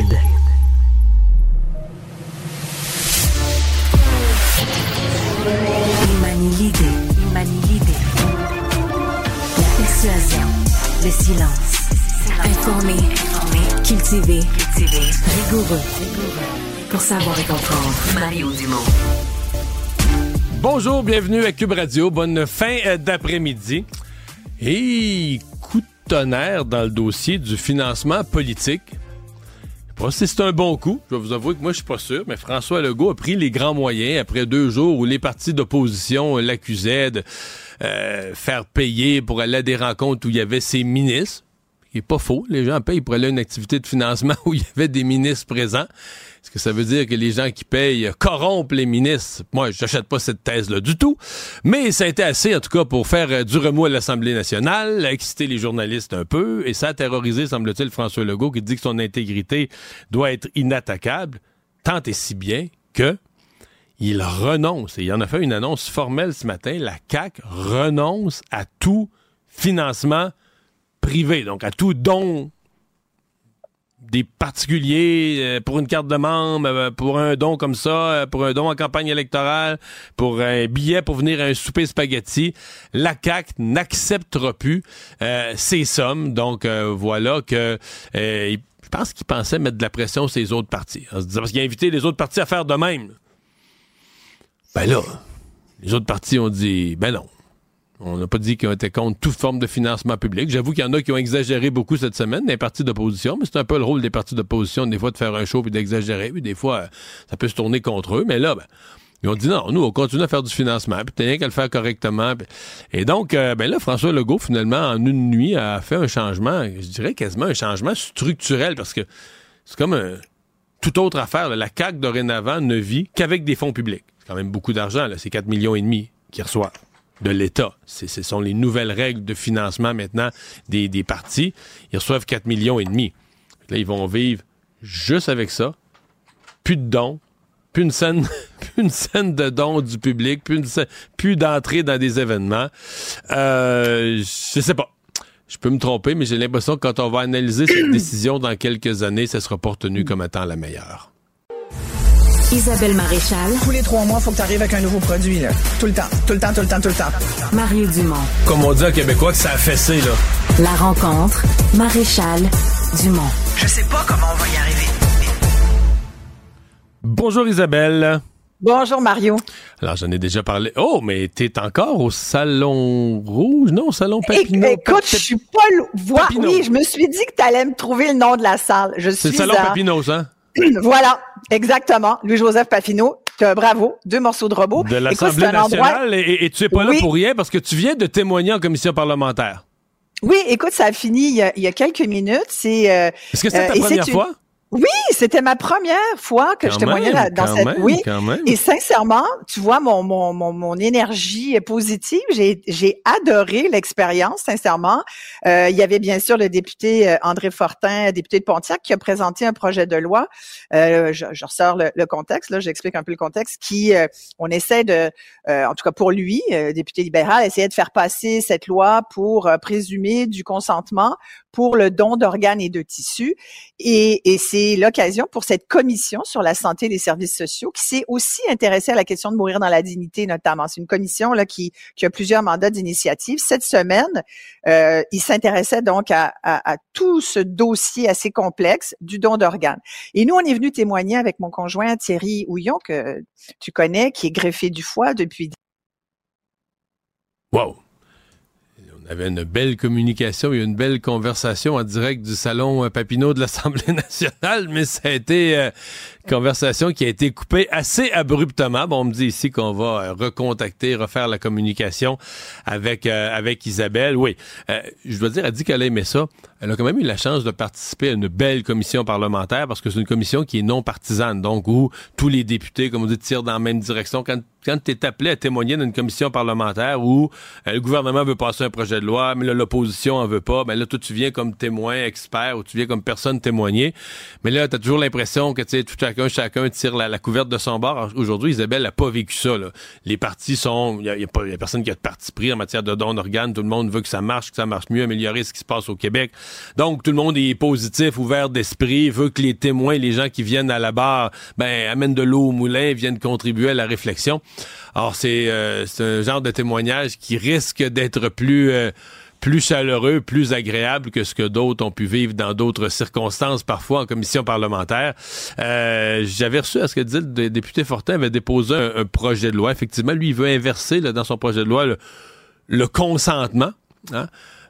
hybride. Il manie l'idée, il manie l'idée. La persuasion, le silence. Informé, informé. Cultivé, cultivé. Rigoureux, rigoureux. Pour savoir et comprendre. Mario Dumont. Bonjour, bienvenue à Cube Radio. Bonne fin euh, d'après-midi. Et coup de tonnerre dans le dossier du financement politique. C'est un bon coup. Je vais vous avouer que moi, je suis pas sûr, mais François Legault a pris les grands moyens après deux jours où les partis d'opposition l'accusaient de euh, faire payer pour aller à des rencontres où il y avait ses ministres. Il est pas faux. Les gens payent pour aller à une activité de financement où il y avait des ministres présents. Est-ce que ça veut dire que les gens qui payent corrompent les ministres? Moi, je n'achète pas cette thèse-là du tout. Mais ça a été assez, en tout cas, pour faire euh, du remous à l'Assemblée nationale, exciter les journalistes un peu, et ça a terrorisé, semble-t-il, François Legault, qui dit que son intégrité doit être inattaquable, tant et si bien que il renonce, et il en a fait une annonce formelle ce matin, la CAQ renonce à tout financement privé, donc à tout don des particuliers euh, pour une carte de membre, euh, pour un don comme ça, euh, pour un don en campagne électorale, pour un billet pour venir à un souper spaghetti, la CAC n'acceptera plus ces sommes. Donc voilà que je pense qu'il pensait mettre de la pression sur les autres partis. parce qu'il a invité les autres partis à faire de même. Ben là, les autres partis ont dit ben non. On n'a pas dit qu'ils étaient contre toute forme de financement public. J'avoue qu'il y en a qui ont exagéré beaucoup cette semaine, les partis d'opposition, mais c'est un peu le rôle des partis d'opposition, des fois, de faire un show puis d'exagérer, puis des fois, ça peut se tourner contre eux. Mais là, ben, ils ont dit non, nous, on continue à faire du financement, puis t'as rien qu'à le faire correctement. Et donc, euh, ben là, François Legault, finalement, en une nuit, a fait un changement, je dirais quasiment un changement structurel, parce que c'est comme un, toute autre affaire. La CAQ, dorénavant, ne vit qu'avec des fonds publics. C'est quand même beaucoup d'argent, là. C'est 4 millions et demi qu'ils reçoivent de l'État. Ce sont les nouvelles règles de financement maintenant des, des partis. Ils reçoivent 4 millions et demi. Là, ils vont vivre juste avec ça. Plus de dons, plus une scène, plus une scène de dons du public, plus, plus d'entrée dans des événements. Euh, je sais pas. Je peux me tromper, mais j'ai l'impression que quand on va analyser cette décision dans quelques années, ça sera pas retenu comme étant la meilleure. Isabelle Maréchal. Tous les trois mois, il faut que tu arrives avec un nouveau produit. Là. Tout le temps, tout le temps, tout le temps, tout le temps. Mario Dumont. Comme on dit à Québécois que ça a fessé, là. La rencontre, Maréchal Dumont. Je sais pas comment on va y arriver. Bonjour Isabelle. Bonjour Mario. Alors j'en ai déjà parlé. Oh, mais t'es encore au salon rouge, non, au salon Papineau. Écoute, je suis pas le... Oui, je me suis dit que tu allais me trouver le nom de la salle. Je suis C'est le salon Papineau, ça? voilà, exactement. Louis-Joseph Papineau. Bravo, deux morceaux de robot. De l'Assemblée nationale, et, tu es pas là pour rien parce que tu viens de témoigner en commission parlementaire. Oui, écoute, ça a fini il y a, quelques minutes. C'est. Euh, Est-ce que c'est ta euh, première fois? Oui, c'était ma première fois que je témoignais dans cette. oui. Et sincèrement, tu vois mon mon mon, mon énergie est positive. J'ai j'ai adoré l'expérience. Sincèrement, euh, il y avait bien sûr le député euh, André Fortin, député de Pontiac, qui a présenté un projet de loi. Euh, je, je, ressors le, le contexte. Là, j'explique un peu le contexte. Qui euh, on essaie de, euh, en tout cas pour lui, député libéral, essayer de faire passer cette loi pour présumer du consentement pour le don d'organes et de tissus. Et, et c'est l'occasion pour cette commission sur la santé et les services sociaux qui s'est aussi intéressée à la question de mourir dans la dignité notamment. C'est une commission là qui, qui a plusieurs mandats d'initiative. Cette semaine, euh, il s'intéressait donc à, à, à, tout ce dossier assez complexe du don d'organes. Et nous, on est venu témoigner avec mon conjoint Thierry Houillon, que tu connais, qui est greffé du foie depuis Wow avait une belle communication et une belle conversation en direct du salon euh, Papineau de l'Assemblée nationale, mais ça a été une euh, conversation qui a été coupée assez abruptement. Bon, on me dit ici qu'on va euh, recontacter, refaire la communication avec avec Isabelle. Oui, je dois dire, elle dit qu'elle aimait ça. Elle a quand même eu la chance de participer à une belle commission parlementaire parce que c'est une commission qui est non partisane, donc où tous les députés, comme on dit, tirent dans la même direction. Quand quand tu es appelé à témoigner dans une commission parlementaire où euh, le gouvernement veut passer un projet de loi, mais l'opposition en veut pas, ben là, toi, tu viens comme témoin, expert, ou tu viens comme personne témoigner. Mais là, tu as toujours l'impression que, tu sais, tout chacun, chacun tire la, couverte de son bord. Aujourd'hui, Isabelle n'a pas vécu ça, là. Les partis sont, il y a, personne qui a de parti pris en matière de dons d'organes. Tout le monde veut que ça marche, que ça marche mieux, améliorer ce qui se passe au Québec. Donc, tout le monde est positif, ouvert d'esprit, veut que les témoins, les gens qui viennent à la barre, ben, amènent de l'eau au moulin, viennent contribuer à la réflexion. Alors, euh, c'est un genre de témoignage qui risque d'être plus... Euh, plus chaleureux, plus agréable que ce que d'autres ont pu vivre dans d'autres circonstances, parfois en commission parlementaire. Euh, j'avais reçu à ce que disait le député Fortin avait déposé un, projet de loi. Effectivement, lui, veut inverser dans son projet de loi le, consentement. Hein.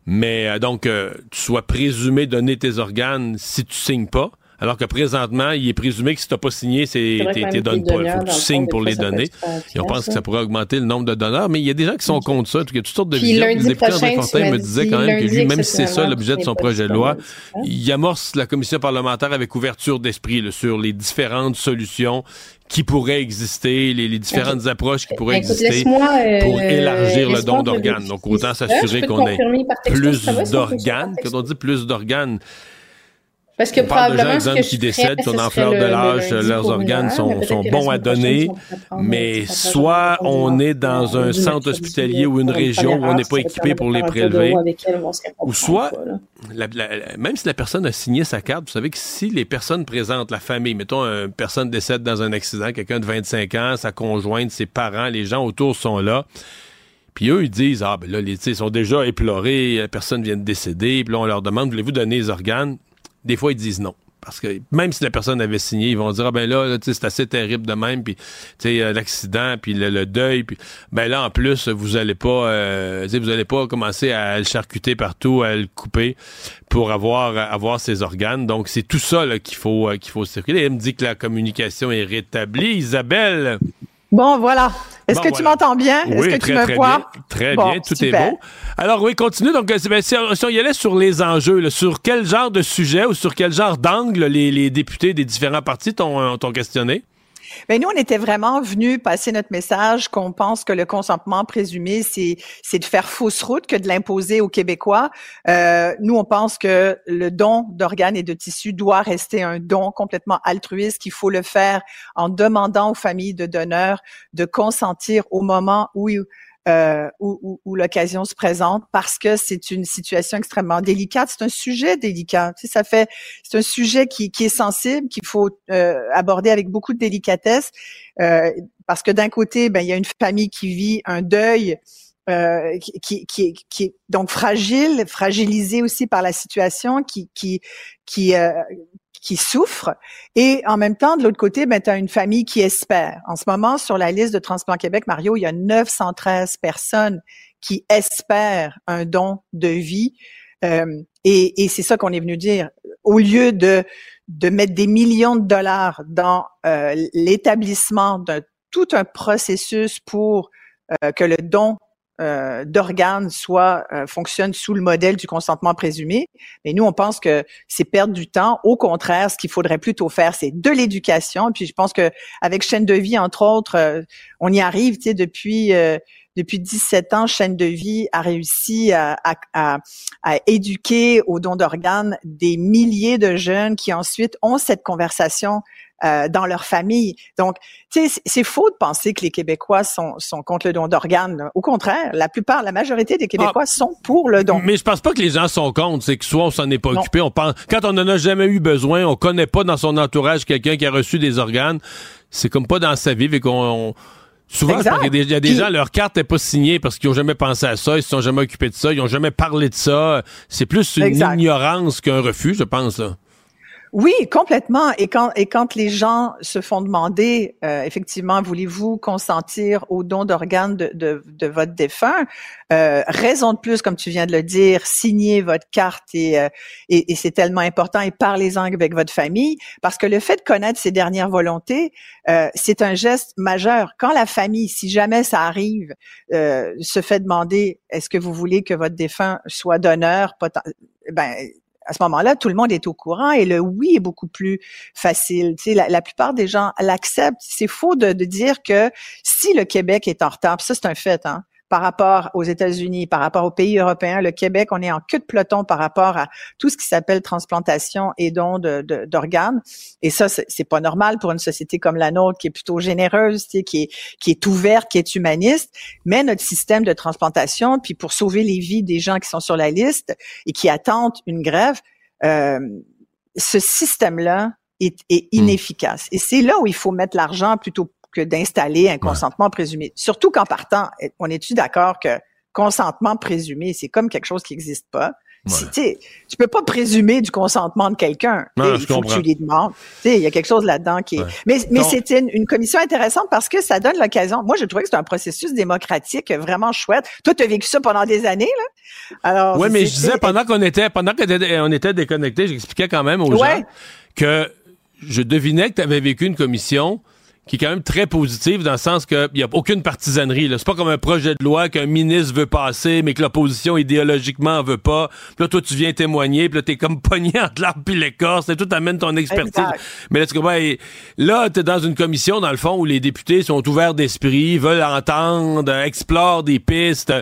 Mais donc, tu sois présumé donner tes organes si tu signes pas. Alors que présentement, il est présumé que si tu n'as pas signé, c'est t'es donnes pas. Il faut que tu signes pour les donner. Et on pense que ça pourrait augmenter le nombre de donneurs. Mais il y a des gens qui sont contre ça. Il y a toutes sortes de visions. Le député André Fortin me disait quand même que lui, même si c'est ça l'objet de son projet de loi, il amorce la commission parlementaire avec ouverture d'esprit sur les différentes solutions qui pourraient exister, les, différentes approches qui pourraient exister pour euh, élargir le don d'organes. Donc, autant s'assurer qu'on ait plus d'organes. Quand on dit plus d'organes, parce que on probablement. Parle de gens, qui décèdent, sont en fleur de l'âge, leurs organes sont, sont bons à donner, mais soit on est dans un centre hospitalier ou une région où on n'est pas équipé pour les prélever, ou soit, même si la personne a signé sa carte, vous savez que si les personnes présentent, la famille, mettons, une personne décède dans un accident, quelqu'un de 25 ans, sa conjointe, ses parents, les gens autour sont là, puis eux, ils disent, ah, ben là, les, ils sont déjà éplorés, la personne vient de décéder, puis là, on leur demande, voulez-vous donner les organes? Des fois, ils disent non. Parce que même si la personne avait signé, ils vont dire ah ben là, c'est assez terrible de même, puis euh, l'accident, puis le, deuil, puis ben là en plus vous allez pas, euh, vous allez pas commencer à le charcuter partout, à le couper pour avoir avoir ses organes. Donc c'est tout ça qu'il faut euh, qu'il faut circuler. Elle me dit que la communication est rétablie. Isabelle. Bon voilà. Est-ce que tu m'entends bien? Est-ce que tu me vois? Très bien, tout est beau. Alors oui, continue. Donc, euh, ben, si, on, y allait sur les enjeux, sur quel genre de sujet ou sur quel genre d'angle les, députés des différents partis t'ont euh, questionné? Ben nous, on était vraiment venus passer notre message qu'on pense que le consentement présumé, c'est c'est de faire fausse route que de l'imposer aux Québécois. Euh, nous, on pense que le don d'organes et de tissus doit rester un don complètement altruiste, qu'il faut le faire en demandant aux familles de donneurs de consentir au moment où euh, où, où, l'occasion se présente parce que c'est une situation extrêmement délicate. C'est un sujet délicat. Tu sais, ça fait, c'est un sujet qui, qui est sensible, qu'il faut euh, aborder avec beaucoup de délicatesse euh, parce que d'un côté, ben il y a une famille qui vit un deuil. Euh, qui, qui, qui, est donc fragile, fragilisée aussi par la situation, qui, qui, qui, euh, qui souffrent et en même temps, de l'autre côté, ben, tu as une famille qui espère. En ce moment, sur la liste de Transplant Québec, Mario, il y a 913 personnes qui espèrent un don de vie. Euh, et, et c'est ça qu'on est venu dire. Au lieu de, de mettre des millions de dollars dans euh, l'établissement de tout un processus pour euh, que le don euh, d'organes soit euh, fonctionne sous le modèle du consentement présumé. Mais nous, on pense que c'est perdre du temps. Au contraire, ce qu'il faudrait plutôt faire, c'est de l'éducation. Puis je pense que avec chaîne de vie, entre autres, euh, on y arrive. Tu sais, depuis depuis 17 ans, chaîne de vie a réussi à, à, à éduquer au don d'organes des milliers de jeunes qui ensuite ont cette conversation euh, dans leur famille. Donc, tu sais, c'est faux de penser que les Québécois sont, sont contre le don d'organes. Au contraire, la plupart, la majorité des Québécois ah. sont pour le don. Mais je pense pas que les gens sont contre. C'est que soit on s'en est pas occupé, on pense, quand on en a jamais eu besoin, on connaît pas dans son entourage quelqu'un qui a reçu des organes. C'est comme pas dans sa vie, et qu'on Souvent, il y a des, gens, leur carte n'est pas signée parce qu'ils n'ont jamais pensé à ça, ils se sont jamais occupés de ça, ils n'ont jamais parlé de ça. C'est plus une ignorance qu'un refus, je pense. Là. Oui, complètement. Et quand les gens se font demander, euh, effectivement, voulez-vous consentir au don d'organes de, votre défunt euh, Raison de plus, comme tu viens de le dire, signez votre carte et, euh, et, c'est tellement important et parlez-en avec votre famille parce que le fait de connaître ses dernières volontés, c'est un geste majeur. Quand la famille, si jamais ça arrive, se fait demander, est-ce que vous voulez que votre défunt soit donneur ben à ce moment-là, tout le monde est au courant et le oui est beaucoup plus facile. Tu sais, la, plupart des gens l'acceptent. C'est faux de, dire que si le Québec est en retard, ça c'est un fait, hein, par rapport aux États-Unis, par rapport aux pays européens. Le Québec, on est en queue de peloton par rapport à tout ce qui s'appelle transplantation et don d'organes. et ça, c'est pas normal pour une société comme la nôtre qui est plutôt généreuse, qui est, qui est ouverte, qui est humaniste. Mais notre système de transplantation, puis pour sauver les vies des gens qui sont sur la liste et qui attendent une grève, euh, ce système-là est, est hmm. inefficace. Et c'est là où il faut mettre l'argent plutôt que d'installer un consentement présumé. Surtout qu'en partant, on est-tu d'accord que consentement présumé, c'est comme quelque chose qui n'existe pas? Si, tu peux pas présumer du consentement de quelqu'un. Il faut que tu lui demandes. Il y a quelque chose là-dedans qui est. Mais, mais c'était une, commission intéressante parce que ça donne l'occasion. Moi, je trouvais que c'est un processus démocratique vraiment chouette. Toi, tu as vécu ça pendant des années, là? Alors. Oui, mais je disais pendant qu'on était, pendant qu'on était, on était déconnectés, j'expliquais quand même aux gens que je devinais que tu avais vécu une commission qui est quand même très positive dans le sens qu'il n'y a aucune partisanerie. C'est pas comme un projet de loi qu'un ministre veut passer, mais que l'opposition idéologiquement en veut pas. Puis là, toi, tu viens témoigner, puis là, t'es comme pogné entre l'arbre et l'écorce, et tout amène ton expertise. Mais là, tu là, t'es dans une commission, dans le fond, où les députés sont ouverts d'esprit, veulent entendre, explorent des pistes.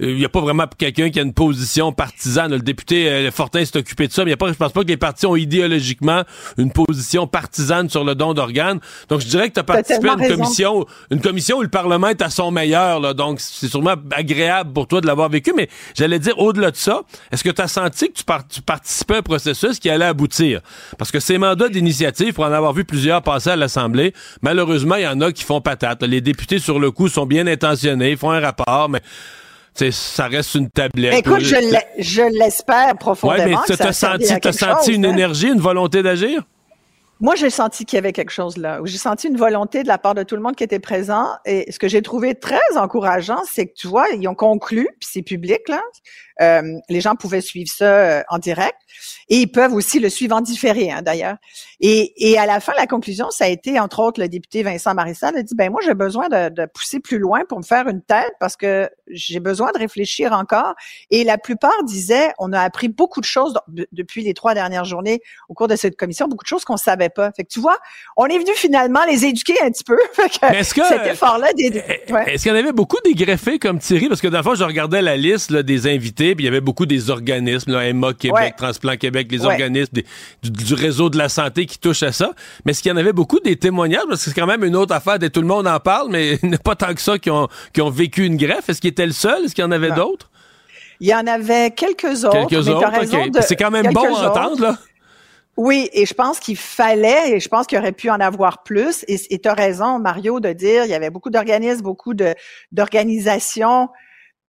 Il euh, n'y a pas vraiment quelqu'un qui a une position partisane. Le député euh, Fortin s'est occupé de ça, mais y a pas, je pense pas que les partis ont idéologiquement une position partisane sur le don d'organes. Donc, je dirais que t'as à une commission, une commission où le Parlement est à son meilleur, là, donc c'est sûrement agréable pour toi de l'avoir vécu, mais j'allais dire, au-delà de ça, est-ce que tu as senti que tu, participais à un processus qui allait aboutir? Parce que ces mandats d'initiative, pour en avoir vu plusieurs passer à l'Assemblée, malheureusement, il y en a qui font patate. Les députés, sur le coup, sont bien intentionnés, font un rapport, mais ça reste une tablette. Écoute, je l'espère profondément. Ouais, mais t'as senti, as senti une hein. énergie, une volonté d'agir? Moi, j'ai senti qu'il y avait quelque chose là. J'ai senti une volonté de la part de tout le monde qui était présent. Et ce que j'ai trouvé très encourageant, c'est que tu vois, ils ont conclu, puis c'est public là. Euh, les gens pouvaient suivre ça euh, en direct. Et ils peuvent aussi le suivre en différé, hein, d'ailleurs. Et, et, à la fin, la conclusion, ça a été, entre autres, le député Vincent Marissal a dit, ben moi, j'ai besoin de, de, pousser plus loin pour me faire une tête parce que j'ai besoin de réfléchir encore. Et la plupart disaient, on a appris beaucoup de choses depuis les trois dernières journées au cours de cette commission, beaucoup de choses qu'on savait pas. Fait que tu vois, on est venu finalement les éduquer un petit peu. est-ce que cet effort-là, des... Eh, est-ce qu'il y en avait beaucoup des greffés comme Thierry? Parce que fond, je regardais la liste là, des invités, puis il y avait beaucoup des organismes, là, Emma Québec, Transplant Québec les organismes du, réseau de la santé qui touchent à ça. Mais est-ce qu'il y en avait beaucoup des témoignages? Parce que c'est quand même une autre affaire tout le monde en parle, mais il n'y a pas tant que ça qui ont, qui ont vécu une greffe. Est-ce qu'il était le seul? Est-ce qu'il y en avait d'autres? Il y en avait quelques autres. Quelques autres, C'est quand même bon à entendre, là. Oui, et je pense qu'il fallait, et je pense qu'il aurait pu en avoir plus. Et tu as raison, Mario, de dire il y avait beaucoup d'organismes, beaucoup d'organisations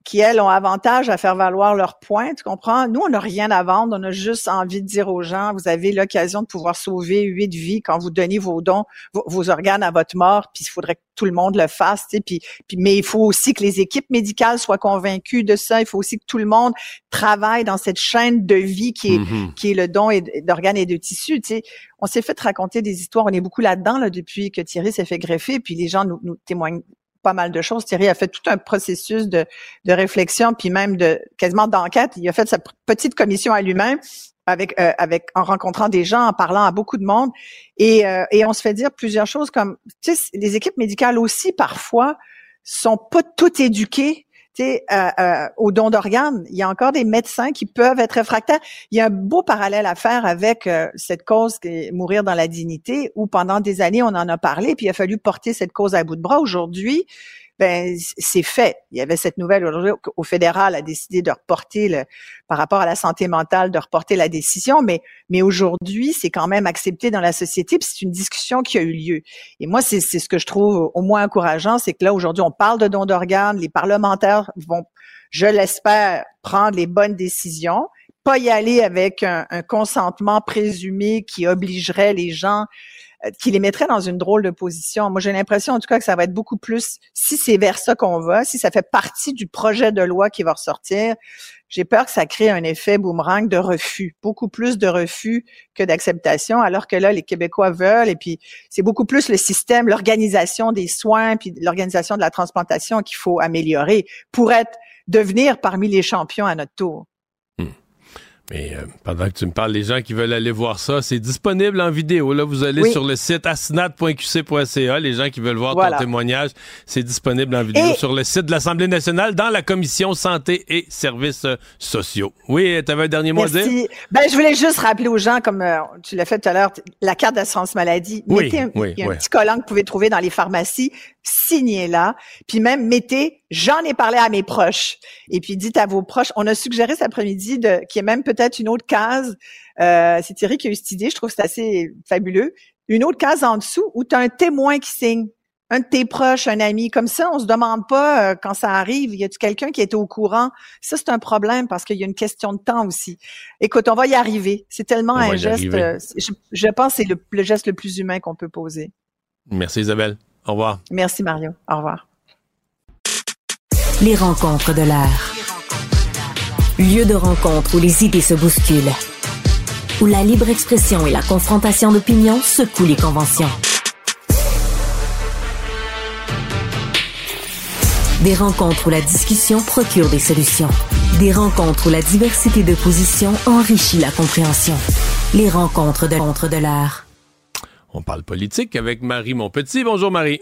qui, elles, ont avantage à faire valoir leurs points, tu comprends? Nous, on n'a rien à vendre, on a juste envie de dire aux gens, vous avez l'occasion de pouvoir sauver huit vies quand vous donnez vos dons, vos, organes à votre mort, puis il faudrait que tout le monde le fasse, tu sais, puis, puis, mais il faut aussi que les équipes médicales soient convaincues de ça, il faut aussi que tout le monde travaille dans cette chaîne de vie qui est, mm-hmm. qui est le don d'organes et de tissus, tu sais. On s'est fait raconter des histoires, on est beaucoup là-dedans, là, depuis que Thierry s'est fait greffer, puis les gens nous, nous témoignent pas mal de choses. Thierry a fait tout un processus de, de réflexion, puis même de quasiment d'enquête. Il a fait sa petite commission à lui-même avec, euh, avec en rencontrant des gens, en parlant à beaucoup de monde. Et, euh, et on se fait dire plusieurs choses comme, tu sais, les équipes médicales aussi, parfois, sont pas toutes éduquées euh, euh, au don d'organes. Il y a encore des médecins qui peuvent être réfractaires. Il y a un beau parallèle à faire avec euh, cette cause qui est mourir dans la dignité, où pendant des années, on en a parlé, puis il a fallu porter cette cause à bout de bras. Aujourd'hui, ben c'est fait. Il y avait cette nouvelle aujourd'hui au fédéral a décidé de reporter le, par rapport à la santé mentale, de reporter la décision, mais mais aujourd'hui c'est quand même accepté dans la société, c'est une discussion qui a eu lieu. Et moi c'est ce que je trouve au moins encourageant, c'est que là aujourd'hui on parle de dons d'organes, les parlementaires vont, je l'espère, prendre les bonnes décisions pas y aller avec un, un consentement présumé qui obligerait les gens qui les mettrait dans une drôle de position. Moi, j'ai l'impression, en tout cas, que ça va être beaucoup plus, si c'est vers ça qu'on va, si ça fait partie du projet de loi qui va ressortir, j'ai peur que ça crée un effet boomerang de refus, beaucoup plus de refus que d'acceptation, alors que là, les Québécois veulent, et puis c'est beaucoup plus le système, l'organisation des soins, puis l'organisation de la transplantation qu'il faut améliorer pour être, devenir parmi les champions à notre tour. Mais euh, pendant que tu me parles, les gens qui veulent aller voir ça, c'est disponible en vidéo. Là, vous allez sur le site asnat.qc.ca. Les gens qui veulent voir ton témoignage, c'est disponible en vidéo sur le site de l'Assemblée nationale dans la commission santé et services euh, sociaux. Oui, tu avais un dernier mot à dire? Ben, je voulais juste rappeler aux gens, comme euh, tu l'as fait tout à l'heure, la carte d'assurance maladie. Oui, mettez un, a un petit collant que vous pouvez trouver dans les pharmacies. Signez-la. Puis même, mettez « J'en ai parlé à mes proches ». Et puis dites à vos proches. On a suggéré cet après-midi de qu'il y ait même peut-être une autre case. Euh, c'est Thierry qui a eu cette idée. Je trouve que c'est assez fabuleux. Une autre case en dessous où tu as un témoin qui signe un de tes proches, un ami, comme ça, on se demande pas euh, quand ça arrive, y a-tu quelqu'un qui est au courant? Ça c'est un problème parce qu'il y a une question de temps aussi. Écoute, on va y arriver. C'est tellement un geste. Euh, je, pense que c'est le, le, geste le plus humain qu'on peut poser. Merci Isabelle. Au revoir. Merci Mario. Au revoir. Les rencontres de l'air. Lieu de rencontre où les idées se bousculent. Où la libre expression et la confrontation d'opinions secouent les conventions. Des rencontres où la discussion procure des solutions. Des rencontres où la diversité de positions enrichit la compréhension. Les rencontres de l'entre de l'art. On parle politique avec Marie Monpetit. Bonjour Marie.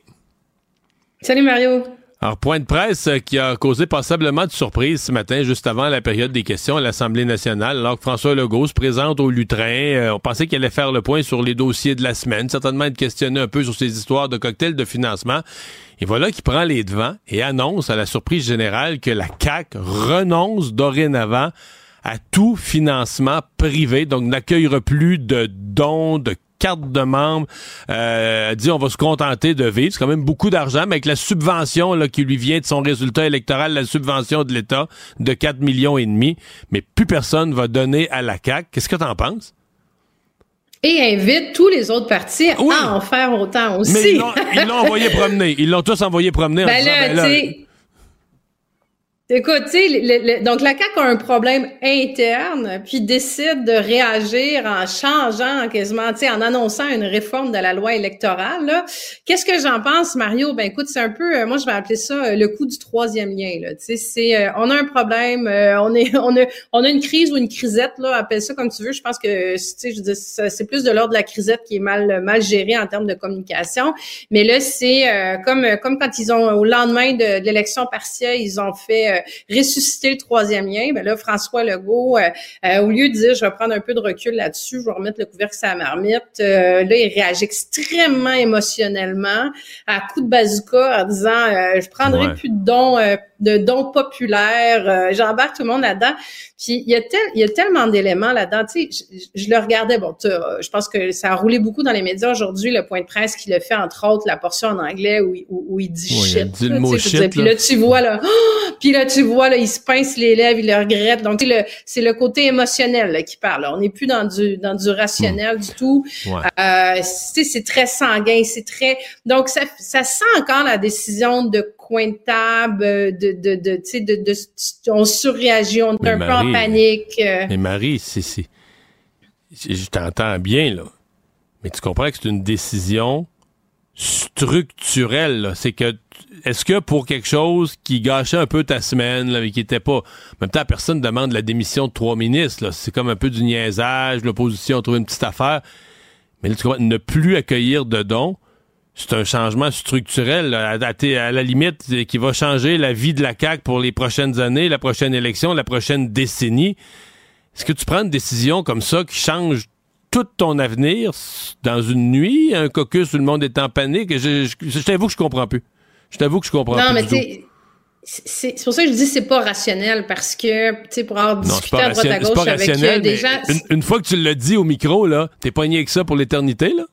Salut Mario. Alors, point de presse euh, qui a causé passablement de surprise ce matin, juste avant la période des questions à l'Assemblée nationale, alors que François Legault se présente au lutrin. Euh, on pensait qu'il allait faire le point sur les dossiers de la semaine, certainement être questionné un peu sur ces histoires de cocktails de financement. Et voilà qu'il prend les devants et annonce à la surprise générale que la CAC renonce dorénavant à tout financement privé, donc n'accueillera plus de dons, de carte de membre, euh, dit on va se contenter de vivre. C'est quand même beaucoup d'argent, mais avec la subvention là, qui lui vient de son résultat électoral, la subvention de l'État de 4 millions et demi, mais plus personne va donner à la CAQ. Qu'est-ce que tu en penses? Et invite tous les autres partis à en faire autant aussi. Mais ils l'ont envoyé promener. Ils l'ont tous envoyé promener en ben disant, ben là, Écoute, tu sais, donc la CAQ a un problème interne, puis décide de réagir en changeant quasiment, tu sais, en annonçant une réforme de la loi électorale. Qu'est-ce que j'en pense, Mario? Ben écoute, c'est un peu, euh, moi je vais appeler ça euh, le coup du troisième lien. Tu sais, c'est, euh, on a un problème, on est, on a, on a une crise ou une crisette là, appelle ça comme tu veux. Je pense que, tu sais, je c'est plus de l'ordre de la crisette qui est mal, mal gérée en termes de communication. Mais là, c'est comme, comme quand ils ont au lendemain de, de l'élection partielle, ils ont fait ressusciter le troisième lien, ben là, François Legault, euh, euh, au lieu de dire, je vais prendre un peu de recul là-dessus, je vais remettre le couvercle sur la marmite, là, il réagit extrêmement émotionnellement à coup de bazooka en disant, je prendrai plus de dons de dons populaires. Euh, J'embarque tout le monde là-dedans. Puis il y a, tel, il y a tellement d'éléments là-dedans. Tu sais, je, le regardais. Bon, je pense que ça a roulé beaucoup dans les médias aujourd'hui. Le point de presse qu'il a fait, entre autres, la portion en anglais où, où, il dit shit. Il dit le mot shit. Puis là, tu vois là, puis là, tu vois là, il se pince les lèvres, il le regrette. Donc c'est le, côté émotionnel là, qui parle. On n'est plus dans du dans du rationnel du tout. Euh, c'est très sanguin, c'est très. Donc ça, ça sent encore la décision de coin de table, de, de, de, tu sais, de, de, on surréagit, on est un peu en panique. Euh. Mais Marie, c'est, je t'entends bien, là. Mais tu comprends que c'est une décision structurelle, C'est que, est-ce que pour quelque chose qui gâchait un peu ta semaine, là, mais qui était pas, en même temps, personne demande la démission de trois ministres, là. C'est comme un peu du niaisage, l'opposition a trouvé une petite affaire. Mais là, tu comprends, ne plus accueillir de dons, c'est un changement structurel à, la limite qui va changer la vie de la CAQ pour les prochaines années, la prochaine élection, la prochaine décennie. Est-ce que tu prends une décision comme ça qui change tout ton avenir dans une nuit, un caucus où le monde est en panique? Je, je, t'avoue que je comprends plus. Je t'avoue que je comprends non, plus. Non, mais c'est pour ça que je dis c'est pas rationnel parce que tu sais pour avoir discuté à droite à gauche avec euh, des gens une, une, fois que tu l'as dit au micro là t'es pogné avec ça pour l'éternité là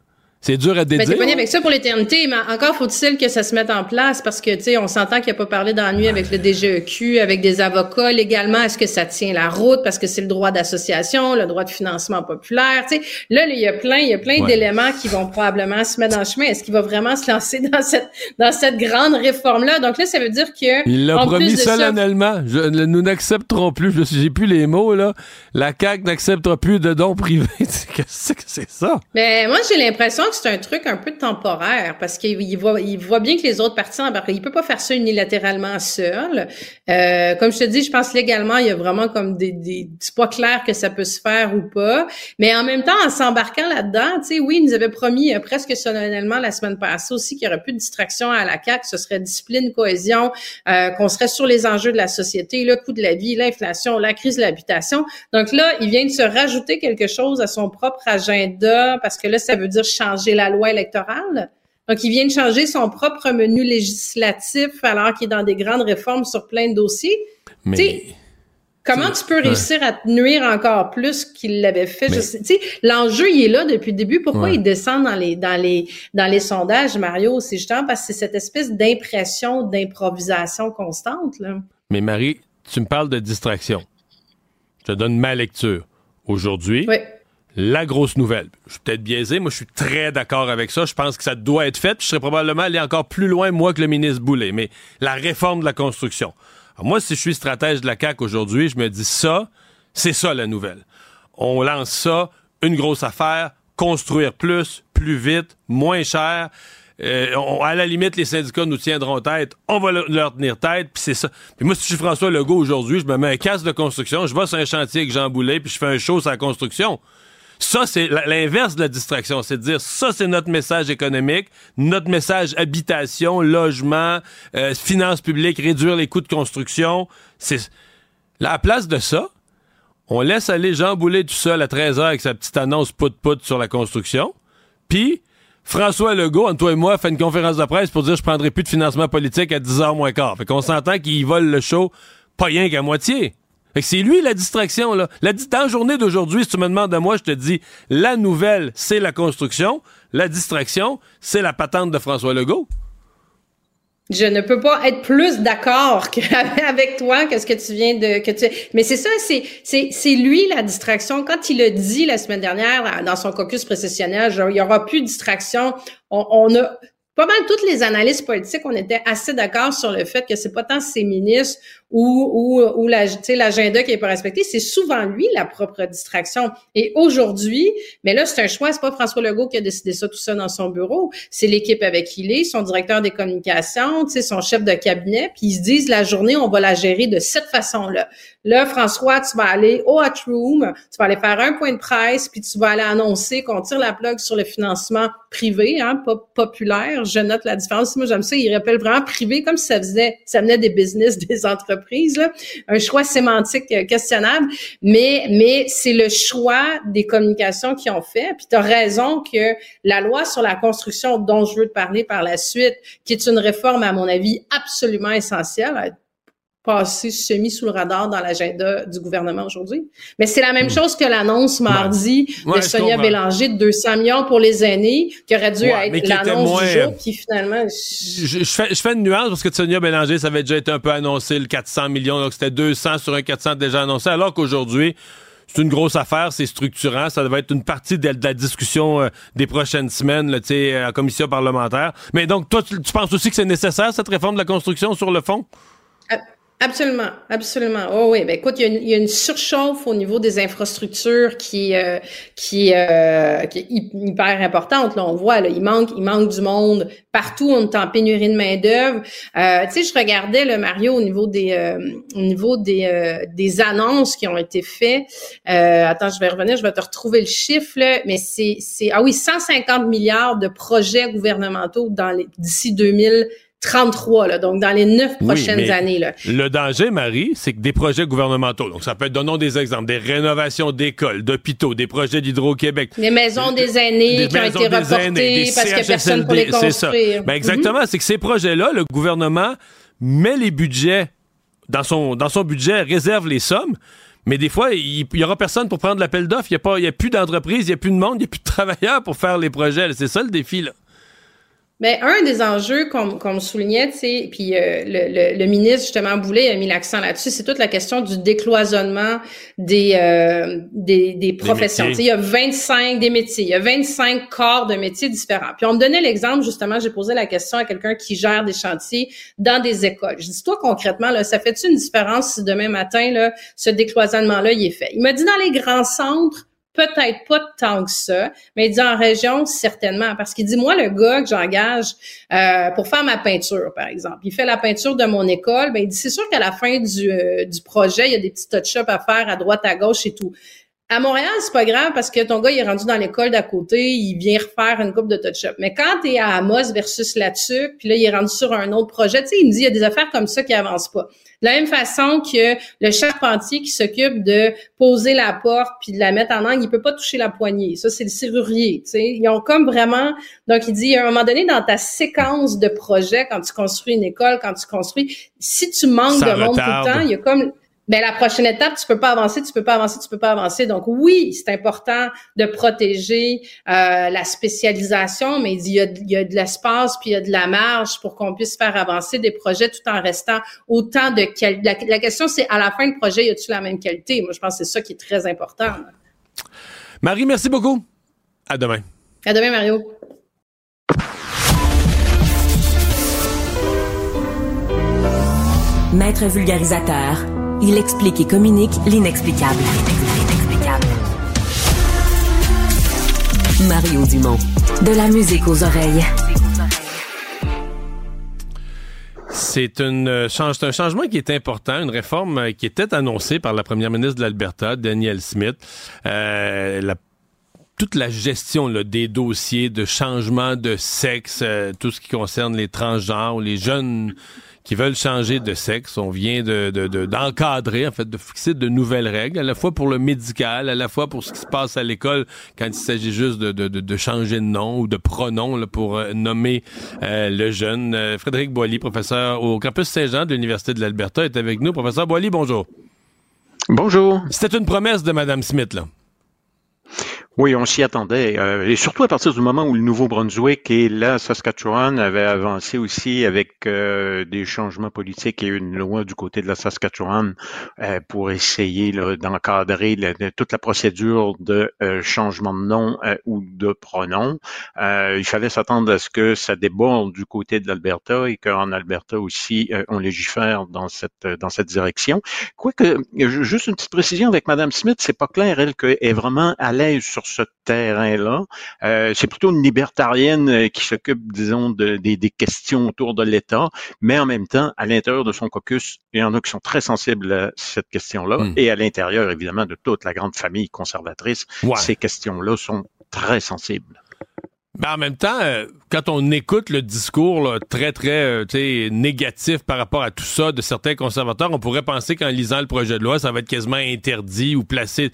c'est dur à dédier. Mais t'es avec ça pour l'éternité, mais encore faut-il que ça se mette en place parce que, tu sais, on s'entend qu'il a pas parlé nuit avec le DGEQ, avec des avocats. Légalement, est-ce que ça tient la route parce que c'est le droit d'association, le droit de financement populaire, tu sais. Là, il y a plein, il y a plein d'éléments qui vont probablement se mettre le chemin. Est-ce qu'il va vraiment se lancer dans cette, dans cette grande réforme-là? Donc là, ça veut dire que. Il l'a promis solennellement. nous n'accepterons plus, je j'ai plus les mots, là. La CAQ n'acceptera plus de dons privés. Qu'est-ce que c'est ça? Mais ben, moi, j'ai l'impression c'est un truc un peu temporaire parce qu'il voit, il voit bien que les autres partis embarquent. Il peut pas faire ça unilatéralement seul. Euh, comme je te dis, je pense légalement, il y a vraiment comme des, des c'est pas clair que ça peut se faire ou pas. Mais en même temps, en s'embarquant là-dedans, tu sais, oui, il nous avait promis euh, presque solennellement la semaine passée aussi qu'il y aurait plus de distraction à la CAQ, ce serait discipline, cohésion, euh, qu'on serait sur les enjeux de la société, le coût de la vie, l'inflation, la crise de l'habitation. Donc là, il vient de se rajouter quelque chose à son propre agenda parce que là, ça veut dire changer la loi électorale. Donc, il vient de changer son propre menu législatif alors qu'il est dans des grandes réformes sur plein de dossiers. Mais... Comment tu peux réussir à te nuire encore plus qu'il l'avait fait? sais, L'enjeu, il est là depuis le début. Pourquoi il descend dans les, dans, les, dans les sondages, Mario? C'est justement parce que c'est cette espèce d'impression d'improvisation constante. Là. Mais Marie, tu me parles de distraction. Je te donne ma lecture. Aujourd'hui, la grosse nouvelle. Je suis peut-être biaisé, moi je suis très d'accord avec ça. Je pense que ça doit être fait. je serais probablement allé encore plus loin, moi, que le ministre Boulay. Mais la réforme de la construction. moi, si je suis stratège de la CAQ aujourd'hui, je me dis ça, c'est ça la nouvelle. On lance ça, une grosse affaire, construire plus, plus vite, moins cher. Euh, à la limite, les syndicats nous tiendront tête. On va leur tenir tête, puis c'est ça. Puis moi, si je suis François Legault aujourd'hui, je me mets un casque de construction, je vais sur un chantier avec Jean Boulet, puis je fais un show sur la construction. Ça, c'est l'inverse de la distraction. C'est de dire, ça, c'est notre message économique, notre message habitation, logement, euh, finances publiques, réduire les coûts de construction. C'est la place de ça. On laisse aller Jean Boulet tout seul à 13h avec sa petite annonce pout-pout sur la construction. Puis, François Legault, entre toi et moi, fait une conférence de presse pour dire je prendrai plus de financement politique à 10h moins quart. Fait qu'on s'entend qu'il vole le show pas rien qu'à moitié. C'est lui la distraction, là. La, dans la journée d'aujourd'hui, si tu me demandes à moi, je te dis, la nouvelle, c'est la construction. La distraction, c'est la patente de François Legault. Je ne peux pas être plus d'accord avec toi que ce que tu viens de que tu mais c'est ça c'est c'est c'est lui la distraction quand il a dit la semaine dernière dans son caucus précessionnel il y aura plus de distraction on, on a pas mal toutes les analystes politiques, on était assez d'accord sur le fait que c'est pas tant ses ministres ou, ou, ou l'agenda qui est pas respecté, c'est souvent lui la propre distraction. Et aujourd'hui, mais là, c'est un choix, c'est pas François Legault qui a décidé ça tout ça dans son bureau, c'est l'équipe avec qui il est, son directeur des communications, son chef de cabinet, puis ils se disent la journée, on va la gérer de cette façon-là. Là, François, tu vas aller au Hot Room, tu vas aller faire un point de presse, puis tu vas aller annoncer qu'on tire la plug sur le financement privé, hein, pas populaire. Je note la différence. Moi, j'aime ça. Il rappelle vraiment privé, comme si ça faisait, ça venait des business, des entreprises. Un choix sémantique euh, questionnable, mais mais c'est le choix des communications qui ont fait. Puis tu raison que la loi sur la construction dont je veux te parler par la suite, qui est une réforme à mon avis absolument essentielle, passé semi sous le radar dans l'agenda du gouvernement aujourd'hui. Mais c'est la même hmm. chose que l'annonce mardi de Sonia Bélanger de 200 millions pour les aînés, qui aurait dû être l'annonce du jour, puis finalement... Je, fais, je fais une nuance parce que Sonia Bélanger, ça avait déjà été un peu annoncé, le 400 millions, donc c'était 200 sur un 400 déjà annoncé, alors qu'aujourd'hui, c'est une grosse affaire, c'est structurant, ça devait être une partie de, la discussion euh, des prochaines semaines là, euh, en commission parlementaire. Mais donc, toi, tu, tu penses aussi que c'est nécessaire, cette réforme de la construction sur le fond? Euh, Absolument, absolument. Oh oui, ben écoute, il y, a une, surchauffe au niveau des infrastructures qui euh, qui, euh, qui est hyper importante. Là, on voit, là, il manque, il manque du monde partout. On est en pénurie de main d'œuvre. Euh, tu sais, je regardais le Mario au niveau des euh, au niveau des des annonces qui ont été faites. attends, je vais revenir, je vais te retrouver le chiffre, là, mais c'est c'est ah oui, 150 milliards de projets gouvernementaux dans d'ici 2000 33, là, donc dans les neuf prochaines années. Là. Le danger, Marie, c'est que des projets gouvernementaux, donc ça peut être, donnons des exemples, des rénovations d'écoles, d'hôpitaux, des projets d'Hydro-Québec. Des maisons des aînés qui ont été reportées parce qu'il n'y a personne pour les construire. Ben exactement, mhm. c'est que ces projets-là, le gouvernement met les budgets dans son, dans son budget, réserve les sommes, mais des fois, il n'y aura personne pour prendre l'appel d'offres. Il n'y a, a plus d'entreprise, il n'y a plus de monde, il n'y a plus de travailleurs pour faire les projets. C'est ça le défi, là. Mais un des enjeux qu'on soulignait, tu sais, puis euh, le, le, ministre justement Boulet a mis l'accent là-dessus, c'est toute la question du décloisonnement des euh, des, des, professions. Il y a 25 des métiers, il y a 25 corps de métiers différents. Puis on me donnait l'exemple justement, j'ai posé la question à quelqu'un qui gère des chantiers dans des écoles. Je dis toi concrètement là, ça fait-tu une différence si demain matin là, ce décloisonnement-là il est fait? Il m'a dit dans les grands centres peut-être pas tant que ça, mais il dit en région, certainement. Parce qu'il dit, moi, le gars que j'engage euh, pour faire ma peinture, par exemple, il fait la peinture de mon école, ben il dit, c'est sûr qu'à la fin du, euh, du projet, il y a des petits touch-ups à faire à droite, à gauche et tout. À Montréal, c'est pas grave parce que ton gars, il est rendu dans l'école d'à côté, il vient refaire une coupe de touch-up. Mais quand tu es à Amos versus là-dessus, puis là, il est rendu sur un autre projet, tu sais, il me dit, il y a des affaires comme ça qui avancent pas. De la même façon que le charpentier qui s'occupe de poser la porte puis de la mettre en angle, il peut pas toucher la poignée. Ça, c'est le serrurier, tu sais. Ils ont comme vraiment... Donc, il dit, à un moment donné, dans ta séquence de projet, quand tu construis une école, quand tu construis, si tu manques de monde tout le temps, il y a comme ben la prochaine étape, tu peux pas avancer, tu peux pas avancer, tu peux pas avancer. Donc oui, c'est important de protéger euh, la spécialisation, mais il y a, il y a de l'espace puis il y a de la marge pour qu'on puisse faire avancer des projets tout en restant autant de qualité. La, la, question, c'est à la fin du projet, y a-tu la même qualité? Moi, je pense que c'est ça qui est très important. Marie, merci beaucoup. À demain. À demain, Mario. Maître vulgarisateur il explique et communique l'inexplicable. Mario Dumont. De la musique aux oreilles. C'est euh, un changement qui est important, une réforme euh, qui était annoncée par la première ministre de l'Alberta, Danielle Smith. Euh, toute la gestion des dossiers de changement de sexe, tout ce qui concerne les transgenres, les jeunes qui veulent changer de sexe. On vient de, d'encadrer, en fait, de fixer de nouvelles règles, à la fois pour le médical, à la fois pour ce qui se passe à l'école quand il s'agit juste de, de, changer de nom ou de pronom là, pour euh, nommer euh, le jeune. Euh, Frédéric Boily, professeur au campus Saint-Jean de l'Université de l'Alberta, est avec nous. Professeur Boily, bonjour. Bonjour. C'était une promesse de Mme Smith, là. Oui, on s'y attendait. Euh, et surtout à partir du moment où le Nouveau-Brunswick et la Saskatchewan avaient avancé aussi avec euh, des changements politiques et une loi du côté de la Saskatchewan euh, pour essayer d'encadrer toute la procédure de changement de nom ou de pronom. il fallait s'attendre à ce que ça déborde du côté de l'Alberta et qu'en Alberta aussi, on légifère dans cette dans cette direction. Quoique, juste une petite précision avec Madame Smith, c'est pas clair, elle, qu'elle est vraiment à l'aise sur ce terrain-là. Euh, c'est plutôt une libertarienne euh, qui s'occupe, disons, de, des, questions autour de l'État, mais en même temps, à l'intérieur de son caucus, il y en a qui sont très sensibles à cette question-là, hmm. et à l'intérieur, évidemment, de toute la grande famille conservatrice, ces questions-là sont très sensibles. Mais en même temps, euh, quand on écoute le discours très, très négatif par rapport à tout ça de certains conservateurs, on pourrait penser qu'en lisant le projet de loi, ça va être quasiment interdit ou placé.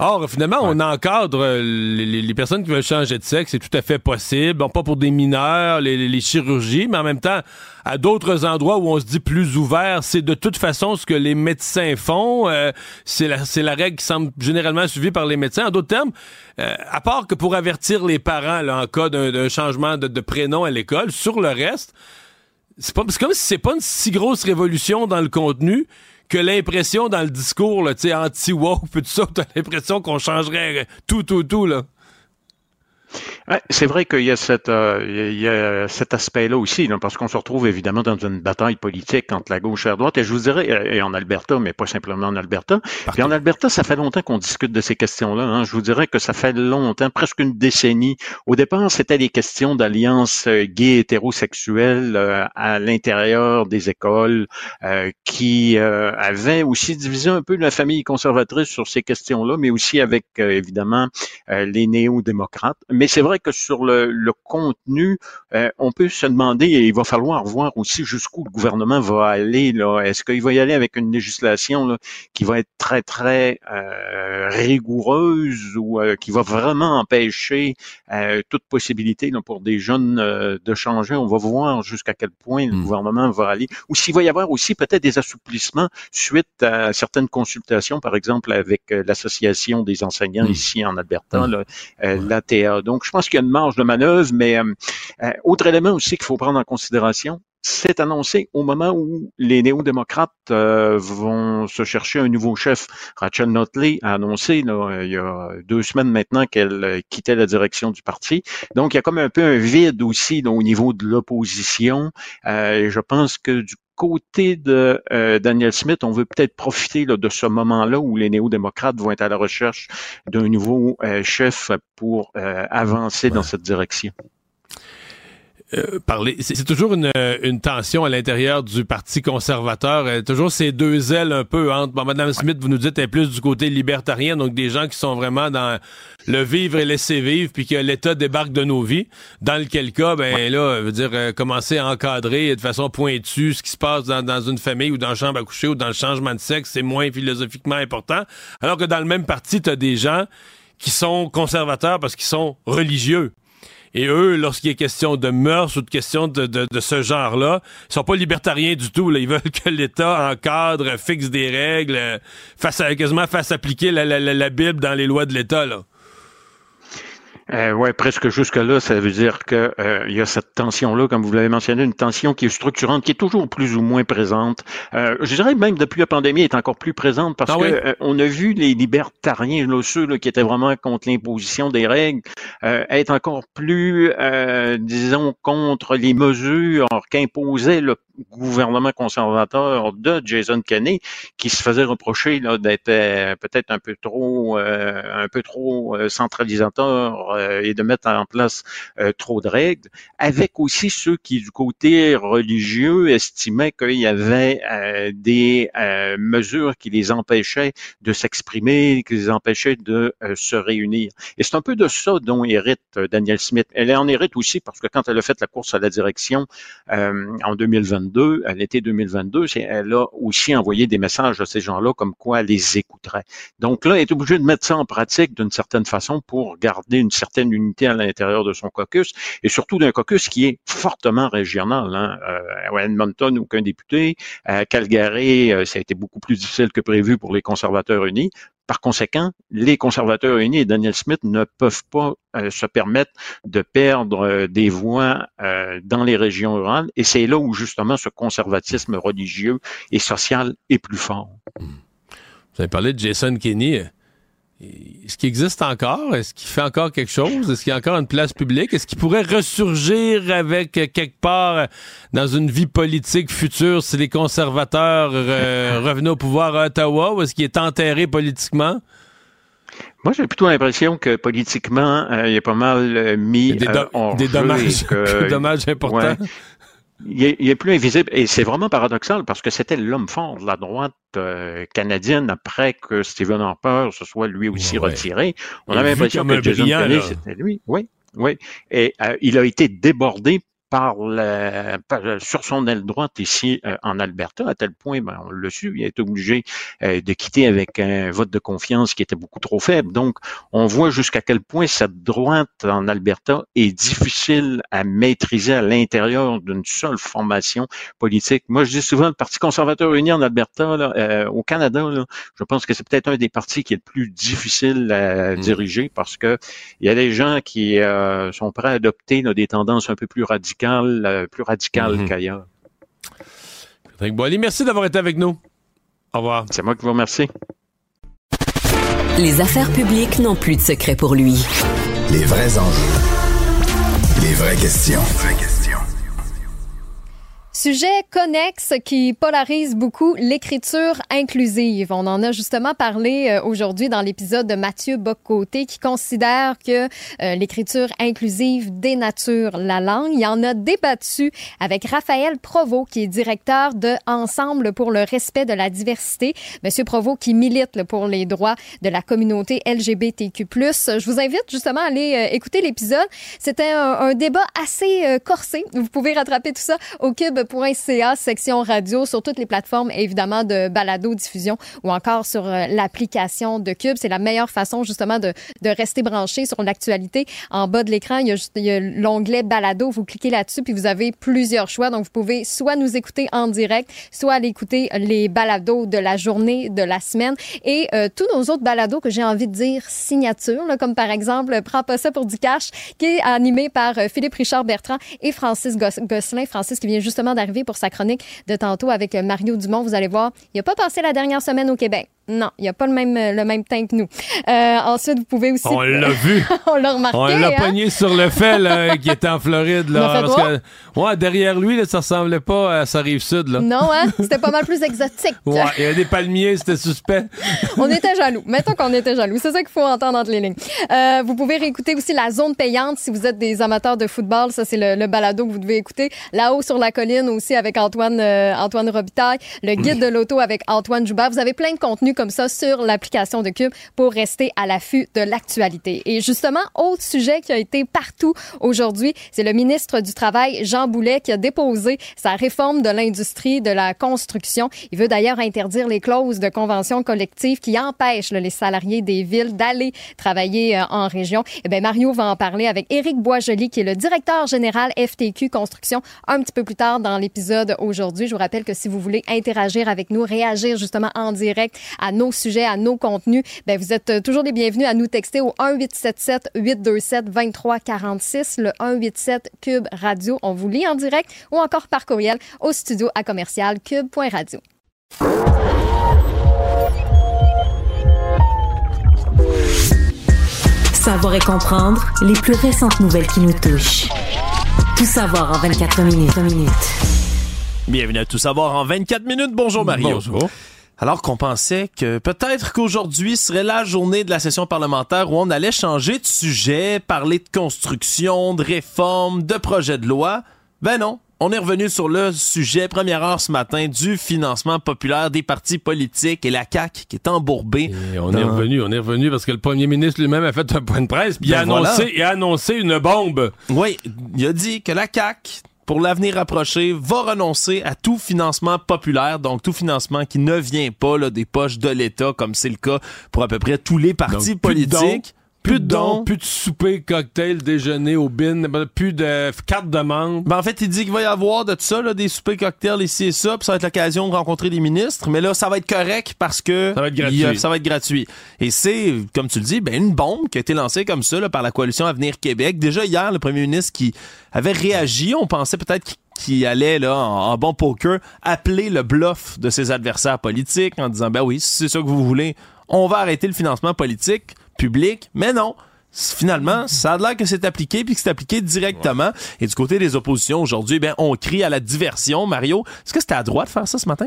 Or, finalement, on encadre euh, les, personnes qui veulent changer de sexe, c'est tout à fait possible. Bon, pas pour des mineurs, les, chirurgies, mais en même temps, à d'autres endroits où on se dit plus ouvert, c'est de toute façon ce que les médecins font. Euh, c'est la, la règle qui semble généralement suivie par les médecins. En d'autres termes, euh, à part que pour avertir les parents là, en cas d'un changement de, de prénom à l'école, sur le reste, c'est comme si c'est pas une si grosse révolution dans le contenu que l'impression dans le discours, là, anti-woke, tout ça, t'as l'impression qu'on changerait tout, tout, tout, là c'est vrai qu'il y a, cette, euh, il y a cet aspect-là aussi, parce qu'on se retrouve évidemment dans une bataille politique entre la gauche et la droite, et je vous dirais, euh, et en Alberta, mais pas simplement en Alberta. Puis en Alberta, ça fait longtemps qu'on discute de ces questions-là. Hein. Je vous dirais que ça fait longtemps, presque une décennie. Au départ, c'était des questions d'alliance euh, gay hétérosexuelle à l'intérieur des écoles qui avaient aussi divisé un peu la famille conservatrice sur ces questions-là, mais aussi avec évidemment les néo-démocrates. Mais c'est vrai que sur le, contenu, euh, on peut se demander, et il va falloir voir aussi jusqu'où le gouvernement va aller. Là. Est-ce qu'il va y aller avec une législation là, qui va être très, très euh, rigoureuse ou euh, qui va vraiment empêcher toute possibilité là, pour des jeunes de changer? On va voir jusqu'à quel point le hmm. gouvernement va aller. Ou s'il va y avoir aussi peut-être des assouplissements suite à certaines consultations, par exemple avec l'Association des enseignants hmm. ici en Alberta, hmm. l'ATA. Donc, je pense qu'il y a une marge de manœuvre, mais euh, euh, autre élément aussi qu'il faut prendre en considération, c'est annoncé au moment où les néo-démocrates euh, vont se chercher un nouveau chef. Rachel Notley a annoncé il y a deux semaines maintenant qu'elle quittait la direction du parti. Donc, il y a comme un peu un vide aussi au niveau de l'opposition. je pense que du côté de euh, Daniel Smith, on veut peut-être profiter de ce moment-là où les néo-démocrates vont être à la recherche d'un nouveau euh, chef pour avancer dans cette direction. Euh, parler. C'est toujours une, une, tension à l'intérieur du Parti conservateur. Euh, toujours ces deux ailes un peu entre. Bon, Madame Smith, vous nous dites, est plus du côté libertarien, donc des gens qui sont vraiment dans le vivre et laisser vivre, puis que l'État débarque de nos vies. Dans lequel cas, ben là, veut dire, euh, commencer à encadrer de façon pointue ce qui se passe dans, dans une famille ou dans la chambre à coucher ou dans le changement de sexe, c'est moins philosophiquement important. Alors que dans le même parti, tu as des gens qui sont conservateurs parce qu'ils sont religieux. Et eux, lorsqu'il est question de mœurs ou de questions de, de, ce genre-là, ils sont pas libertariens du tout. Ils veulent que l'État encadre, fixe des règles, euh, fasse quasiment fasse appliquer la, la, la Bible dans les lois de l'État. Là. Euh, ouais, presque jusque-là, ça veut dire qu'il euh, y a cette tension-là, comme vous l'avez mentionné, une tension qui est structurante, qui est toujours plus ou moins présente. Euh, je dirais même depuis la pandémie, elle est encore plus présente parce qu'on ah que euh, on a vu les libertariens, là, ceux là, qui étaient vraiment contre l'imposition des règles, être encore plus, disons, contre les mesures qu'imposait le gouvernement conservateur de Jason Kenney, qui se faisait reprocher d'être peut-être un peu trop, un peu trop centralisateur euh, et de mettre en place euh, trop de règles, avec aussi ceux qui, du côté religieux, estimaient qu'il y avait euh, des mesures qui les empêchaient de s'exprimer, qui les empêchaient de se réunir. Et c'est un peu de ça dont hérite Daniel Smith. Elle en hérite aussi parce que quand elle a fait la course à la direction en 2022, à l'été 2022, elle a aussi envoyé des messages à ces gens-là comme quoi elle les écouterait. Donc là, elle est obligée de mettre ça en pratique d'une certaine façon pour garder une certaine unité à l'intérieur de son caucus, et surtout d'un caucus qui est fortement régional. Hein. Euh, à Edmonton, aucun député. À Calgary, euh, ça a été beaucoup plus difficile que prévu pour les conservateurs unis. Par conséquent, les conservateurs unis et Daniel Smith ne peuvent pas euh, se permettre de perdre des voix dans les régions rurales. Et c'est là où justement ce conservatisme religieux et social est plus fort. Vous avez parlé de Jason Kenney. Est-ce qu'il existe encore? Est-ce qu'il fait encore quelque chose? Est-ce qu'il y a encore une place publique? Est-ce qu'il pourrait ressurgir avec euh, quelque part euh, dans une vie politique future si les conservateurs euh, revenaient au pouvoir à Ottawa ou est-ce qu'il est enterré politiquement? Moi, j'ai plutôt l'impression que politiquement, il est pas mal mis des, des dommages, des dommages importants il est, plus invisible et c'est vraiment paradoxal parce que c'était l'homme fort de la droite euh, canadienne après que Stephen Harper se soit lui aussi retiré. On avait l'impression que Jason Kenney, c'était lui. Oui, oui. Et euh, il a été débordé par, sur son aile droite ici euh, en Alberta, à tel point, ben, on l'a su, il a été obligé euh, de quitter avec un vote de confiance qui était beaucoup trop faible. Donc, on voit jusqu'à quel point cette droite en Alberta est difficile à maîtriser à l'intérieur d'une seule formation politique. Moi, je dis souvent, le Parti conservateur uni en Alberta, euh, au Canada, je pense que c'est peut-être un des partis qui est le plus difficile à mmh. diriger parce que il y a des gens qui sont prêts à adopter des tendances un peu plus radicales euh, plus radical mhm. qu'ailleurs. merci d'avoir été avec nous. Au revoir. C'est moi qui vous remercie. Les affaires publiques n'ont plus de secret pour lui. Les vrais enjeux. Les vraies questions. Sujet connexe qui polarise beaucoup, l'écriture inclusive. On en a justement parlé euh, aujourd'hui dans l'épisode de Mathieu Boccoté qui considère que euh, l'écriture inclusive dénature la langue. Il en a débattu avec Raphaël Provost qui est directeur de Ensemble pour le respect de la diversité. Monsieur Provost qui milite pour les droits de la communauté LGBTQ+. Je vous invite justement à aller euh, écouter l'épisode. C'était un, un, débat assez corsé. Vous pouvez rattraper tout ça au Cube section radio, sur toutes les plateformes, évidemment, de balado-diffusion ou encore sur euh, l'application de Cube. C'est la meilleure façon, justement, de, de rester branché sur l'actualité. En bas de l'écran, il y a, l'onglet balado. Vous cliquez là-dessus, puis vous avez plusieurs choix. Donc, vous pouvez soit nous écouter en direct, soit aller écouter les balados de la journée, de la semaine et euh, tous nos autres balados que j'ai envie de dire signature, là, comme par exemple Prends pas ça pour du cash, qui est animé par euh, Philippe Richard Bertrand et Francis Gosselin. Francis qui vient justement pour sa chronique de tantôt avec Mario Dumont. Vous allez voir, il n'a pas passé la dernière semaine au Québec. Non, il n'y a pas le même, le même teint que nous. Euh, ensuite, vous pouvez aussi. On l'a vu. on l'a remarqué. On l'a hein? pogné sur le fait là, qui était en Floride. Là, parce que, ouais, derrière lui, là, ça ressemblait pas à sa rive sud. Là. Non, hein? C'était pas mal plus exotique. ouais, il y avait des palmiers, c'était suspect. on était jaloux. Mettons qu'on était jaloux. C'est ça qu'il faut entendre entre les lignes. Euh, vous pouvez réécouter aussi la zone payante si vous êtes des amateurs de football. Ça, c'est le, balado que vous devez écouter. Là-haut sur la colline aussi avec Antoine, euh, Antoine Robitaille. Le guide de l'auto avec Antoine Joubert. Vous avez plein de contenu comme ça sur l'application de Cube pour rester à l'affût de l'actualité. Et justement, autre sujet qui a été partout aujourd'hui, c'est le ministre du Travail, Jean Boulet, qui a déposé sa réforme de l'industrie de la construction. Il veut d'ailleurs interdire les clauses de convention collective qui empêchent les salariés des villes d'aller travailler euh, en région. Eh bien, Mario va en parler avec Éric Boisjoli, qui est le directeur général FTQ Construction, un petit peu plus tard dans l'épisode aujourd'hui. Je vous rappelle que si vous voulez interagir avec nous, réagir justement en direct à nos sujets, à nos contenus, ben vous êtes toujours les bienvenus à nous texter au 1877 827 2346, le 187 Cube Radio. On vous lit en direct ou encore par courriel au studio à commercial cube.radio. Savoir et comprendre les plus récentes nouvelles qui nous touchent. Tout savoir en 24 minutes. minutes. Bienvenue à Tout savoir en 24 minutes. Bonjour Mario. Bonjour. Alors qu'on pensait que peut-être qu'aujourd'hui serait la journée de la session parlementaire où on allait changer de sujet, parler de construction, de réforme, de projet de loi, ben non. On est revenu sur le sujet, première heure ce matin, du financement populaire des partis politiques et la CAQ qui est embourbée. on est revenu, on est revenu parce que le premier ministre lui-même a fait un point de presse puis il, a ben annoncé, il a annoncé une bombe. Oui, il a dit que la CAQ pour l'avenir approché, va renoncer à tout financement populaire, donc tout financement qui ne vient pas là, des poches de l'État, comme c'est le cas pour à peu près tous les partis politiques. Plus de dons, plus de souper, cocktail, déjeuner au bin, plus de cartes de membre. Ben en fait, il dit qu'il va y avoir de tout ça, là, des soupers, cocktails, ici et ça, puis ça va être l'occasion de rencontrer des ministres. Mais là, ça va être correct parce que ça va être gratuit. ça va être gratuit. Et c'est, comme tu le dis, ben une bombe qui a été lancée comme ça là, par la coalition Avenir Québec. Déjà hier, le premier ministre qui avait réagi, on pensait peut-être qu'il allait là en, bon poker appeler le bluff de ses adversaires politiques en disant ben oui, si c'est ça que vous voulez, on va arrêter le financement politique public, mais non. Finalement, ça a l'air que c'est appliqué puis que c'est appliqué directement. Et du côté des oppositions aujourd'hui, ben on crie à la diversion. Mario, est-ce que c'était à droite de faire ça ce matin?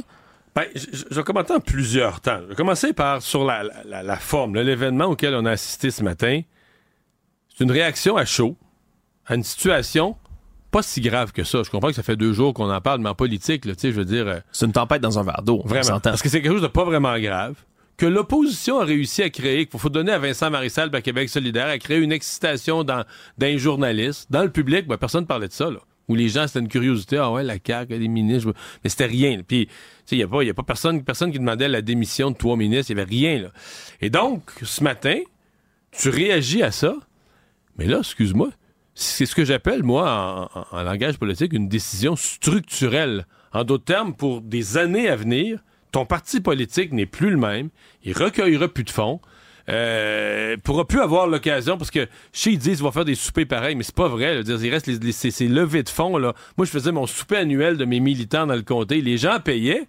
Ben, je, vais commenter en plusieurs temps. Je vais commencer par sur la, la, forme, l'événement auquel on a assisté ce matin. C'est une réaction à chaud à une situation pas si grave que ça. Je comprends que ça fait deux jours qu'on en parle, mais en politique, tu sais, je veux dire. Euh, c'est une tempête dans un verre d'eau. Vraiment. Parce que c'est quelque chose de pas vraiment grave que l'opposition a réussi à créer, qu'il faut donner à Vincent Marissal, à Québec solidaire, à créer une excitation dans, d'un journaliste. Dans le public, ben, personne ne parlait de ça, là. Où les gens, c'était une curiosité. Ah ouais, la CAQ, les ministres. Mais c'était rien. Puis, il n'y a pas, a pas personne, personne qui demandait la démission de trois ministres. Il n'y avait rien, là. Et donc, ce matin, tu réagis à ça. Mais là, excuse-moi, c'est ce que j'appelle, moi, en, langage politique, une décision structurelle. En d'autres termes, pour des années à venir, ton parti politique n'est plus le même, il recueillera plus de fonds, euh, pourra plus avoir l'occasion parce que chez ils disent qu'ils vont faire des soupers pareils, mais c'est pas vrai. Il reste les, ces, levées de fonds là. Moi, je faisais mon souper annuel de mes militants dans le comté. Les gens payaient.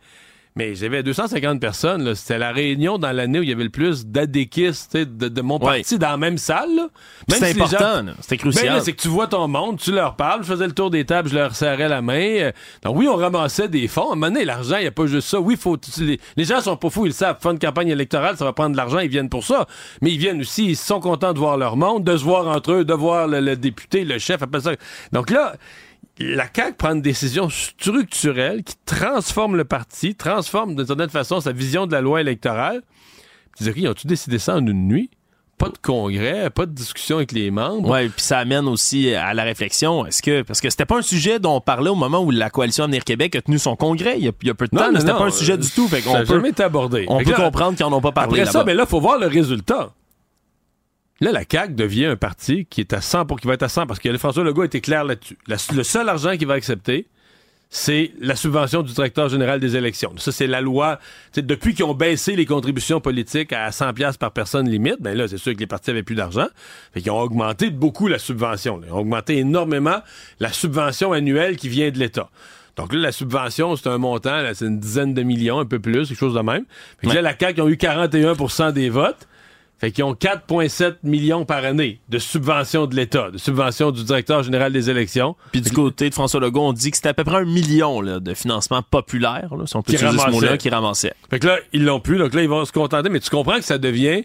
Mais j'avais 250 personnes. C'était la réunion dans l'année où il y avait le plus d'adéquistes de, de, mon parti dans la même salle. C'est important. C'était crucial. c'est que tu vois ton monde, tu leur parles. Je faisais le tour des tables, je leur serrais la main. Donc oui, on ramassait des fonds. À un moment donné, l'argent, il n'y a pas juste ça. Oui, faut, les, les, gens sont pas fous, ils savent. Faire une campagne électorale, ça va prendre de l'argent, ils viennent pour ça. Mais ils viennent aussi, ils sont contents de voir leur monde, de se voir entre eux, de voir le, le député, le chef, appelle ça. Donc là, la CAQ prend une décision structurelle qui transforme le parti, transforme d'une certaine façon sa vision de la loi électorale. Ils disent, ils ont-tu décidé ça en une nuit? Pas de congrès, pas de discussion avec les membres. Oui, puis ça amène aussi à la réflexion. Est-ce que parce que c'était pas un sujet dont on parlait au moment où la coalition Avenir Québec a tenu son congrès il y a, peu de temps, c'était pas un sujet du tout. ça n'a jamais été abordé. On peut comprendre qu'ils n'en ont pas parlé. Après ça, mais là, il faut voir le résultat. Là, la CAQ devient un parti qui est à 100 pour qui va être à 100 parce que François Legault a été clair là-dessus. le seul argent qu'il va accepter, c'est la subvention du directeur général des élections. Ça, c'est la loi. depuis qu'ils ont baissé les contributions politiques à 100 pièces par personne limite, ben là, c'est sûr que les partis avaient plus d'argent. Fait qu'ils ont augmenté beaucoup la subvention. Ils ont augmenté énormément la subvention annuelle qui vient de l'État. Donc là, la subvention, c'est un montant, c'est une dizaine de millions, un peu plus, quelque chose de même. Fait que là, la CAQ ont eu 41% des votes. Fait qu'ils ont 4,7 millions par année de subventions de l'État, de subventions du directeur général des élections. Puis du côté de François Legault, on dit que c'était à peu près un million de financement populaire, si on peut utiliser ce mot-là, qui ramassait. Fait que là, ils l'ont plus, donc là, ils vont se contenter. Mais tu comprends que ça devient...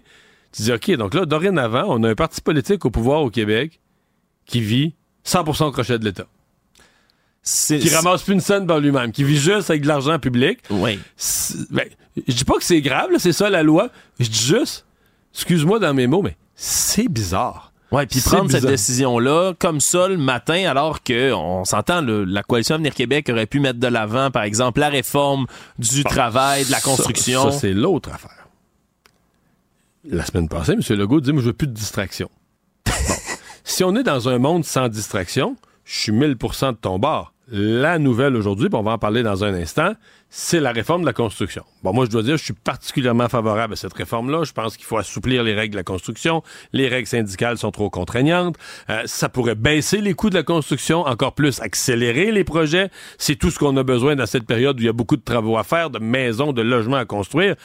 Tu dis, OK, donc là, dorénavant, on a un parti politique au pouvoir au Québec qui vit 100% au crochet de l'État. Qui ramasse plus une scène par lui-même, qui vit juste avec de l'argent public. Oui. Ben, je dis pas que c'est grave, c'est ça la loi. Je dis juste excuse-moi dans mes mots, mais c'est bizarre. Ouais, puis prendre cette décision-là comme ça le matin, alors que on s'entend, la coalition Avenir Québec aurait pu mettre de l'avant, par exemple, la réforme du travail, de la construction. Ça, c'est l'autre affaire. La semaine passée, M. Legault dit, moi, je veux plus de distraction. bon. Si on est dans un monde sans distraction, je suis 1000% de ton bord. La nouvelle aujourd'hui, on va en parler dans un instant, c'est la réforme de la construction. Bon, moi, je dois dire, je suis particulièrement favorable à cette réforme-là. Je pense qu'il faut assouplir les règles de la construction. Les règles syndicales sont trop contraignantes. Euh, ça pourrait baisser les coûts de la construction, encore plus accélérer les projets. C'est tout ce qu'on a besoin dans cette période où il y a beaucoup de travaux à faire, de maisons, de logements à construire.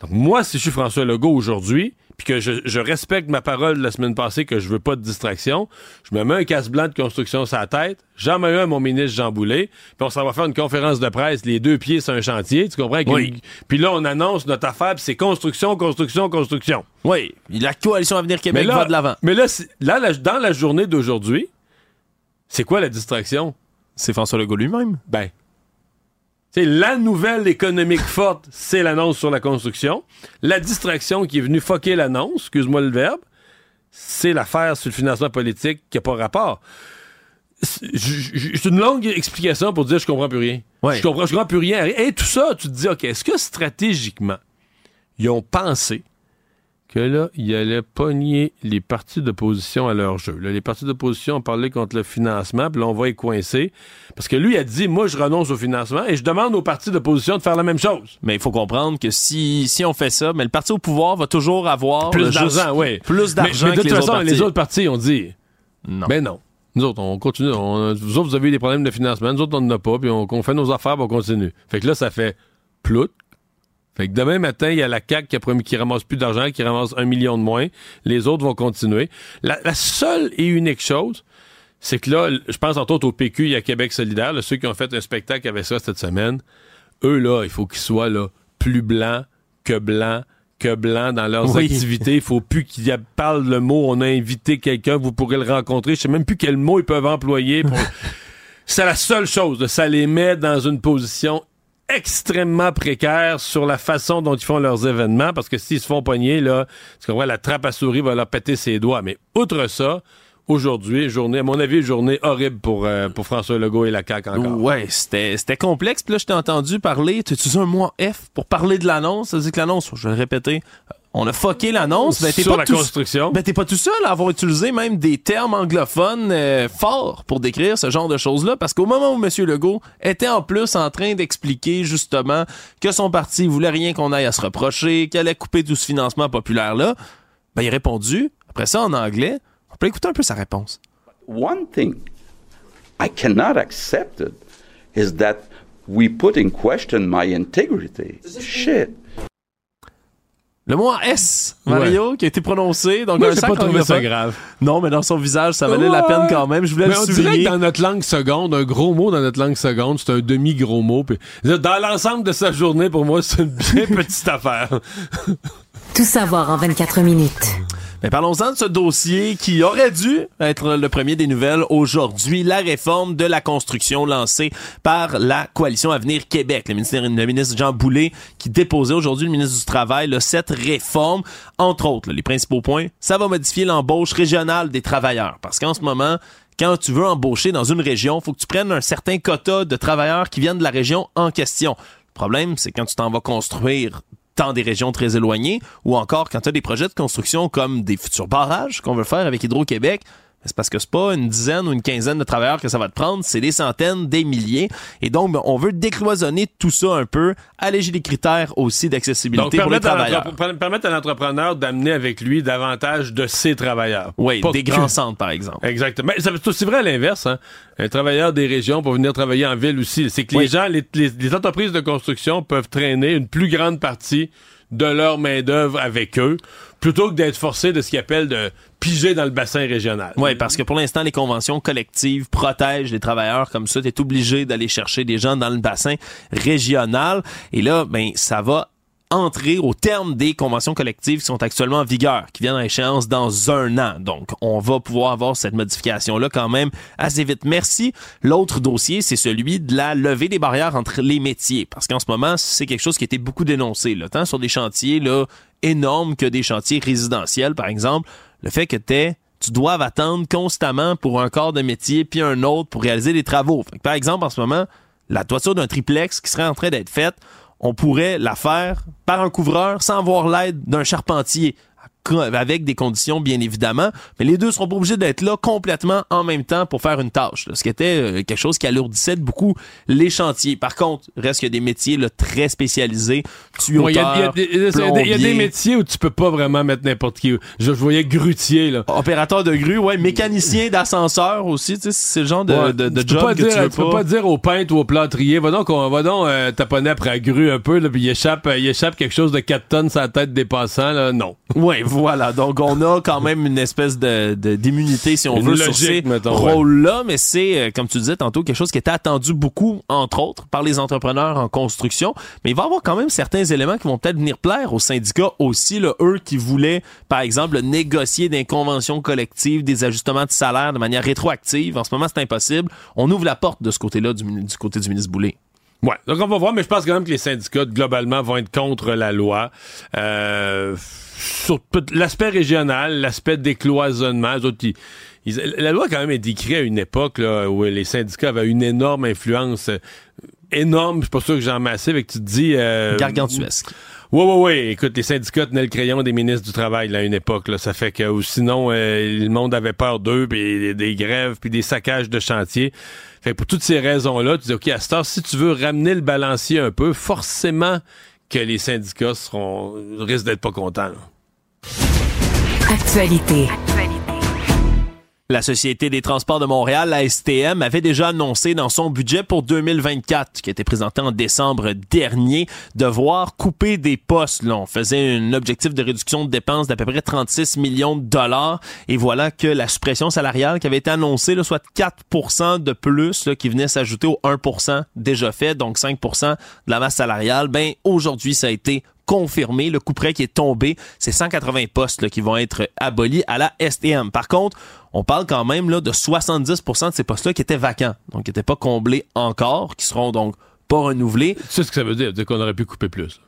Donc, moi, si je suis François Legault aujourd'hui, puis que je, respecte ma parole de la semaine passée que je veux pas de distraction, je me mets un casse blanc de construction sur la tête, j'en mets un à mon ministre Jean Boulet, puis on s'en va faire une conférence de presse, les deux pieds sur un chantier, tu comprends? Oui. Puis là, on annonce notre affaire, puis c'est construction, construction, construction. Oui, la coalition Avenir Québec va de l'avant. Mais là, là, dans la journée d'aujourd'hui, c'est quoi la distraction? C'est François Legault lui-même. Ben, c'est la nouvelle économique forte, c'est l'annonce sur la construction. La distraction qui est venue foquer l'annonce, excuse-moi le verbe, c'est l'affaire sur le financement politique qui n'a pas rapport. C'est une longue explication pour dire je comprends plus rien. Je comprends, je comprends plus rien. Et tout ça, tu te dis, OK, est-ce que stratégiquement, ils ont pensé que là, il allait pogner les partis d'opposition à leur jeu. les partis d'opposition ont parlé contre le financement, puis là, on va y coincer. Parce que lui a dit, moi, je renonce au financement et je demande aux partis d'opposition de faire la même chose. Mais il faut comprendre que si, si on fait ça, mais le parti au pouvoir va toujours avoir plus d'argent, oui. Plus d'argent mais, de toute façon, les autres partis ont dit, non. Ben non. Nous autres, on continue. vous autres, vous avez eu des problèmes de financement. Nous autres, on n'en a pas. Puis on, on, fait nos affaires, puis on continue. Fait que là, ça fait plout, fait que demain matin, il y a la CAC qui, a promis, qui ramasse plus d'argent, qui ramasse un million de moins. Les autres vont continuer. La, seule et unique chose, c'est que là, je pense entre autres au PQ, il y a Québec solidaire, ceux qui ont fait un spectacle avec ça cette semaine. Eux, là, il faut qu'ils soient là, plus blancs que blancs que blancs dans leurs activités. Il faut plus qu'ils parlent le mot on a invité quelqu'un, vous pourrez le rencontrer. Je sais même plus quel mot ils peuvent employer. C'est la seule chose. Ça les met dans une position extrêmement précaires sur la façon dont ils font leurs événements, parce que s'ils se font pogner, là, tu comprends, la trappe à souris va leur péter ses doigts. Mais outre ça, aujourd'hui, journée, à mon avis, journée horrible pour, euh, pour François Legault et la CAQ encore. Ouais, c'était, complexe. Puis là, je t'ai entendu parler, tu utilises un mot F pour parler de l'annonce? Ça veut dire que l'annonce, je vais répéter, on a fucké l'annonce. Ben, Sur la construction. Ben, t'es pas tout seul à avoir utilisé même des termes anglophones euh, forts pour décrire ce genre de choses-là, parce qu'au moment où M. Legault était en plus en train d'expliquer justement que son parti voulait rien qu'on aille à se reprocher, qu'elle allait couper tout ce financement populaire-là, ben, il a répondu, après ça en anglais, on peut écouter un peu sa réponse. One thing I cannot accept it is that we put in question my integrity. Shit. Le mot S, Mario, qui a été prononcé. Donc, Moi, j'ai pas trouvé ça grave. Non, mais dans son visage, ça valait la peine quand même. Je voulais mais le on dirait que dans notre langue seconde, un gros mot dans notre langue seconde, c'est un demi-gros mot. dans l'ensemble de sa journée, pour moi, c'est une bien petite affaire. Tout savoir en 24 minutes. Mais parlons-en de ce dossier qui aurait dû être le premier des nouvelles aujourd'hui, la réforme de la construction lancée par la coalition Avenir Québec. Le ministre, le ministre Jean Boulet qui déposait aujourd'hui, le ministre du Travail, cette réforme. Entre autres, les principaux points, ça va modifier l'embauche régionale des travailleurs. Parce qu'en ce moment, quand tu veux embaucher dans une région, il faut que tu prennes un certain quota de travailleurs qui viennent de la région en question. Le problème, c'est quand tu t'en vas construire dans des régions très éloignées, ou encore quand tu as des projets de construction comme des futurs barrages qu'on veut faire avec Hydro-Québec, c'est parce que c'est pas une dizaine ou une quinzaine de travailleurs que ça va te prendre, c'est des centaines, des milliers. Et donc, ben, on veut décloisonner tout ça un peu, alléger les critères aussi d'accessibilité pour les travailleurs. permettre à l'entrepreneur d'amener avec lui davantage de ses travailleurs. Oui, des grands centres, par exemple. Exactement. C'est aussi vrai à l'inverse. Hein? Un travailleur des régions pour venir travailler en ville aussi. C'est que les gens, les entreprises de construction peuvent traîner une plus grande partie de leur main-d'œuvre avec eux, plutôt que d'être forcé de ce qu'ils appellent de piger dans le bassin régional. Oui, parce que pour l'instant, les conventions collectives protègent les travailleurs comme ça. Tu es obligé d'aller chercher des gens dans le bassin régional. Et là, ben, ça va entrer au terme des conventions collectives qui sont actuellement en vigueur, qui viennent à échéance dans un an. Donc, on va pouvoir avoir cette modification-là quand même assez vite. Merci. L'autre dossier, c'est celui de la levée des barrières entre les métiers. Parce qu'en ce moment, c'est quelque chose qui a été beaucoup dénoncé, là, tant sur des chantiers là, énormes que des chantiers résidentiels, par exemple. Le fait que t'es tu dois attendre constamment pour un corps de métier puis un autre pour réaliser des travaux. par exemple, en ce moment, la toiture d'un triplex qui serait en train d'être faite, on pourrait la faire par un couvreur sans avoir l'aide d'un charpentier avec des conditions bien évidemment, mais les deux seront pas obligés d'être là complètement en même temps pour faire une tâche, ce qui était euh, quelque chose qui alourdissait beaucoup les chantiers. Par contre, reste qu'il y a des métiers là, très spécialisés, tuyauteur, Il y, a des métiers où tu peux pas vraiment mettre n'importe qui. Je, voyais grutier là. Opérateur de grue, ouais, mécanicien d'ascenseur aussi, tu sais, c'est le genre de, de, job que tu veux pas. peux pas dire au peintre ou au plâtrier, va donc, on va donc euh, taponner après la grue un peu, là, puis il échappe, il échappe quelque chose de 4 tonnes sur la tête des passants, là, non. Ouais, voilà, donc on a quand même une espèce de d'immunité, si on veut, sur ces rôles-là, mais c'est, euh, comme tu disais tantôt, quelque chose qui était attendu beaucoup, entre autres, par les entrepreneurs en construction. Mais il va y avoir quand même certains éléments qui vont peut-être venir plaire aux syndicats aussi, là, eux qui voulaient, par exemple, négocier des conventions collectives, des ajustements de salaire de manière rétroactive. En ce moment, c'est impossible. On ouvre la porte de ce côté-là, du, du côté du ministre Boulay. Ouais, donc on va voir, mais je pense quand même que les syndicats, globalement, vont être contre la loi. Euh, sur l'aspect régional, l'aspect décloisonnement, la loi quand même est écrite à une époque là, où les syndicats avaient une énorme influence, euh, énorme, je suis pas sûr que j'en massé, avec tu te dis... Euh, Gargantuesque. Oui, oui, oui. Écoute, les syndicats tenaient le crayon des ministres du Travail à une époque. Là. Ça fait que sinon, euh, le monde avait peur d'eux, puis des grèves, puis des saccages de chantier. Fait pour toutes ces raisons-là, tu dis, OK, à ce si tu veux ramener le balancier un peu, forcément que les syndicats seront risquent d'être pas contents. Actualité. La Société des transports de Montréal, la STM, avait déjà annoncé dans son budget pour 2024, qui a été présenté en décembre dernier, devoir couper des postes. Là, on faisait un objectif de réduction de dépenses d'à peu près 36 millions de dollars. Et voilà que la suppression salariale qui avait été annoncée, là, soit 4% de plus, là, qui venait s'ajouter au 1% déjà fait, donc 5% de la masse salariale, ben aujourd'hui, ça a été confirmé. Le coup près qui est tombé, c'est 180 postes qui vont être abolis à la STM. Par contre, on parle quand même là, de 70% de ces postes-là qui étaient vacants, donc qui n'étaient pas comblés encore, qui seront donc pas renouvelés. Sais ce que ça veut dire? dire qu'on aurait pu couper plus.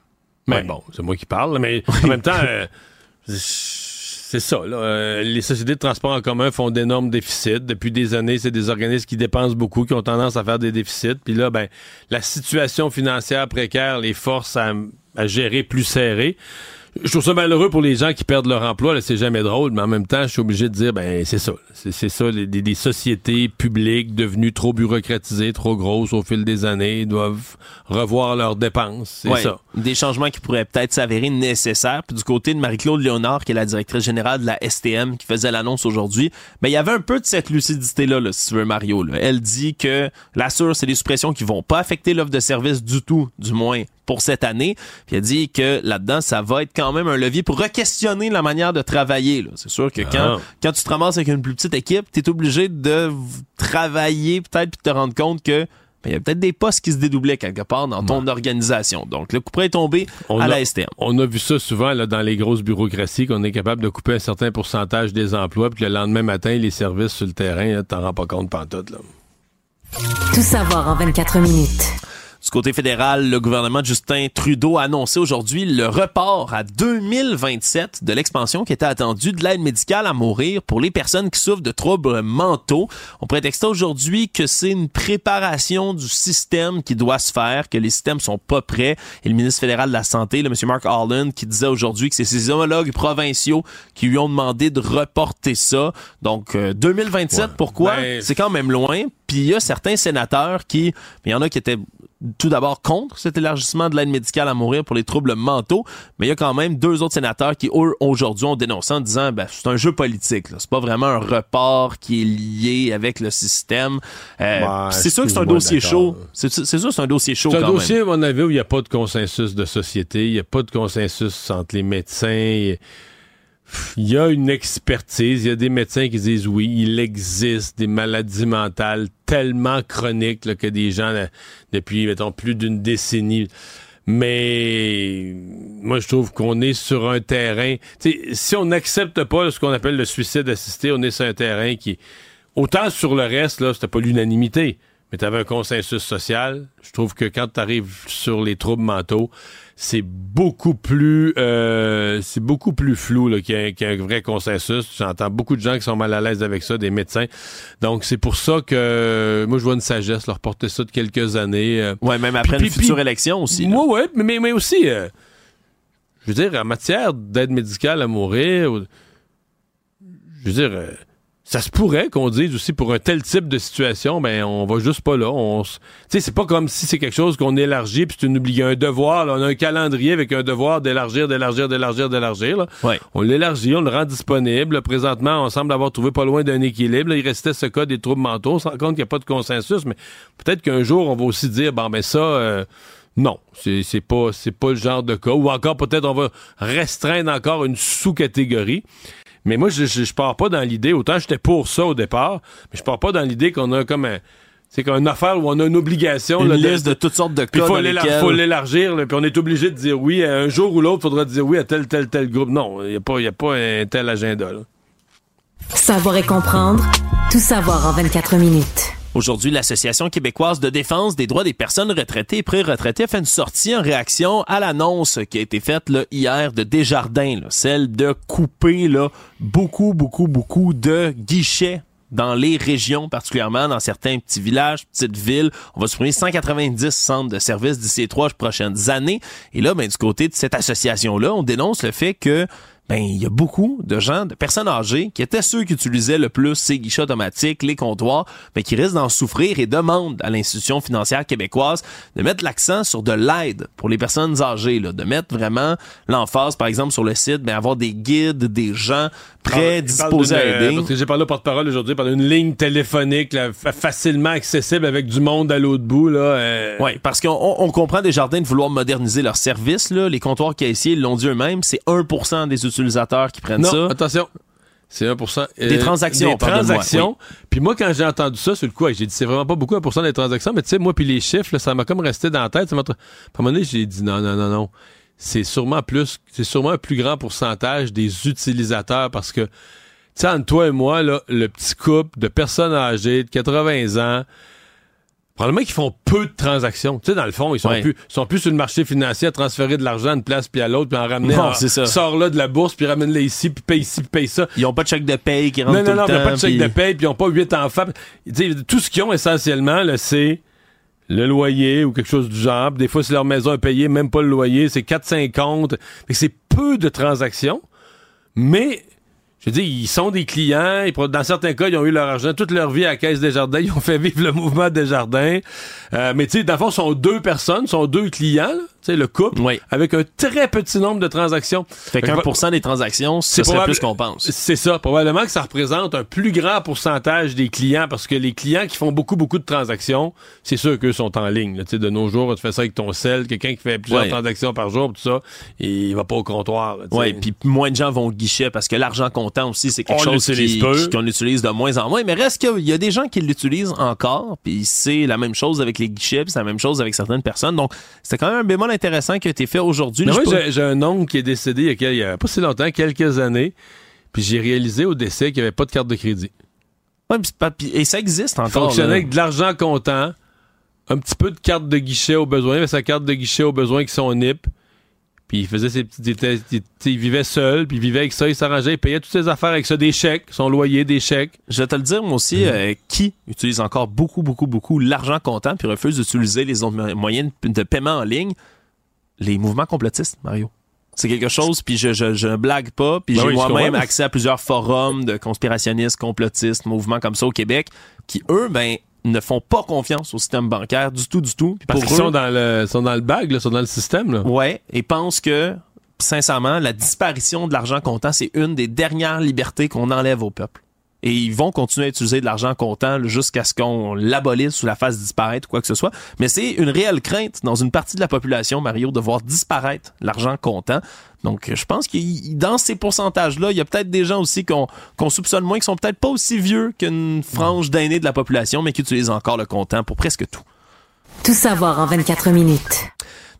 Mais bon, c'est moi qui parle, mais en même temps, euh, c'est ça. Euh, les sociétés de transport en commun font d'énormes déficits. Depuis des années, c'est des organismes qui dépensent beaucoup, qui ont tendance à faire des déficits. Puis là, ben, la situation financière précaire les force à à gérer plus serré je trouve ça malheureux pour les gens qui perdent leur emploi. C'est jamais drôle, mais en même temps, je suis obligé de dire, ben c'est ça. C'est ça, les, des sociétés publiques devenues trop bureaucratisées, trop grosses au fil des années, doivent revoir leurs dépenses. C'est ça. Des changements qui pourraient peut-être s'avérer nécessaires. Puis du côté de Marie-Claude Léonard, qui est la directrice générale de la STM, qui faisait l'annonce aujourd'hui, ben il y avait un peu de cette lucidité-là, là, si tu veux, Mario. Là. Elle dit que la c'est des suppressions qui vont pas affecter l'offre de service du tout, du moins pour cette année. Puis elle dit que là-dedans, ça va être quand même un levier pour re-questionner la manière de travailler. C'est sûr que quand, ah. quand tu te ramasses avec une plus petite équipe, tu es obligé de travailler peut-être puis te rendre compte que ben, il y a peut-être des postes qui se dédoublaient quelque part dans ton organisation. Donc, le coup est tombé à la STM. On a vu ça souvent là, dans les grosses bureaucraties, qu'on est capable de couper un certain pourcentage des emplois, puis le lendemain matin, les services sur le terrain, t'en rends pas compte pantoute. Là. Tout savoir en 24 minutes Du côté fédéral, le gouvernement de Justin Trudeau a annoncé aujourd'hui le report à 2027 de l'expansion qui était attendue de l'aide médicale à mourir pour les personnes qui souffrent de troubles mentaux. On prétexte aujourd'hui que c'est une préparation du système qui doit se faire, que les systèmes sont pas prêts. Et le ministre fédéral de la Santé, le monsieur Mark Holland, qui disait aujourd'hui que c'est ses homologues provinciaux qui lui ont demandé de reporter ça. Donc, 2027, euh, pourquoi? Ben, c'est quand même loin. Puis il y a certains sénateurs qui, il y en a qui étaient tout d'abord contre cet élargissement de l'aide médicale à mourir pour les troubles mentaux, mais il y a quand même deux autres sénateurs qui aujourd'hui ont dénoncé en disant ben c'est un jeu politique, c'est pas vraiment un report qui est lié avec le système. Euh, c'est sûr que c'est un dossier chaud. C'est sûr que c'est un dossier chaud. C'est un dossier à mon avis où il n'y a pas de consensus de société, il n'y a pas de consensus entre les médecins il y a une expertise, il y a des médecins qui disent oui, il existe des maladies mentales tellement chroniques que des gens, depuis, mettons, plus d'une décennie, mais moi, je trouve qu'on est sur un terrain. Si on n'accepte pas ce qu'on appelle le suicide assisté, on est sur un terrain qui. Autant sur le reste, là, c'était pas l'unanimité, mais tu avais un consensus social. Je trouve que quand tu arrives sur les troubles mentaux, c'est beaucoup plus euh, c'est beaucoup plus flou qu'il y, a un vrai consensus. J'entends beaucoup de gens qui sont mal à l'aise avec ça, des médecins. Donc c'est pour ça que moi je vois une sagesse leur porter ça de quelques années. Euh. ouais, même après une future élection aussi. Moi ouais, mais, mais aussi euh, je veux dire en matière d'aide médicale à mourir, je veux dire ça se pourrait qu'on dise aussi pour un tel type de situation, ben on va juste pas là. On, tu sais, c'est pas comme si c'est quelque chose qu'on élargit puis c'est une un devoir. on a un calendrier avec un devoir d'élargir, d'élargir, d'élargir, d'élargir. Ouais. On l'élargit, on le rend disponible. Présentement, on semble avoir trouvé pas loin d'un équilibre. il restait ce cas des troubles mentaux. On se rend compte qu'il n'y a pas de consensus, mais peut-être qu'un jour on va aussi dire, bon ben ça. Euh, non, c'est, c'est pas c'est pas le genre de cas. Ou encore peut-être on va restreindre encore une sous-catégorie. Mais moi, je, je, pars pas dans l'idée, autant j'étais pour ça au départ, mais je pars pas dans l'idée qu'on a comme un. C'est qu'une affaire où on a une obligation. Une liste de, toutes sortes de cas. Il faut l'élargir, puis on est obligé de dire oui. Un jour ou l'autre, il faudra dire oui à tel, tel, tel groupe. Non, il n'y a, pas, a pas un tel agenda. Savoir et comprendre, tout savoir en 24 minutes. Aujourd'hui, l'Association québécoise de défense des droits des personnes retraitées et pré-retraitées fait une sortie en réaction à l'annonce qui a été faite hier de Desjardins, celle de couper là, beaucoup, beaucoup, beaucoup de guichets dans les régions, particulièrement dans certains petits villages, petites villes. On va supprimer 190 centres de services d'ici les trois prochaines années. Et là, ben, du côté de cette association-là, on dénonce le fait que ben il y a beaucoup de gens, de personnes âgées qui étaient ceux qui utilisaient le plus ces guichets automatiques, les comptoirs, mais qui risquent d'en souffrir et demandent à l'institution financière québécoise de mettre l'accent sur de l'aide pour les personnes âgées, là, de mettre vraiment l'emphase, par exemple, sur le site, mais avoir des guides, des gens prêts, disposés à aider. Parce que j'ai parlé au porte-parole aujourd'hui, par une ligne téléphonique facilement accessible avec du monde à l'autre bout. Là, euh. Oui, parce qu'on on comprend des jardins de vouloir moderniser leurs services. Là. Les comptoirs caissiers l'ont dit eux-mêmes, c'est 1% des utilisateurs qui prennent non, attention. C'est 1%. Euh, des transactions. Des transactions. Puis moi, quand j'ai entendu ça sur le coup, j'ai dit, c'est vraiment pas beaucoup 1% des transactions, mais tu sais, moi, puis les chiffres, ça m'a comme resté dans la tête. Ça à un moment donné, j'ai dit, non, non, non, non. C'est sûrement plus, c'est sûrement un plus grand pourcentage des utilisateurs parce que, tu sais, entre toi et moi, là, le petit couple de personnes âgées de 80 ans, Probablement qu'ils font peu de transactions. Tu sais, dans le fond, ils sont plus sont plus sur le marché financier à transférer de l'argent d'une place puis à l'autre, puis en ramener. Non, c'est ça. Sors là de la bourse, puis ramène-le ici, puis paye ici, puis paye ça. Ils ont pas de chèque de paye qui rentre non, tout non, non, ils n'ont pas de chèque de paye, puis ils ont pas huit enfants. Tu sais, tout ce qu'ils ont essentiellement, c'est le loyer ou quelque chose du genre. Des fois, si leur maison est payée, même pas le loyer, c'est 4,50. C'est peu de transactions, mais je veux dire, ils sont des clients. dans certains cas, ils ont eu leur argent toute leur vie à Caisse des Jardins. Ils ont fait vivre le mouvement des Jardins. Euh, mais tu sais, dans le sont deux personnes, sont deux clients sais, le couple, avec un très petit nombre de transactions. Fait qu'un pour cent des transactions, c'est plus qu'on pense. C'est ça. Probablement que ça représente un plus grand pourcentage des clients parce que les clients qui font beaucoup, beaucoup de transactions, c'est sûr qu'eux sont en ligne. Tu sais, de nos jours, tu fais ça avec ton sel, quelqu'un qui fait plusieurs transactions par jour, tout ça, il va pas au comptoir. Oui, puis moins de gens vont au guichet parce que l'argent comptant aussi, c'est quelque chose qu'on utilise de moins en moins. Mais reste qu'il y a des gens qui l'utilisent encore, puis c'est la même chose avec les guichets, c'est la même chose avec certaines personnes. Donc, c'est quand même un bémol intéressant qui a été fait aujourd'hui. Moi, j'ai un oncle qui est décédé il y a, pas si longtemps, quelques années, puis j'ai réalisé au décès qu'il n'y avait pas de carte de crédit. et ça existe encore. Fonctionnait avec de l'argent comptant, un petit peu de carte de guichet au besoin, il avait sa carte de guichet au besoin qui son NIP. Puis il faisait ses petites. Il, vivait seul, puis il vivait avec ça, il s'arrangeait, il payait toutes ses affaires avec ça, des chèques, son loyer, des chèques. Je vais te le dire, moi aussi, mhm. euh, qui utilise encore beaucoup, beaucoup, beaucoup l'argent comptant, puis refuse d'utiliser les autres moyens de paiement en ligne, les mouvements complotistes, Mario. C'est quelque chose, puis je, je, je blague pas, puis ben j'ai moi-même accès à plusieurs forums de conspirationnistes, complotistes, mouvements comme ça au Québec, qui eux, ben, ne font pas confiance au système bancaire du tout, du tout. Parce qu'ils sont dans le sont dans le bag, là, sont dans le système. Là. Ouais, et pensent que sincèrement, la disparition de l'argent comptant, c'est une des dernières libertés qu'on enlève au peuple et ils vont continuer à utiliser de l'argent comptant jusqu'à ce qu'on l'abolisse ou la fasse disparaître ou quoi que ce soit. Mais c'est une réelle crainte dans une partie de la population, Mario, de voir disparaître l'argent comptant. Donc, je pense que dans ces pourcentages-là, il y a peut-être des gens aussi qu'on soupçonne moins, qui sont peut-être pas aussi vieux qu'une frange d'aînés de la population, mais qui utilisent encore le comptant pour presque tout. Tout savoir en 24 minutes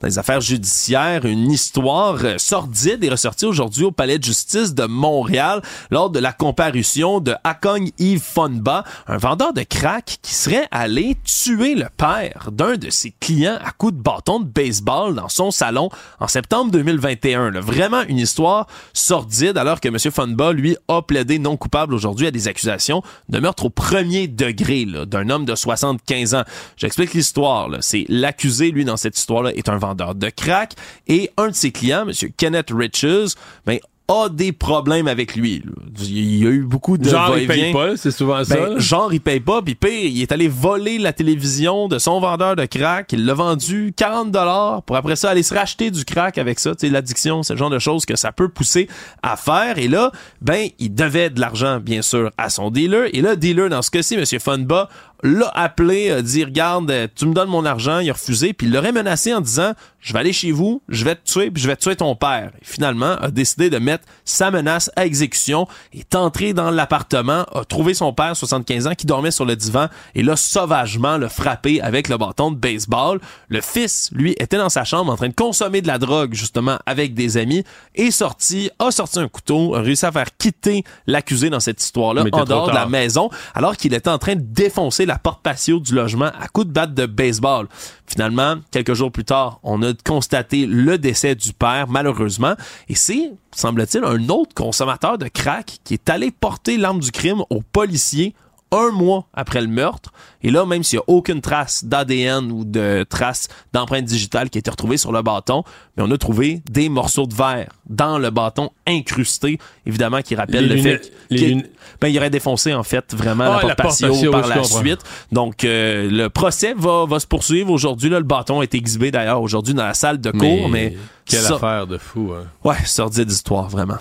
dans affaires judiciaires. Une histoire euh, sordide est ressortie aujourd'hui au Palais de justice de Montréal lors de la comparution de Akong Yves Fonba, un vendeur de crack qui serait allé tuer le père d'un de ses clients à coups de bâton de baseball dans son salon en septembre 2021. Vraiment une histoire sordide alors que M. Fonba, lui, a plaidé non coupable aujourd'hui à des accusations de meurtre au premier degré d'un homme de 75 ans. J'explique l'histoire. C'est l'accusé, lui, dans cette histoire-là, est un vendeur de crack. Et un de ses clients, M. Kenneth Riches, ben, a des problèmes avec lui. Il y a eu beaucoup de genre il paye pas, c'est souvent ben, ça. Genre il paye pas, puis pire, il est allé voler la télévision de son vendeur de crack, il l'a vendu 40 dollars pour après ça aller se racheter du crack avec ça, tu sais l'addiction, c'est le genre de choses que ça peut pousser à faire. Et là, ben il devait de l'argent bien sûr à son dealer. Et le dealer dans ce cas-ci monsieur Funba l'a appelé, a dit regarde, euh, tu me donnes mon argent, il a refusé, puis il l'aurait menacé en disant je vais aller chez vous, je vais te tuer, puis je vais tuer ton père. Et finalement, a décidé de mettre sa menace à exécution, est entré dans l'appartement, a trouvé son père, 75 ans, qui dormait sur le divan, et l'a sauvagement le frappé avec le bâton de baseball. Le fils, lui, était dans sa chambre en train de consommer de la drogue, justement, avec des amis, est sorti, a sorti un couteau, a réussi à faire quitter l'accusé dans cette histoire-là, en dehors de la maison, alors qu'il était en train de défoncer la porte patio du logement à coups de batte de baseball. Finalement, quelques jours plus tard, on a constaté le décès du père, malheureusement, et c'est, semble-t-il, un autre consommateur de crack qui est allé porter l'arme du crime aux policiers un mois après le meurtre. Et là, même s'il n'y a aucune trace d'ADN ou de trace d'empreinte digitale qui a été retrouvée sur le bâton, mais on a trouvé des morceaux de verre dans le bâton incrusté, évidemment, qui rappelle le fait qu'il ben, il aurait défoncé, en fait, vraiment la, ah, porte patio, par la suite. Donc, euh, le procès va, va se poursuivre aujourd'hui. Le bâton est exhibé, d'ailleurs, aujourd'hui dans la salle de cours, mais... quelle affaire de fou, hein? Ouais, sordide d'histoire, vraiment.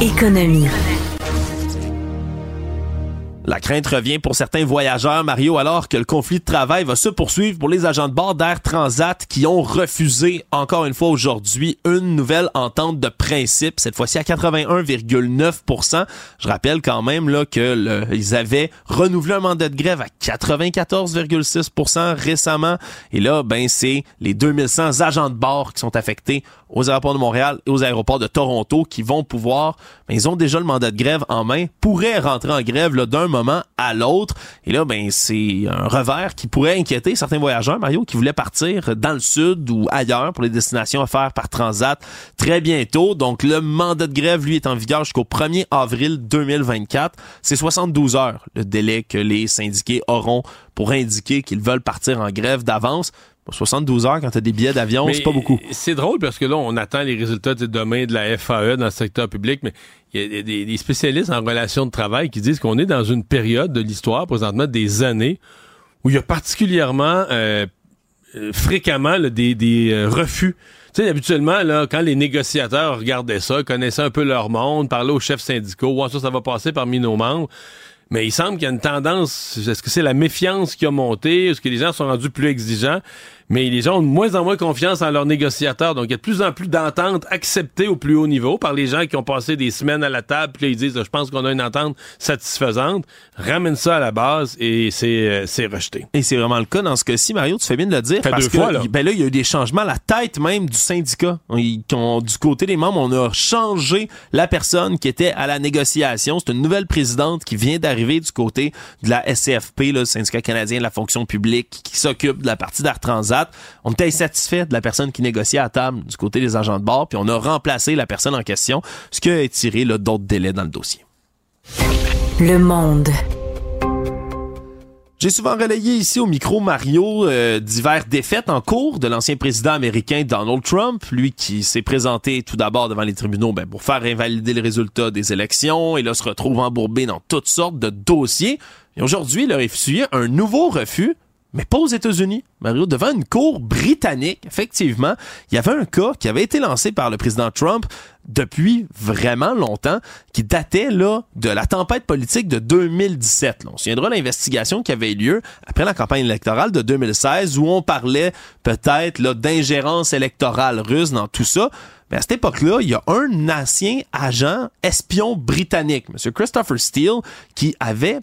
Économie. La crainte revient pour certains voyageurs, Mario, alors que le conflit de travail va se poursuivre pour les agents de bord d'Air Transat qui ont refusé, encore une fois aujourd'hui, une nouvelle entente de principe, cette fois-ci à 81,9% Je rappelle quand même là que ils avaient renouvelé un mandat de grève à 94,6% récemment. Et là, ben c'est les 2100 agents de bord qui sont affectés aux aéroports de Montréal et aux aéroports de Toronto qui vont pouvoir, ben, ils ont déjà le mandat de grève en main, pourraient rentrer en grève d'un moment à l'autre. Et là, ben c'est un revers qui pourrait inquiéter certains voyageurs, Mario, qui voulaient partir dans le sud ou ailleurs pour les destinations faire par Transat très bientôt. Donc le mandat de grève, lui, est en vigueur jusqu'au 1er avril 2024. C'est 72 heures le délai que les syndiqués auront pour indiquer qu'ils veulent partir en grève d'avance. 72 heures quand tu as des billets d'avion, c'est pas beaucoup. C'est drôle parce que là, on attend les résultats de demain de la FAE dans le secteur public, mais il y a des, spécialistes en relations de travail qui disent qu'on est dans une période de l'histoire, présentement, des années, où il y a particulièrement euh, euh, fréquemment des, euh, refus. Tu sais, habituellement, là, quand les négociateurs regardaient ça, connaissaient un peu leur monde, parlaient aux chefs syndicaux, ça, ça va passer parmi nos membres. Mais il semble qu'il y a une tendance, est-ce que c'est la méfiance qui a monté, est-ce que les gens sont rendus plus exigeants? Mais les gens ont de moins en moins confiance en leurs négociateurs. Donc, il y a de plus en plus d'ententes acceptées au plus haut niveau par les gens qui ont passé des semaines à la table, puis là, ils disent, je pense qu'on a une entente satisfaisante. Ramène ça à la base et c'est euh, rejeté. Et c'est vraiment le cas dans ce cas-ci, Mario, tu fais bien de le dire. parce que, là. Ben là, il y a eu des changements à la tête même du syndicat. du côté des membres, on a changé la personne qui était à la négociation. C'est une nouvelle présidente qui vient d'arriver du côté de la SCFP, le syndicat canadien de la fonction publique, qui s'occupe de la partie d'Art Transat. On était insatisfait de la personne qui négociait à table du côté des agents de bord, puis on a remplacé la personne en question, ce qui a étiré d'autres délais dans le dossier. Le monde. J'ai souvent relayé ici au micro Mario euh, divers défaites en cours de l'ancien président américain Donald Trump, lui qui s'est présenté tout d'abord devant les tribunaux ben, pour faire invalider les résultats des élections et là se retrouve embourbé dans toutes sortes de dossiers. Et aujourd'hui, il a refusé un nouveau refus mais pas aux États-Unis, Mario, devant une cour britannique. Effectivement, il y avait un cas qui avait été lancé par le président Trump depuis vraiment longtemps, qui datait là de la tempête politique de 2017. On se souviendra l'investigation qui avait eu lieu après la campagne électorale de 2016, où on parlait peut-être d'ingérence électorale russe dans tout ça. Mais à cette époque-là, il y a un ancien agent espion britannique, M. Christopher Steele, qui avait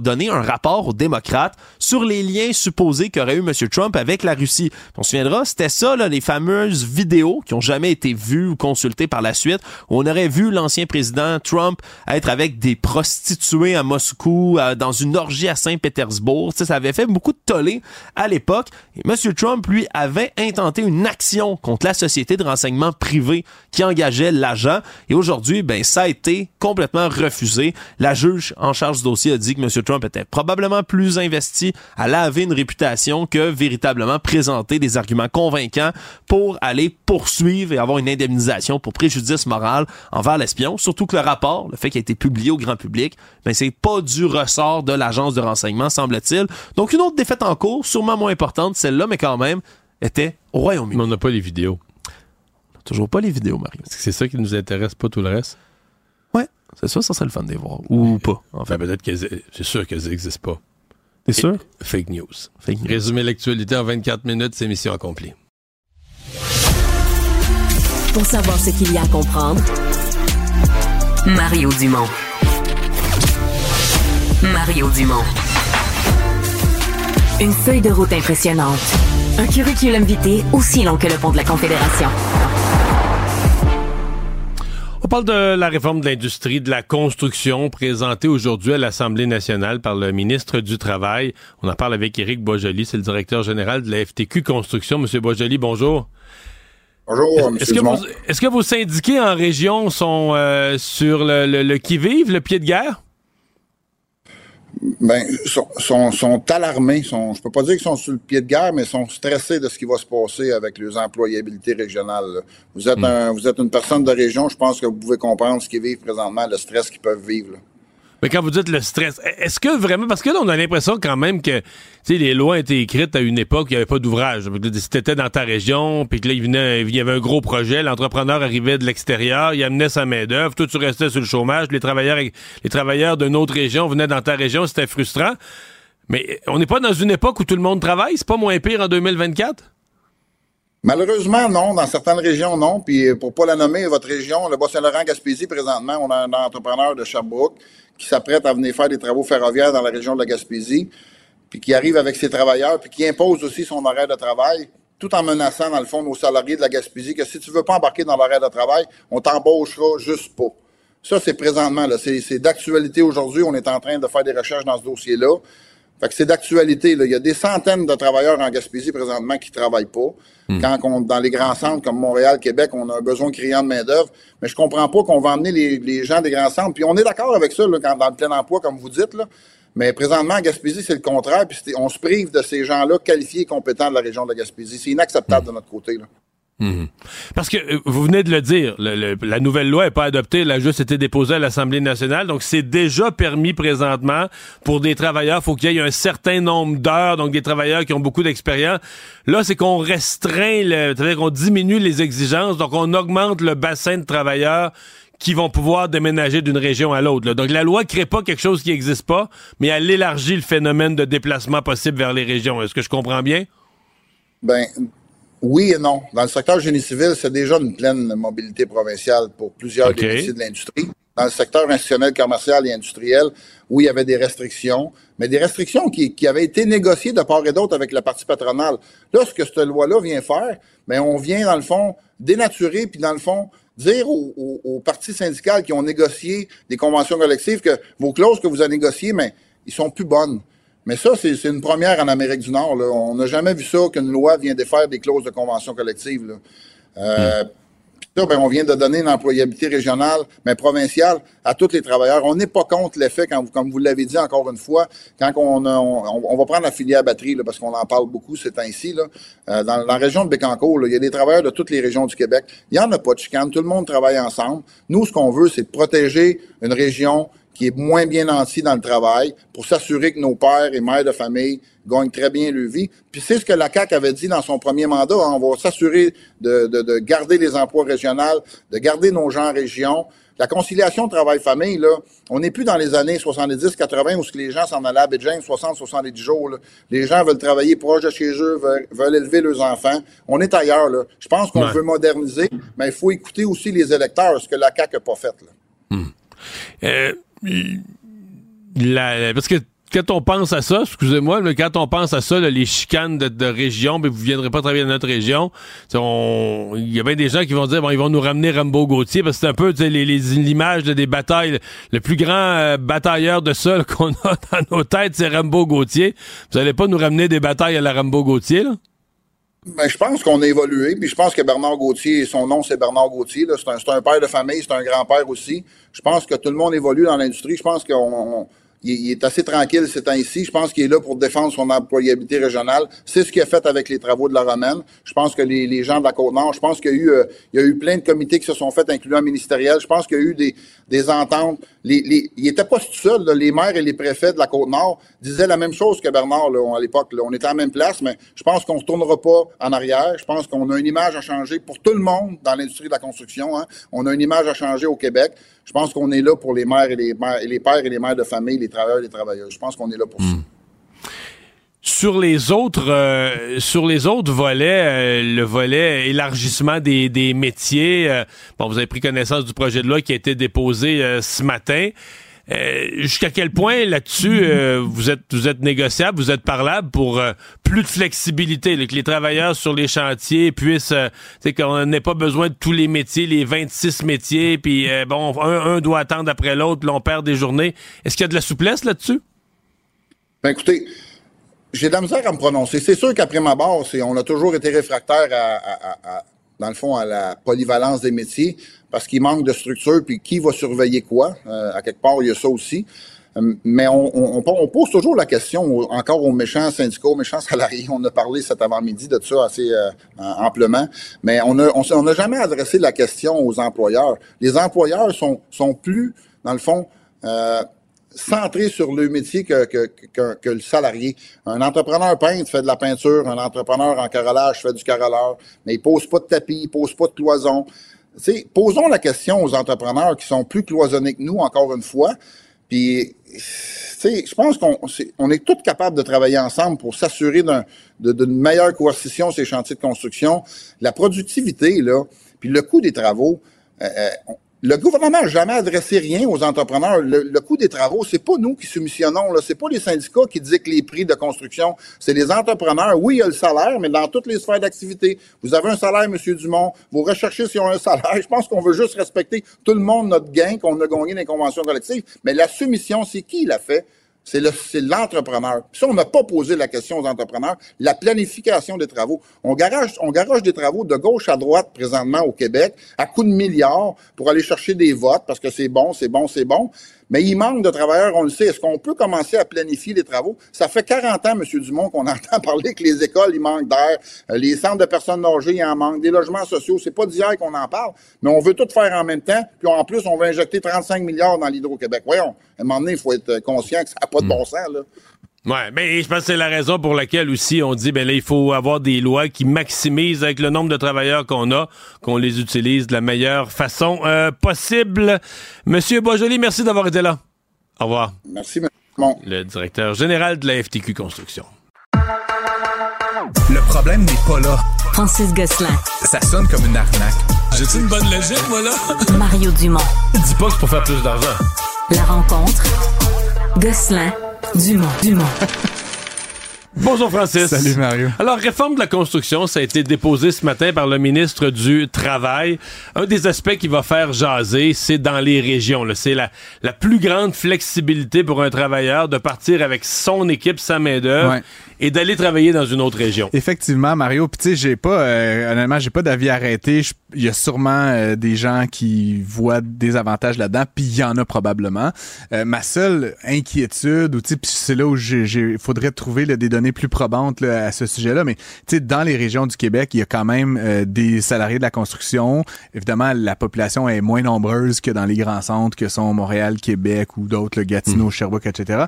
donné un rapport aux démocrates sur les liens supposés qu'aurait eu M. Trump avec la Russie. On se souviendra, c'était ça, là, les fameuses vidéos qui ont jamais été vues ou consultées par la suite, on aurait vu l'ancien président Trump être avec des prostituées à Moscou, dans une orgie à Saint-Pétersbourg. Ça avait fait beaucoup de tollé à l'époque. Et M. Trump, lui, avait intenté une action contre la société de renseignement privé qui engageait l'agent. Et aujourd'hui, ben, ça a été complètement refusé. La juge en charge du dossier a dit que M. Trump était probablement plus investi à laver une réputation que véritablement présenter des arguments convaincants pour aller poursuivre et avoir une indemnisation pour préjudice moral envers l'espion. Surtout que le rapport, le fait qu'il a été publié au grand public, ben, c'est pas du ressort de l'agence de renseignement, semble-t-il. Donc une autre défaite en cours, sûrement moins importante, celle-là, mais quand même, était au Royaume-Uni. On n'a pas les vidéos. Toujours pas les vidéos, Mario. C'est ça qui nous intéresse, pas tout le reste? Ouais, c'est ça, ça serait le fun de les voir. Ou pas, en fait. Ben, peut-être que c'est sûr qu'elles n'existent pas. T'es sûr? Fake news. Fake news. Résumer l'actualité en 24 minutes, c'est mission accomplie. Pour savoir ce qu'il y a à comprendre, Mario Dumont. Mario Dumont. Une feuille de route impressionnante. Un curriculum vitae aussi long que le pont de la Confédération. On parle de la réforme de l'industrie de la construction présentée aujourd'hui à l'Assemblée nationale par le ministre du Travail. On en parle avec Éric Boisjoli, c'est le directeur général de la FTQ Construction. Monsieur Boisjoli, bonjour. Bonjour, Est-ce que, est que, vos syndiqués en région sont euh, sur le, le qui-vive, le pied de guerre? Ben, sont, sont, alarmés. Sont, je peux pas dire qu'ils sont sur le pied de guerre, mais sont stressés de ce qui va se passer avec les employabilités régionales. Vous êtes, hmm. un, vous êtes une personne de région, je pense que vous pouvez comprendre ce qu'ils vivent présentement, le stress qu'ils peuvent vivre. Mais quand vous dites le stress, est-ce que vraiment, parce que là, on a l'impression quand même que les lois étaient écrites à une époque où il n'y avait pas d'ouvrage. Si t'étais dans ta région, puis que là, il, y avait un gros projet, l'entrepreneur arrivait de l'extérieur, il amenait sa main-d'œuvre, toi, tu restais sur le chômage, les travailleurs, les travailleurs d'une autre région venaient dans ta région, c'était frustrant. Mais on n'est pas dans une époque où tout le monde travaille, c'est pas moins pire en 2024? Malheureusement, non. Dans certaines régions, non. Puis pour pas la nommer, votre région, le Bas-Saint-Laurent-Gaspésie, présentement, on a un entrepreneur de Sherbrooke qui s'apprête à venir faire des travaux ferroviaires dans la région de la Gaspésie, puis qui arrive avec ses travailleurs, puis qui impose aussi son horaire de travail, tout en menaçant, dans le fond, nos salariés de la Gaspésie que si tu veux pas embarquer dans l'horaire de travail, on t'embauchera juste pas. Ça, c'est présentement, là. C'est d'actualité aujourd'hui. On est en train de faire des recherches dans ce dossier-là. Fait que c'est d'actualité. Il y a des centaines de travailleurs en Gaspésie présentement qui travaillent pas. Hmm. Quand on, dans les grands centres comme Montréal, Québec, on a un besoin criant de main-d'œuvre. Mais je comprends pas qu'on va emmener les, gens des grands centres. Puis on est d'accord avec ça, là, quand, dans le plein emploi, comme vous dites, là. Mais présentement, en Gaspésie, c'est le contraire. Puis on se prive de ces gens-là qualifiés et compétents de la région de la Gaspésie. C'est inacceptable de notre côté. Là. Mhm. Parce que euh, vous venez de le dire, la nouvelle loi n'est pas adoptée, elle a juste été déposée à l'Assemblée nationale, donc c'est déjà permis présentement pour des travailleurs, il faut qu'il y ait un certain nombre d'heures, donc des travailleurs qui ont beaucoup d'expérience. Là, c'est qu'on restreint, c'est-à-dire qu'on diminue les exigences, donc on augmente le bassin de travailleurs qui vont pouvoir déménager d'une région à l'autre. Donc la loi crée pas quelque chose qui n'existe pas, mais elle élargit le phénomène de déplacement possible vers les régions. Est-ce que je comprends bien? Ben, oui et non. Dans le secteur génie civil, c'est déjà une pleine mobilité provinciale pour plusieurs des métiers de l'industrie. Dans le secteur institutionnel, commercial et industriel, où il y avait des restrictions, mais des restrictions qui, qui avaient été négociées de part et d'autre avec la partie patronale. Là, ce que cette loi-là vient faire, mais ben, on vient, dans le fond, dénaturer, puis dans le fond, dire aux, aux, partis syndicales qui ont négocié des conventions collectives que vos clauses que vous avez négociées, mais ils sont plus bonnes. Mais ça, c'est une première en Amérique du Nord. Là. On n'a jamais vu ça qu'une loi vient défaire des clauses de convention collective. Là. Euh, ça, ben, on vient de donner une employabilité régionale, mais provinciale, à tous les travailleurs. On n'est pas contre l'effet, comme vous l'avez dit encore une fois, quand on, on, va prendre la filière batterie, là, parce qu'on en parle beaucoup ces temps-ci. Euh, dans, la région de Bécancour, il y a des travailleurs de toutes les régions du Québec. Il n'y en a pas de chicane. Tout le monde travaille ensemble. Nous, ce qu'on veut, c'est de protéger une région qui est moins bien nanti dans le travail pour s'assurer que nos pères et mères de famille gagnent très bien leur vie. Puis c'est ce que la CAQ avait dit dans son premier mandat. Hein. on va s'assurer de, de, garder les emplois régionaux, de garder nos gens en région. La conciliation travail-famille, là, on n'est plus dans les années 70-80 où les gens s'en allaient à Béjain 60-70 jours. Les gens veulent travailler proche de chez eux, veulent, élever leurs enfants. On est ailleurs. Là. Je pense qu'on veut moderniser, mais il faut écouter aussi les électeurs, ce que la CAQ n'a pas fait. Là. Hmm. Euh, la, parce que quand on pense à ça, excusez-moi, mais quand on pense à ça, les chicanes de, région, mais vous viendrez pas travailler dans notre région, il y a bien des gens qui vont dire, bon, ils vont nous ramener Rambo Gauthier, parce que c'est un peu l'image des batailles. Le plus grand euh, batailleur de ça qu'on a dans nos têtes, c'est Rambo Gauthier. Vous allez pas nous ramener des batailles à la Rambo Gauthier, là? Ben, je pense qu'on a évolué, puis je pense que Bernard Gauthier, son nom c'est Bernard Gauthier, c'est un, un, père de famille, c'est un grand-père aussi. Je pense que tout le monde évolue dans l'industrie. Je pense qu'on il, est assez tranquille ces temps-ci. Je pense qu'il est là pour défendre son employabilité régionale. C'est ce qu'il a fait avec les travaux de la Romaine. Je pense que les, les gens de la Côte-Nord, je pense qu'il y a eu, euh, il y a eu plein de comités qui se sont faits, incluant ministériel. Je pense qu'il y a eu des, des ententes. Les, les, il était pas tout seul. Les maires et les préfets de la Côte-Nord disaient la même chose que Bernard là, à l'époque. On était à la même place, mais je pense qu'on ne tournera pas en arrière. Je pense qu'on a une image à changer pour tout le monde dans l'industrie de la construction. Hein. On a une image à changer au Québec. Je pense qu'on est là pour les mères et les, pères et les mères de famille, les travailleurs et les travailleuses. Je pense qu'on est là pour ça. Hmm. Sur les autres, euh, sur les autres volets, euh, le volet élargissement des, des métiers, euh, bon, vous avez pris connaissance du projet de loi qui a été déposé ce matin. Euh, jusqu'à quel point là-dessus euh, vous êtes vous êtes négociable, vous êtes parlable pour euh, plus de flexibilité, que les travailleurs sur les chantiers puissent, c'est qu'on n'ait pas besoin de tous les métiers, les 26 métiers, puis bon, un, doit attendre après l'autre, l'on perd des journées. Est-ce qu'il y a de la souplesse là-dessus? Ben écoutez, j'ai de la misère à me prononcer. C'est sûr qu'après ma barre, on a toujours été réfractaire à, dans le fond, à la polyvalence des métiers parce qu'il manque de structure, puis qui va surveiller quoi? Euh, à quelque part, il y a ça aussi. Euh, mais on, on, pose toujours la question encore aux méchants syndicats, aux méchants salariés. On a parlé cet avant-midi de ça assez euh, amplement, mais on n'a on, jamais adressé la question aux employeurs. Les employeurs sont, sont plus, dans le fond, euh, centrés sur le métier que, que, que, le salarié. Un entrepreneur peintre fait de la peinture, un entrepreneur en carrelage fait du carreleur, mais il pose pas de tapis, il pose pas de cloison posons la question aux entrepreneurs qui sont plus cloisonnés que nous, encore une fois. Puis, je pense qu'on est, on est tous capables de travailler ensemble pour s'assurer d'une meilleure coercition ces chantiers de construction. La productivité, là, puis le coût des travaux, euh, euh le gouvernement n'a jamais adressé rien aux entrepreneurs. Le, coût des travaux, c'est pas nous qui soumissionnons, là. C'est pas les syndicats qui disent que les prix de construction. C'est les entrepreneurs. Oui, il y a le salaire, mais dans toutes les sphères d'activité. Vous avez un salaire, Monsieur Dumont. Vous recherchez si on a un salaire. Je pense qu'on veut juste respecter tout le monde notre gain qu'on a gagné dans les conventions collectives. Mais la soumission, c'est qui l'a fait? C'est l'entrepreneur. ça, on n'a pas posé la question aux entrepreneurs. La planification des travaux. On garage, on garage des travaux de gauche à droite présentement au Québec à coups de milliards pour aller chercher des votes parce que c'est bon, c'est bon, c'est bon. Mais il manque de travailleurs, on le sait. Est-ce qu'on peut commencer à planifier les travaux? Ça fait 40 ans, M. Dumont, qu'on entend parler que les écoles, il manque d'air, euh, les centres de personnes âgées, il en manque, des logements sociaux. C'est pas d'hier qu'on en parle, mais on veut tout faire en même temps. Puis en plus, on veut injecter 35 milliards dans l'Hydro-Québec. Voyons, à un moment donné, il faut être conscient que ça n'a pas de bon sens, là. Ouais, mais je pense que c'est la raison pour laquelle aussi on dit ben là il faut avoir des lois qui maximisent avec le nombre de travailleurs qu'on a, qu'on les utilise de la meilleure façon euh, possible. Monsieur Boisjoli, merci d'avoir été là. Au revoir. Merci, monsieur. Le directeur général de la FTQ Construction. Le problème n'est pas là. Francis Gosselin. Ça sonne comme une arnaque. J'ai-tu une bonne logique, moi, là? Mario Dumont. Dis pas que c'est pour faire plus d'argent. La rencontre. Gosselin. Dumont. Dumont. Bonjour Francis. Salut Mario. Alors, réforme de la construction, ça a été déposé ce matin par le ministre du Travail. Un des aspects qui va faire jaser, c'est dans les régions. C'est la, la plus grande flexibilité pour un travailleur de partir avec son équipe, sa main-d'œuvre. Et d'aller travailler dans une autre région. Effectivement, Mario. Puis tu sais, j'ai pas, euh, honnêtement, j'ai pas d'avis arrêté. Il y a sûrement euh, des gens qui voient des avantages là-dedans, puis il y en a probablement. Euh, ma seule inquiétude, ou tu sais, c'est là où il faudrait trouver des données plus probantes à ce sujet-là. Mais tu sais, dans les régions du Québec, il y a quand même des salariés de la construction. Évidemment, la population est moins nombreuse que dans les grands centres que sont Montréal, Québec ou d'autres, Gatineau, mmh. Sherbrooke, etc.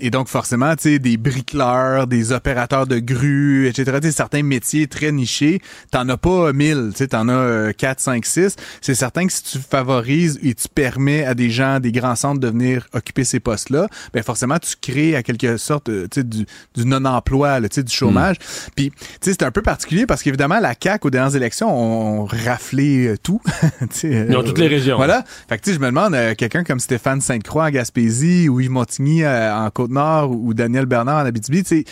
et donc forcément, tu sais, des bricoleurs, des opérateurs de grues, etc. sais, certains métiers très nichés, t'en as pas mille, tu t'en as 4, 5, 6. C'est certain que si tu favorises et tu permets à des gens, des grands centres de venir occuper ces postes-là, ben forcément, tu crées à quelque sorte euh, du, du non-emploi, du chômage. Mm. Puis, c'est un peu particulier parce qu'évidemment, la CAQ, aux dernières élections, ont raflé euh, tout. Dans toutes les régions. Voilà. Fait que, tu sais, je me demande, euh, quelqu'un comme Stéphane Sainte-Croix en Gaspésie ou Yves Montigny en Côte-Nord ou Daniel Bernard en Abitibi, tu sais,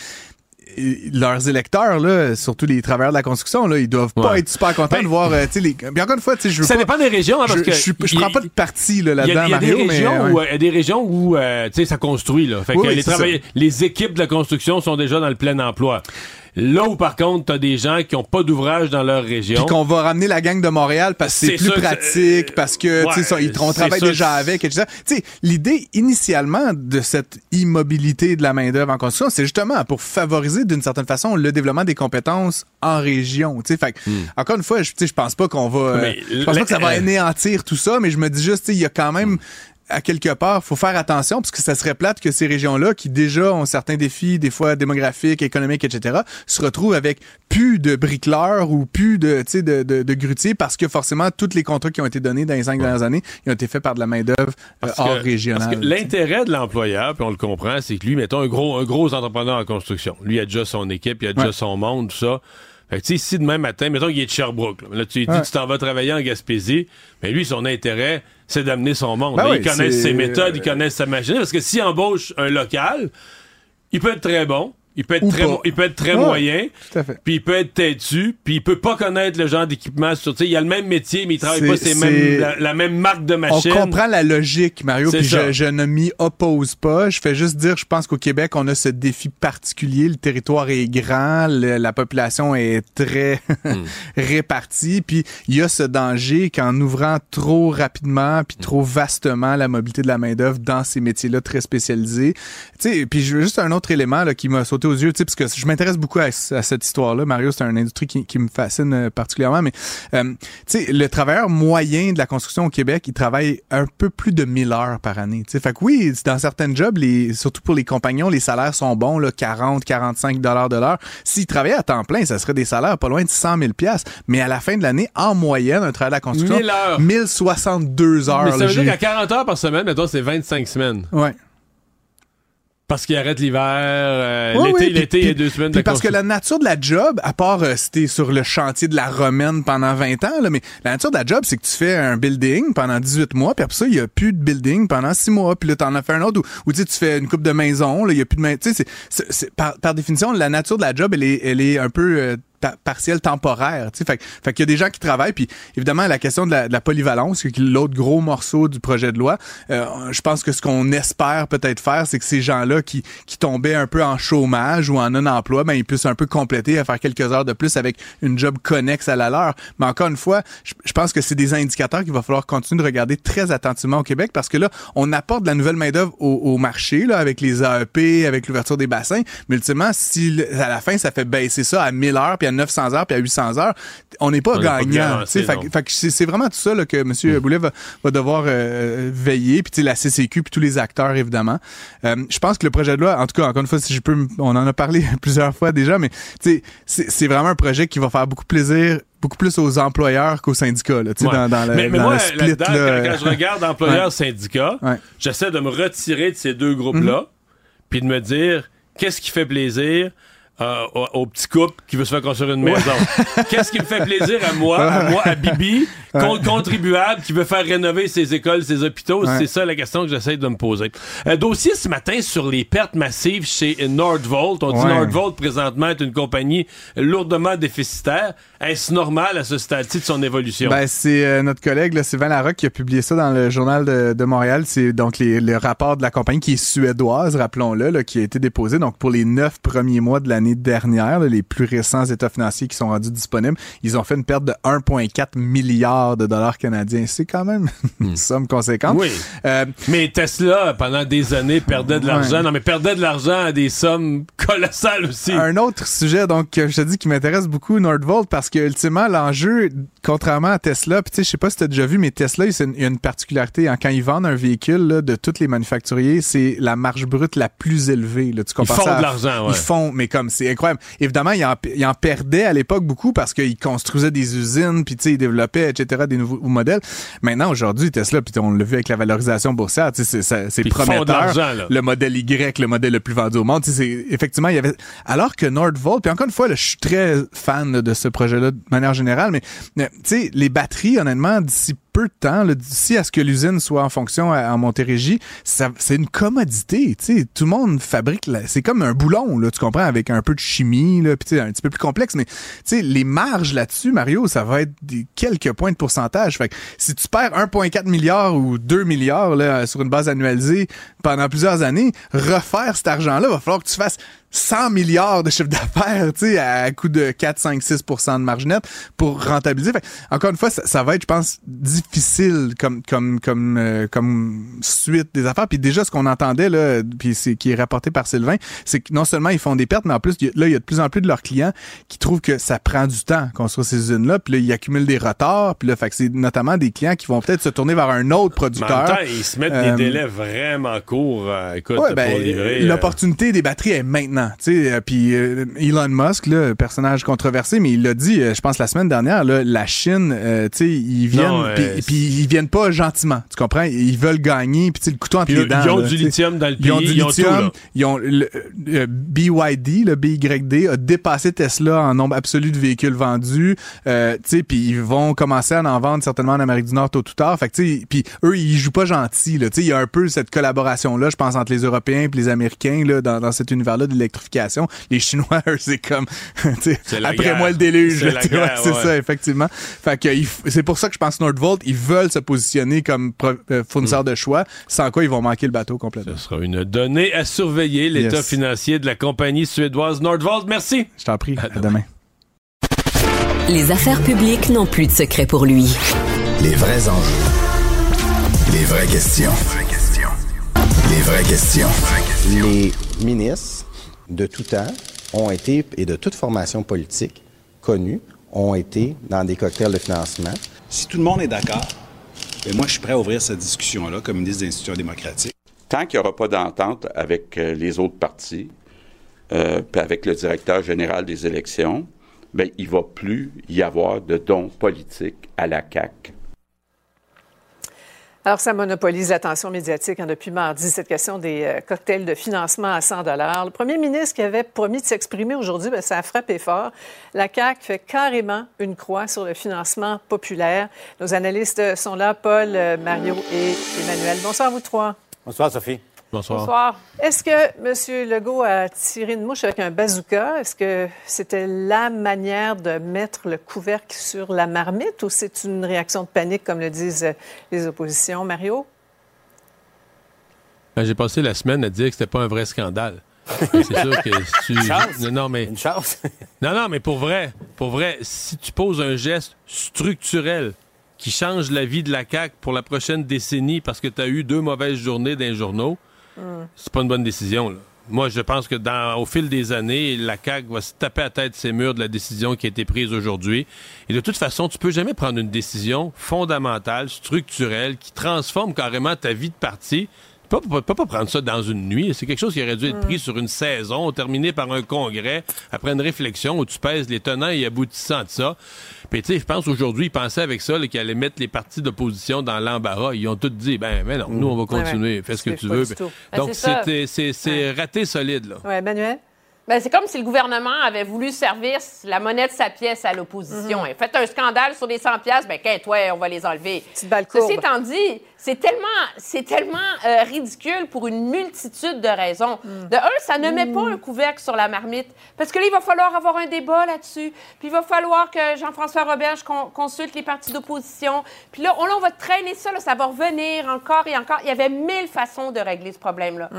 leurs électeurs, là, surtout les travailleurs de la construction, là, ils doivent pas être super contents de ben, voir. Euh, les... Puis encore une fois, je veux Ça dépend des régions, hein, parce je, que. Je, prends pas de parti là, là-dedans, Il y a, des régions où, euh, régions où euh, ça construit. Là. Fait que les, les équipes de la construction sont déjà dans le plein emploi. Là où, par contre, t'as des gens qui ont pas d'ouvrage dans leur région. Puis qu'on va ramener la gang de Montréal parce que c'est plus pratique, parce que, tu sais, ils travaillent déjà avec, etc. Tu sais, l'idée initialement de cette immobilité de la main-d'œuvre en construction, c'est justement pour favoriser d'une certaine façon le développement des compétences en région. Tu sais, fait hmm. encore une fois, je, je pense pas qu'on va, euh, je pense pas que ça va anéantir tout ça, mais je me dis juste, il y a quand même à quelque part, faut faire attention parce que ça serait plate que ces régions-là, qui déjà ont certains défis, des fois démographiques, économiques, etc., se retrouvent avec plus de bricoleurs ou plus de, de, de, de grutiers parce que forcément, tous les contrats qui ont été donnés dans les cinq dernières années, ils ont été faits par de la main-d'œuvre euh, hors régionale. l'intérêt de l'employeur, puis on le comprend, c'est que lui, mettons, un gros, un gros entrepreneur en construction, lui, il a déjà son équipe, il a déjà son monde, tout ça. Fait que, tu sais, si demain matin, mettons qu'il est de Sherbrooke, là, tu lui dis, tu t'en vas travailler en Gaspésie, mais lui, son intérêt, c'est d'amener son monde. Ben il connaît ses méthodes, il connaît sa machine. Parce que s'il embauche un local, il peut être très bon, il peut être très, il peut être très moyen, puis il peut être têtu, puis il peut pas connaître le genre d'équipement. Il y a le même métier, mais il travaille pas ses mêmes, la, même marque de machine. On comprend la logique, Mario, puis je, je, ne m'y oppose pas. Je fais juste dire, je pense qu'au Québec, on a ce défi particulier. Le territoire est grand, la population est très hmm. répartie, puis il y a ce danger qu'en ouvrant trop rapidement, puis trop vastement la mobilité de la main-d'œuvre dans ces métiers-là très spécialisés. Tu sais, puis juste un autre élément là, qui m'a sauté aux yeux, parce que je m'intéresse beaucoup à, cette histoire-là. Mario, c'est une industrie qui, me fascine euh, particulièrement. Mais euh, tu sais, le travailleur moyen de la construction au Québec, il travaille un peu plus de 1000 heures par année. Fait que oui, dans certains jobs, les, surtout pour les compagnons, les salaires sont bons, là, 40, 45 dollars de l'heure. S'ils travaillaient à temps plein, ça serait des salaires pas loin de 100 000 Mais à la fin de l'année, en moyenne, un travail de la construction, 1000 heures. 1062 heures. Mais ça veut dire qu'à 40 heures par semaine, mettons, c'est 25 semaines. Ouais. Parce qu'il arrête l'hiver, euh, l'été, l'été, il y a deux semaines puis parce que la nature de la job, à part euh, si t'es sur le chantier de la romaine pendant 20 ans, là, mais la nature de la job, c'est que tu fais un building pendant 18 mois, puis après ça, il y a plus de building pendant 6 mois, puis là, t'en as fait un autre, ou, tu fais une coupe de maison, là, il y a plus de maison. Tu sais, c'est, par, par, définition, la nature de la job, elle est, elle est un peu euh, partiel temporaire. Tu fait, fait qu'il y a des gens qui travaillent, puis évidemment la question de la, de la polyvalence, qui est l'autre gros morceau du projet de loi. Euh, je pense que ce qu'on espère peut-être faire, c'est que ces gens-là qui, qui tombaient un peu en chômage ou en non-emploi, ben ils puissent un peu compléter à faire quelques heures de plus avec une job connexe à la leur. Mais encore une fois, je, pense que c'est des indicateurs qu'il va falloir continuer de regarder très attentivement au Québec parce que là, on apporte de la nouvelle main d'œuvre au, au, marché là avec les AEP, avec l'ouverture des bassins. Mais ultimement, si à la fin ça fait baisser ça à 1000 heures à 900 heures puis à 800 heures, on n'est pas gagnant. c'est vraiment tout ça là, que M. Mm. Boulet va, devoir euh, veiller, puis la CCQ, puis tous les acteurs, évidemment. Euh, je pense que le projet de loi, en tout cas, encore une fois, si je peux, on en a parlé plusieurs fois déjà, mais c'est vraiment un projet qui va faire beaucoup plaisir beaucoup plus aux employeurs qu'aux syndicats. Là, dans, dans, le, mais, mais moi, le split, là, quand, je regarde employeurs-syndicats, j'essaie de me retirer de ces deux groupes-là, mm-hmm. puis de me dire qu'est-ce qui fait plaisir euh, au, petit couple qui veut se faire construire une maison. Qu'est-ce qui me fait plaisir à moi, à moi, à Bibi, contribuable qui veut faire rénover ses écoles, ses hôpitaux? C'est ça la question que j'essaie de me poser. Un dossier ce matin sur les pertes massives chez Nordvolt. On dit Nordvolt présentement est une compagnie lourdement déficitaire. Est-ce normal à ce stade-ci de son évolution? Ben, c'est euh, notre collègue là, Sylvain Larocque qui a publié ça dans le journal de, Montréal. C'est donc les, le rapport de la compagnie qui est suédoise, rappelons-le, qui a été déposé donc pour les neuf premiers mois de l'année dernière, les plus récents états financiers qui sont rendus disponibles, ils ont fait une perte de 1,4 milliard de dollars canadiens. C'est quand même une hmm. somme conséquente. Oui. Euh, mais Tesla, pendant des années, perdait de l'argent. Non, mais perdait de l'argent à des sommes colossales aussi. Un autre sujet, donc, je te dis, qui m'intéresse beaucoup, Nordvolt, parce que, ultimement, l'enjeu, contrairement à Tesla, puis tu sais, je sais pas si tu as déjà vu, mais Tesla, il y a une particularité. Hein, quand ils vendent un véhicule, de tous les manufacturiers, c'est la marge brute la plus élevée. Là. Tu ils font de l'argent, ouais. Ils font, mais comme c'est incroyable. Évidemment, il en, il en perdait à l'époque beaucoup parce qu'il construisait des usines, puis il développait, etc., des nouveaux modèles. Maintenant, aujourd'hui, Tesla, puis on l'a vu avec la valorisation boursière, c'est prometteur. Le modèle Y, le modèle le plus vendu au monde. C'est effectivement, il y avait. Alors que Nordvolt, puis encore une fois, je suis très fan de ce projet-là de manière générale, mais tu sais, les batteries, honnêtement, d'ici de temps, d'ici à ce que l'usine soit en fonction en Montérégie, c'est une commodité. Tout le monde fabrique, c'est comme un boulon, là, tu comprends, avec un peu de chimie, un petit peu plus complexe, mais les marges là-dessus, Mario, ça va être quelques points de pourcentage. Fait que si tu perds 1,4 milliard ou 2 milliards là, sur une base annualisée pendant plusieurs années, refaire cet argent-là, va falloir que tu fasses 100 milliards de chiffre d'affaires, tu sais, à coût de 4, 5, 6% de marge nette pour rentabiliser. Fait, encore une fois, ça, va être, je pense, difficile comme comme comme euh, comme suite des affaires. Puis déjà, ce qu'on entendait là, puis c'est qui est rapporté par Sylvain, c'est que non seulement ils font des pertes, mais en plus là, il y a de plus en plus de leurs clients qui trouvent que ça prend du temps construire ces usines-là. Puis là, ils accumulent des retards. Puis là, fait que c'est notamment des clients qui vont peut-être se tourner vers un autre producteur. Mais ils se mettent des euh, délais vraiment courts. Euh, écoute, ben, livrer. L'opportunité des batteries est maintenant euh, puis euh, Elon Musk, là, personnage controversé, mais il l'a dit, euh, je pense la semaine dernière, là, la Chine, tu sais, ils viennent, puis ils viennent pas gentiment, tu comprends? Ils veulent gagner, puis le couteau entre les dents. Ils ont du lithium dans le pays, ils ont du lithium, ils ont le, BYD, le BYD a dépassé Tesla en nombre absolu de véhicules vendus, tu sais, puis ils vont commencer à en vendre certainement en Amérique du Nord tôt ou tard. Fait tu sais, puis eux, ils jouent pas gentil, là, tu sais, il y a un peu cette collaboration là, je pense entre les Européens et les Américains là, dans, dans cet univers là de les Chinois, c'est comme, après moi le déluge. C'est ça, effectivement. Fait que c'est pour ça que je pense Nordvolt, ils veulent se positionner comme euh, fournisseur de choix, sans quoi ils vont manquer le bateau complètement. Ce sera une donnée à surveiller, l'état financier de la compagnie suédoise Nordvolt. Merci. Je t'en prie. À, demain. Les affaires publiques n'ont plus de secret pour lui. Les vrais enjeux. Les vraies questions. Les vraies questions. Les ministres de tout temps ont été, et de toute formation politique connue, ont été dans des cocktails de financement. Si tout le monde est d'accord, ben moi, je suis prêt à ouvrir cette discussion-là comme ministre des institutions démocratiques. Tant qu'il n'y aura pas d'entente avec euh, les autres partis, euh, puis avec le directeur général des élections, ben, il ne va plus y avoir de dons politiques à la CAQ alors, ça monopolise l'attention médiatique hein, depuis mardi, cette question des euh, cocktails de financement à 100 Le premier ministre qui avait promis de s'exprimer aujourd'hui, bien, ça a frappé fort. La CAQ fait carrément une croix sur le financement populaire. Nos analystes sont là, Paul, euh, Mario et Emmanuel. Bonsoir à vous trois. Bonsoir, Sophie. Bonsoir. Est-ce que M. Legault a tiré une mouche avec un bazooka? Est-ce que c'était la manière de mettre le couvercle sur la marmite ou c'est une réaction de panique, comme le disent les oppositions? Mario? Ben, j'ai passé la semaine à dire que c'était pas un vrai scandale. c'est sûr que si tu. Une chance. Non, mais... Une chance. non, non, mais pour vrai, pour vrai, si tu poses un geste structurel qui change la vie de la CAQ pour la prochaine décennie parce que tu as eu deux mauvaises journées d'un journaux, c'est pas une bonne décision. Moi, je pense que dans, au fil des années, la CAQ va se taper à tête ses murs de la décision qui a été prise aujourd'hui. Et de toute façon, tu peux jamais prendre une décision fondamentale, structurelle, qui transforme carrément ta vie de parti pas, pas, pas, prendre ça dans une nuit. C'est quelque chose qui aurait dû être pris mm. sur une saison, terminé par un congrès, après une réflexion où tu pèses les tenants et aboutissants de ça. Puis, tu sais, je pense aujourd'hui, ils pensaient avec ça qu'ils allaient mettre les partis d'opposition dans l'embarras. Ils ont tous dit, ben, mais non, nous, on va continuer, fais ce que tu veux. Donc, c'est raté solide, là. Oui, Emmanuel? Ben, c'est comme si le gouvernement avait voulu servir la monnaie de sa pièce à l'opposition. Mm Faites un scandale sur des 100 pièces, ben qu'est ouais, on va les enlever. Ceci étant dit, c'est tellement, c'est tellement euh, ridicule pour une multitude de raisons. Mm. De un, ça ne met pas mm. un couvercle sur la marmite, parce que là, il va falloir avoir un débat là-dessus. Puis il va falloir que Jean-François Roberge consulte les partis d'opposition. Puis là on, on, va traîner ça, là, ça va revenir encore et encore. Il y avait mille façons de régler ce problème-là.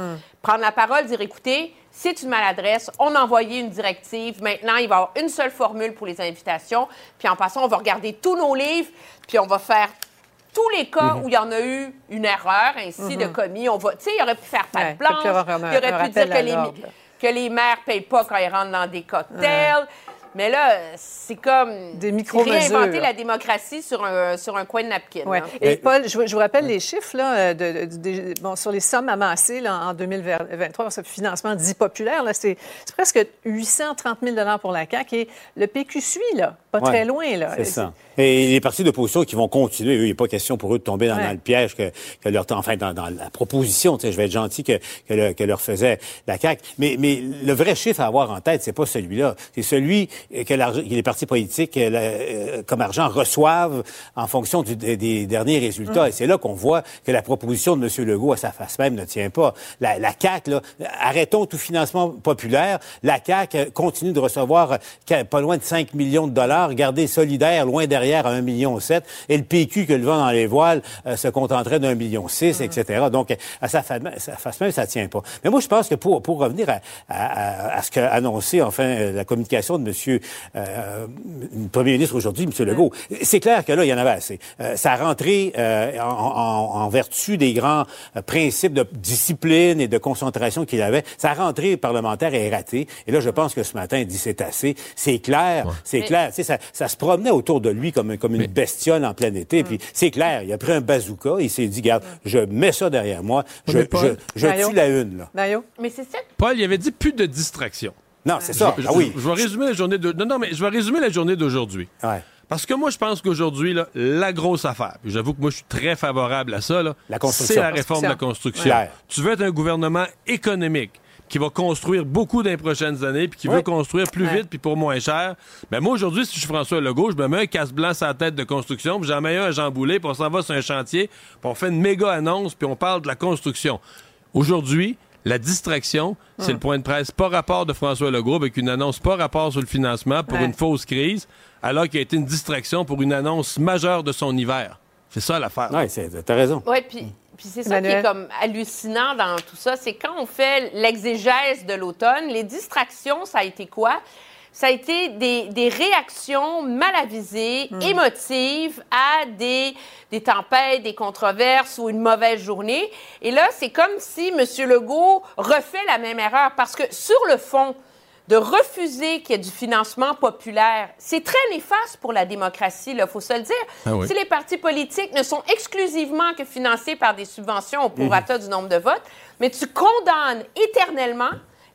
Prendre la parole, dire, écoutez, c'est une maladresse. On a envoyé une directive. Maintenant, il va y avoir une seule formule pour les invitations. Puis en passant, on va regarder tous nos livres, puis on va faire tous les cas mhm. où il y en a eu une erreur ainsi de mhm. commis. On va, tu sais, il aurait pu faire pas de blanche. Il aurait pu dire que les, que les maires ne payent pas quand ils rentrent dans des cocktails. Mais là, c'est comme des micro réinventer la démocratie sur un, sur un coin de napkin. Ouais. Et Paul, je, vous rappelle les chiffres là, de, bon, sur les sommes amassées là, en 2023 ce financement dit populaire. C'est presque 830 000 pour la CAQ et le PQ suit, là, pas très loin. Là. C'est ça. Et les partis d'opposition qui vont continuer, eux, il n'est pas question pour eux de tomber dans, le piège que, que leur, enfin, dans, dans la proposition, je vais être gentil, que, que, leur faisait la CAQ. Mais, mais le vrai chiffre à avoir en tête, c'est pas celui-là. C'est celui que, les partis politiques, euh, euh, comme argent, reçoivent en fonction des, derniers résultats. Et c'est là qu'on voit que la proposition de M. Legault à sa face même ne tient pas. La, la CAQ, là, arrêtons tout financement populaire. La CAQ continue de recevoir pas loin de 5 millions de dollars. Gardez solidaire, loin derrière, à 1,7 million. Et le PQ, que le vent dans les voiles, euh, se contenterait d'un million six, etc. Donc, à sa face même, ça tient pas. Mais moi, je pense que pour, pour revenir à, à, à ce qu'a annoncé, enfin, la communication de M. euh, premier ministre aujourd'hui, M. Legault. C'est clair que là, il y en avait assez. Euh, ça a rentré euh, en, en, en, vertu des grands euh, principes de discipline et de concentration qu'il avait. Sa rentrée parlementaire est ratée. Et là, je pense que ce matin, il dit c'est assez. C'est clair, c'est clair. Ça, ça, se promenait autour de lui comme, comme une bestiole en plein été. Puis c'est clair, il a pris un bazooka. Il s'est dit, regarde, je mets ça derrière moi. Je, je, je, tue la une. Là. Mais c'est ça. Paul, il avait dit plus de distraction. Non, c'est ça. ah oui. Je, vais résumer la journée de. Non, non, mais je vais résumer la journée d'aujourd'hui. Ouais. Parce que moi, je pense qu'aujourd'hui, la grosse affaire, j'avoue que moi, je suis très favorable à ça, c'est la réforme de la construction. Tu veux être un gouvernement économique qui va construire beaucoup dans les prochaines années, puis qui veut construire plus vite, puis pour moins cher. Mais moi, aujourd'hui, si je suis François Legault, je me mets un casse blanc sur la tête de construction, puis j'en mets un à Jean Boulet, puis on s'en va sur un chantier, puis on fait une méga annonce, puis on parle de la construction. Aujourd'hui, la distraction, c'est le point de presse pas rapport de François Legault avec une annonce pas rapport sur le financement pour une fausse crise, alors qu'il a été une distraction pour une annonce majeure de son hiver. C'est ça l'affaire. Oui, t'as raison. Oui, puis, puis c'est ça qui est comme hallucinant dans tout ça, c'est quand on fait l'exégèse de l'automne, les distractions, ça a été quoi? Ça a été des, réactions mal avisées, hmm. émotives à des, des tempêtes, des controverses ou une mauvaise journée. Et là, c'est comme si M. Legault refait la même erreur parce que sur le fond, de refuser qu'il y ait du financement populaire, c'est très néfaste pour la démocratie, il faut se le dire. Ah si les partis politiques ne sont exclusivement que financés par des subventions au prorata du nombre de votes, mais tu condamnes éternellement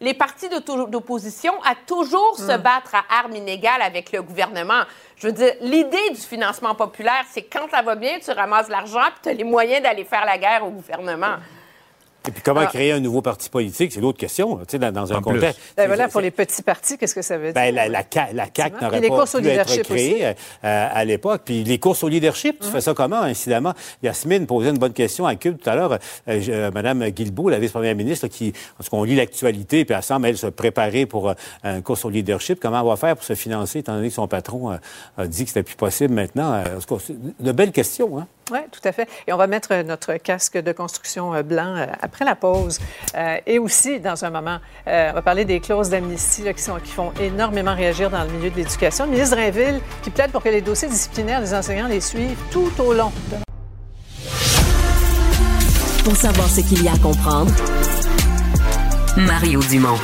les partis d'opposition à toujours se hmm. battre à armes inégales avec le gouvernement. Je veux dire, l'idée du financement populaire, c'est quand ça va bien, tu ramasses l'argent et tu as les moyens d'aller faire la guerre au gouvernement. Et puis comment ah. créer un nouveau parti politique, c'est l'autre question, tu sais, dans, un contexte. Ben voilà, pour les petits partis, qu'est-ce que ça veut ben, dire? la, la, la CAQ n'aurait pas pu être créée euh, à l'époque. Puis les courses au leadership, tu fais ça comment, incidemment? Yasmine posait une bonne question à Cube tout à l'heure. Euh, euh, Madame Guilbeault, la vice-première ministre, qui, parce qu'on lit l'actualité, puis elle semble, elle, se préparer pour une course au leadership. Comment elle va faire pour se financer, étant donné que son patron a dit que c'était plus possible maintenant? de belles questions, hein? Oui, tout à fait. Et on va mettre notre casque de construction euh, blanc euh, après la pause. Euh, et aussi, dans un moment, on va parler des clauses d'amnistie qui, qui font énormément réagir dans le milieu de l'éducation. Ministre Drainville qui plaide pour que les dossiers disciplinaires des enseignants les suivent tout au long Pour savoir ce qu'il y a à comprendre, Mario Dumont.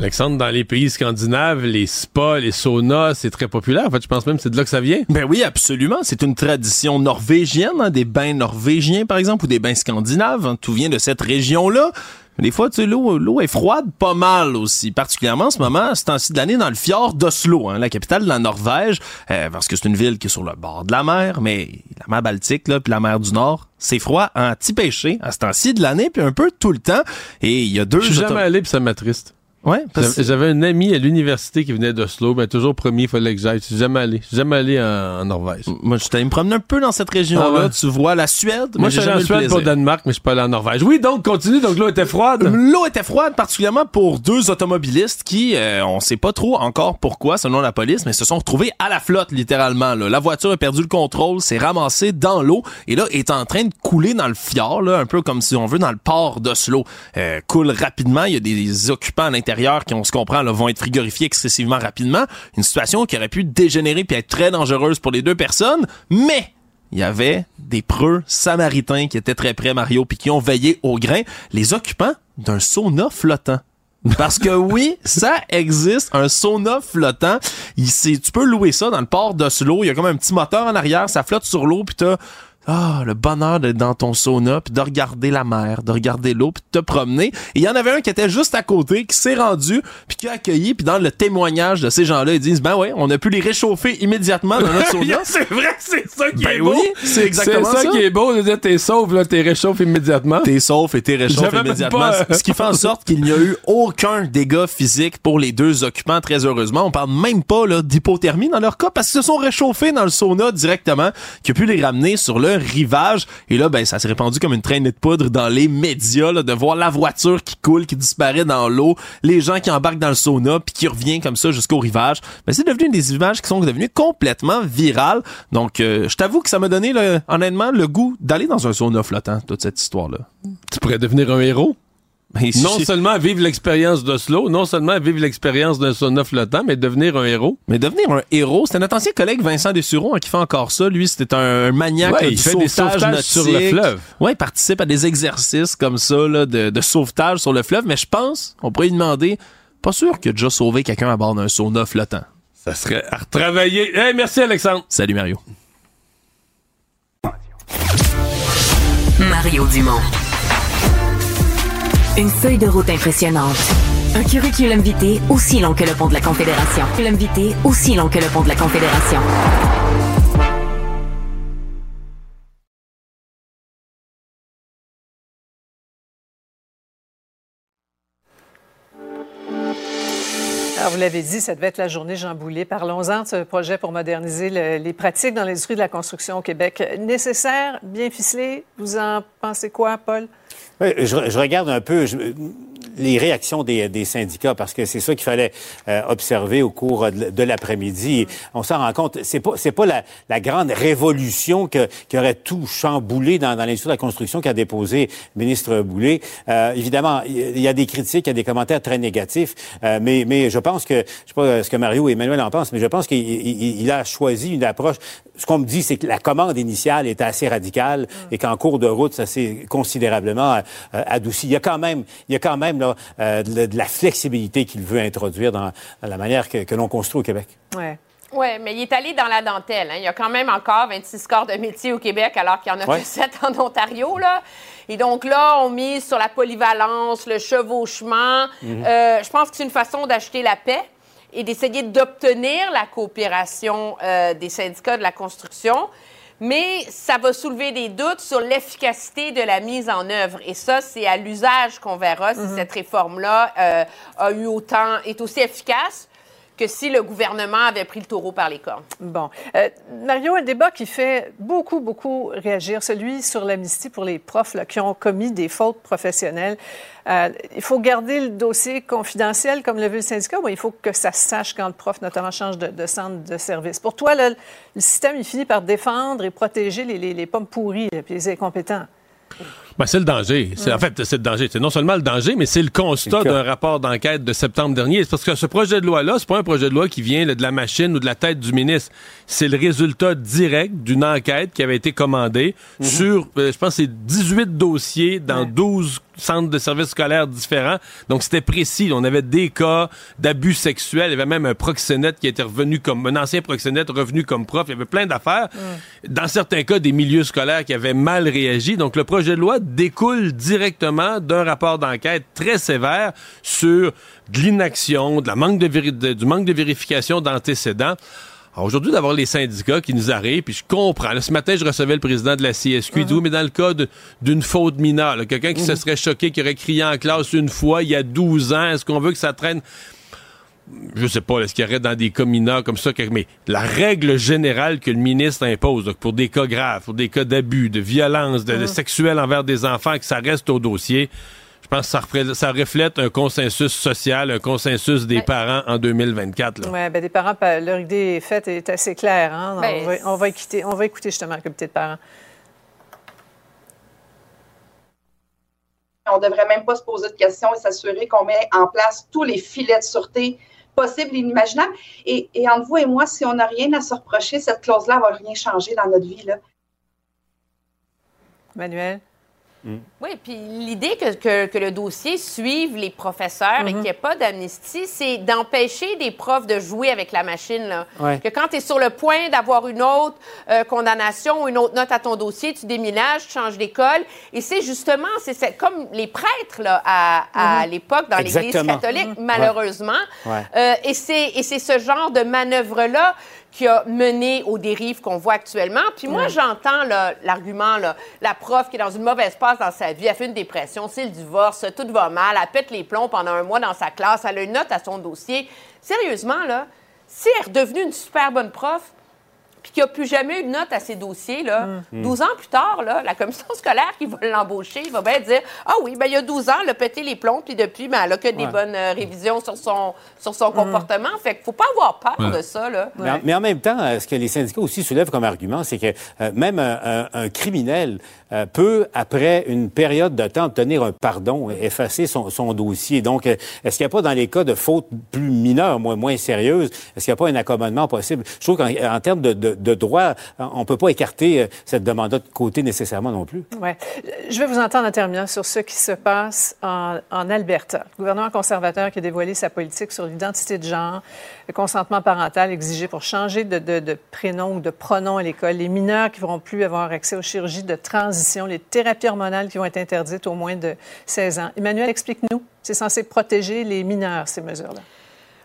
Alexandre, dans les pays scandinaves, les spas, les saunas, c'est très populaire. En fait, je pense même que c'est de là que ça vient. Ben oui, absolument. C'est une tradition norvégienne, hein, des bains norvégiens, par exemple, ou des bains scandinaves. Hein. Tout vient de cette région-là. Des fois, tu sais, l'eau, l'eau est froide pas mal aussi, particulièrement en ce moment, c'est temps-ci de l'année dans le fjord d'Oslo, hein, la capitale de la Norvège, euh, parce que c'est une ville qui est sur le bord de la mer, mais la mer Baltique, là, puis la mer du Nord, c'est froid en petit pêché à ce temps-ci de l'année, puis un peu tout le temps. Et il y a deux... Je suis jamais allé, puis ça m'attriste. Ouais, J'avais un ami à l'université qui venait d'Oslo, mais toujours premier, il fallait que j'aille. Je suis jamais allé. Je suis jamais allé en, Norvège. Moi, je allé me promener un peu dans cette région-là. Ah tu vois la Suède. Moi, je suis en Suède, pas Danemark, mais je suis pas allé en Norvège. Oui, donc, continue. Donc, l'eau était froide. L'eau était froide, particulièrement pour deux automobilistes qui, euh, on sait pas trop encore pourquoi, selon la police, mais se sont retrouvés à la flotte, littéralement. Là. La voiture a perdu le contrôle, s'est ramassée dans l'eau et là, est en train de couler dans le fjord, là, un peu comme si on veut dans le port d'Oslo. Euh, coule rapidement. Il y a des occupants à l'intérieur qui, ont se vont être frigorifiés excessivement rapidement. Une situation qui aurait pu dégénérer puis être très dangereuse pour les deux personnes, mais il y avait des preux samaritains qui étaient très près, Mario, puis qui ont veillé au grain, les occupants d'un sauna flottant. Parce que oui, ça existe, un sauna flottant. Il, tu peux louer ça dans le port d'Oslo. Il y a comme un petit moteur en arrière, ça flotte sur l'eau, puis t'as ah, le bonheur d'être dans ton sauna, puis de regarder la mer, de regarder l'eau, puis de te promener. Et il y en avait un qui était juste à côté, qui s'est rendu, puis qui a accueilli, puis dans le témoignage de ces gens-là, ils disent, ben ouais, on a pu les réchauffer immédiatement dans notre sauna. c'est vrai, c'est ça qui ben est oui, beau. c'est exactement ça. C'est ça, qui est beau, de dire, t'es sauf, là, t'es réchauffé immédiatement. T'es sauf et t'es réchauffé immédiatement. Ce qui fait en sorte qu'il n'y a eu aucun dégât physique pour les deux occupants, très heureusement. On parle même pas, là, d'hypothermie dans leur cas, parce qu'ils se sont réchauffés dans le sauna directement, qui a pu les ramener sur le rivage. Et là, ben, ça s'est répandu comme une traînée de poudre dans les médias, là, de voir la voiture qui coule, qui disparaît dans l'eau, les gens qui embarquent dans le sauna, puis qui revient comme ça jusqu'au rivage. Mais c'est devenu des images qui sont devenues complètement virales. Donc, euh, je t'avoue que ça m'a donné, honnêtement, le goût d'aller dans un sauna flottant, toute cette histoire-là. Tu pourrais devenir un héros? Ben, non seulement vivre l'expérience d'Oslo, non seulement vivre l'expérience d'un sauna flottant, mais devenir un héros. Mais devenir un héros, c'était notre ancien collègue Vincent Dessureau hein, qui fait encore ça. Lui, c'était un maniaque il fait des sauvetages sur le fleuve. Ouais, il participe à des exercices comme ça là, de, de sauvetage sur le fleuve. Mais je pense, on pourrait lui demander, pas sûr qu'il a déjà sauvé quelqu'un à bord d'un sauna flottant. Ça serait à retravailler. Hey, merci Alexandre. Salut Mario. Mario Dumont. Une feuille de route impressionnante. Un curriculum vitae aussi long que le pont de la Confédération. Curriculum vitae aussi long que le pont de la Confédération. Alors, vous l'avez dit, ça devait être la journée Jean Boulet. Parlons-en de ce projet pour moderniser les pratiques dans l'industrie de la construction au Québec. Nécessaire, bien ficelé? Vous en pensez quoi, Paul? Je, regarde un peu les réactions des, des, syndicats parce que c'est ça qu'il fallait euh, observer au cours de, l'après-midi. On s'en rend compte, c'est pas c'est pas la, la, grande révolution que, qui aurait tout chamboulé dans, dans l'industrie de la construction qu'a déposé le ministre Boulay. Euh, évidemment, il y a des critiques, il y a des commentaires très négatifs, euh, mais mais je pense que je sais pas ce que Mario et Emmanuel en pensent, mais je pense qu'il il, a choisi une approche. Ce qu'on me dit, c'est que la commande initiale était assez radicale et qu'en cours de route, ça s'est considérablement euh, adouci. Il y a quand même, il y a quand même là, euh, de, la flexibilité qu'il veut introduire dans, la manière que, l'on construit au Québec. Ouais. Oui, mais il est allé dans la dentelle. Hein. Il y a quand même encore 26 corps de métier au Québec, alors qu'il y en a que 7 en Ontario. Là. Et donc là, on mise sur la polyvalence, le chevauchement. Mhm. Euh, je pense que c'est une façon d'acheter la paix et d'essayer d'obtenir la coopération des syndicats de la construction mais ça va soulever des doutes sur l'efficacité de la mise en œuvre. Et ça, c'est à l'usage qu'on verra si mhm. cette réforme-là euh, a eu autant, est aussi efficace que si le gouvernement avait pris le taureau par les cornes. Bon. Euh, Mario, un débat qui fait beaucoup, beaucoup réagir, celui sur l'amnistie pour les profs qui ont commis des fautes professionnelles. Euh, il faut garder le dossier confidentiel, comme le veut le syndicat, ou il faut que ça se sache quand le prof, notamment, change de, centre de service? Pour toi, le système, il finit par défendre et protéger les pommes pourries et les incompétents. Ben, c'est le danger. C'est, En fait, c'est le danger. C'est non seulement le danger, mais c'est le constat d'un rapport d'enquête de septembre dernier. C'est parce que ce projet de loi-là, c'est pas un projet de loi qui vient de la machine ou de la tête du ministre. C'est le résultat direct d'une enquête qui avait été commandée mhm. sur, euh, je pense, c'est 18 dossiers dans 12 centres de services scolaires différents. Donc, c'était précis. On avait des cas d'abus sexuels. Il y avait même un proxénète qui était revenu comme, un ancien proxénète revenu comme prof. Il y avait plein d'affaires. Dans certains cas, des milieux scolaires qui avaient mal réagi. Donc, le projet de loi découle directement d'un rapport d'enquête très sévère sur de l'inaction, de la manque de, du manque de vérification d'antécédents. Aujourd'hui, d'avoir les syndicats qui nous arrivent, puis je comprends. ce matin, je recevais le président de la CSQ. Il dit, oui, mais dans le cas d'une faute mineure, quelqu'un qui se mhm. serait choqué, qui aurait crié en classe une fois, il y a 12 ans, est-ce qu'on veut que ça traîne? Je sais pas, est-ce qu'il y aurait dans des cas mineurs comme ça, mais la règle générale que le ministre impose pour des cas graves, pour des cas d'abus, de violence, de, de, mhm. envers des enfants, que ça reste au dossier, je pense que ça, reflète un consensus social, un consensus des parents en 2024. Oui, ben des parents, leur idée est faite est assez claire. Hein? Ben, on, va, écouter, on va écouter justement le comité de parents. On ne devrait même pas se poser de questions et s'assurer qu'on met en place tous les filets de sûreté inimaginables. Et, entre vous et moi, si on n'a rien à se reprocher, cette clause-là ne va rien changer dans notre vie. Là. Manuel? Mm. Oui, puis l'idée que, que, le dossier suive les professeurs et mm-hmm. qu'il n'y ait pas d'amnistie, c'est d'empêcher des profs de jouer avec la machine. Là. Que quand tu es sur le point d'avoir une autre euh, condamnation ou une autre note à ton dossier, tu déménages, tu changes d'école. Et c'est justement, c'est comme les prêtres là, à, à mm-hmm. l'époque dans l'Église catholique, mm-hmm. malheureusement. Euh, et c'est ce genre de manœuvre-là qui a mené aux dérives qu'on voit actuellement. Puis moi, j'entends l'argument, la prof qui est dans une mauvaise passe dans sa vie, elle fait une dépression, c'est le divorce, tout va mal, elle pète les plombs pendant un mois dans sa classe, elle a une note à son dossier. Sérieusement, là, si elle est redevenue une super bonne prof, puis qu'il n'y a plus jamais eu de note à ses dossiers, là, 12 mm. ans plus tard, là, la commission scolaire qui va l'embaucher va bien dire Ah oui, ben, il y a 12 ans, elle a pété les plombs, puis depuis, ben, elle a que des bonnes euh, révisions sur son, sur son mm. comportement. Fait qu'il ne faut pas avoir peur de ça. Là. Mais, en, même temps, euh, ce que les syndicats aussi soulèvent comme argument, c'est que euh, même un, criminel peut, après une période de temps, obtenir un pardon, effacer son, dossier. Donc, est-ce qu'il n'y a pas, dans les cas de fautes plus mineures, moins, moins sérieuses, est-ce qu'il n'y a pas un accommodement possible? Je trouve qu'en termes de de, droit, on ne peut pas écarter euh, cette demande de côté nécessairement non plus. Oui. Je vais vous entendre en terminant sur ce qui se passe en, Alberta. Le gouvernement conservateur qui a dévoilé sa politique sur l'identité de genre, le consentement parental exigé pour changer de, prénom ou de pronom à l'école, les mineurs qui ne pourront plus avoir accès aux chirurgies de transition, les thérapies hormonales qui vont être interdites au moins de 16 ans. Emmanuel, explique-nous. C'est censé protéger les mineurs, ces mesures-là.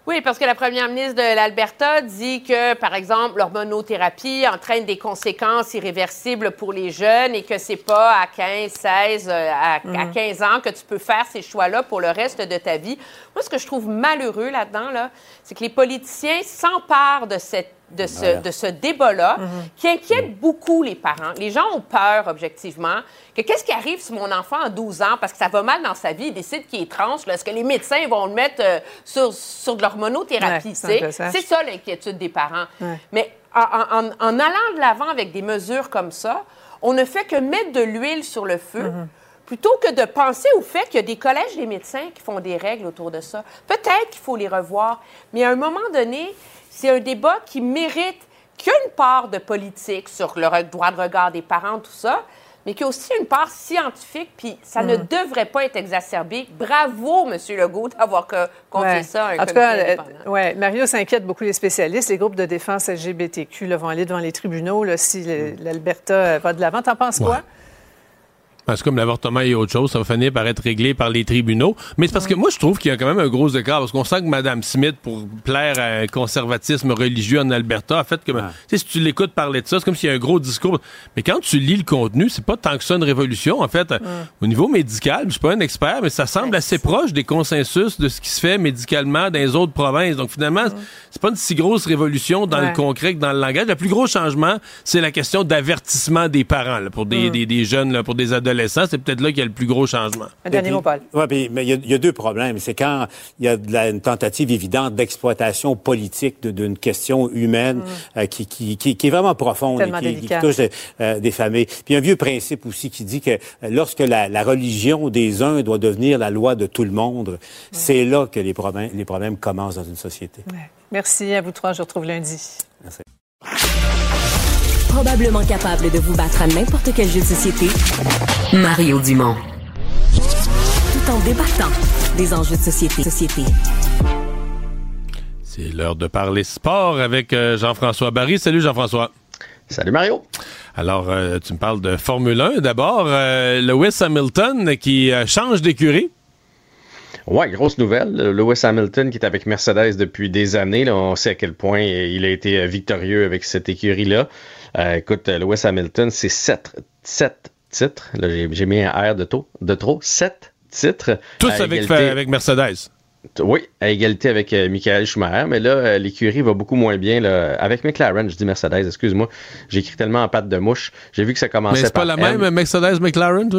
Oui, parce que la première ministre de l'Alberta dit que, par exemple, l'hormonothérapie entraîne des conséquences irréversibles pour les jeunes et que c'est pas à 15, 16, euh, à, 15 mhm. ans que tu peux faire ces choix-là pour le reste de ta vie. Moi, ce que je trouve malheureux là-dedans, là, c'est que les politiciens s'emparent de cette de ce, de ce débat-là, mhm. qui inquiète beaucoup les parents. Les gens ont peur, objectivement, que qu'est-ce qui arrive si mon enfant a 12 ans, parce que ça va mal dans sa vie, il décide qu'il est trans, est-ce que les médecins vont le mettre euh, sur, sur de l'hormonothérapie? c'est ça l'inquiétude des parents. Mais en, en, allant de l'avant avec des mesures comme ça, on ne fait que mettre de l'huile sur le feu. Mhm. plutôt que de penser au fait qu'il y a des collèges des médecins qui font des règles autour de ça. Peut-être qu'il faut les revoir, mais à un moment donné, c'est un débat qui mérite qu'il y ait une part de politique sur le droit de regard des parents, tout ça, mais qu'il y a aussi une part scientifique, puis ça ne mm. devrait pas être exacerbé. Bravo, M. Legault, d'avoir compté ça un En tout cas, euh, ouais, Mario s'inquiète beaucoup les spécialistes. Les groupes de défense LGBTQ vont aller devant les tribunaux si mm. l'Alberta va de l'avant. T'en penses quoi? Parce que comme l'avortement et autre chose, ça va finir par être réglé par les tribunaux. Mais c'est parce que moi, je trouve qu'il y a quand même un gros écart. Parce qu'on sent que Mme Smith, pour plaire à un conservatisme religieux en Alberta, a fait que, sais, si tu l'écoutes parler de ça, c'est comme s'il y a un gros discours. Mais quand tu lis le contenu, c'est pas tant que ça une révolution. En fait, au niveau médical, je suis pas un expert, mais ça semble assez proche des consensus de ce qui se fait médicalement dans les autres provinces. Donc finalement, c'est pas une si grosse révolution dans le concret que dans le langage. Le plus gros changement, c'est la question d'avertissement des parents, pour des, des, des, jeunes, là, pour des adolescents c'est peut-être là qu'il y a le plus gros changement. Un dernier mot, Paul. Oui, mais il y, a deux problèmes. C'est quand il y a une tentative évidente d'exploitation politique d'une question humaine mm. euh, qui, qui, qui, est vraiment profonde et qui, touche euh, des familles. Puis un vieux principe aussi qui dit que euh, lorsque la, religion des uns doit devenir la loi de tout le monde, mm. c'est là que les problèmes, les problèmes commencent dans une société. Merci à vous trois. Je vous retrouve lundi. Merci probablement capable de vous battre à n'importe quel jeu de société, Mario Dumont. tout en débattant des enjeux de société. société. C'est l'heure de parler sport avec euh, Jean-François Barry. Salut Jean-François. Salut Mario. Alors, euh, tu me parles de Formule 1. D'abord, euh, Lewis Hamilton qui change d'écurie. Ouais, grosse nouvelle. Lewis Hamilton qui est avec Mercedes depuis des années. on sait à quel point il a été victorieux avec cette écurie-là. Écoute, Lewis Hamilton, c'est sept, sept titres. j'ai mis un R de, taux, de trop. Sept titres. Tous avec, avec Mercedes. Oui, à égalité avec euh, Michael Schumacher, mais là, euh, l'écurie va beaucoup moins bien. Là. Avec McLaren, je dis Mercedes, excuse-moi. J'ai écrit tellement en patte de mouche. J'ai vu que ça commençait Mais c'est pas la même Mercedes-McLaren,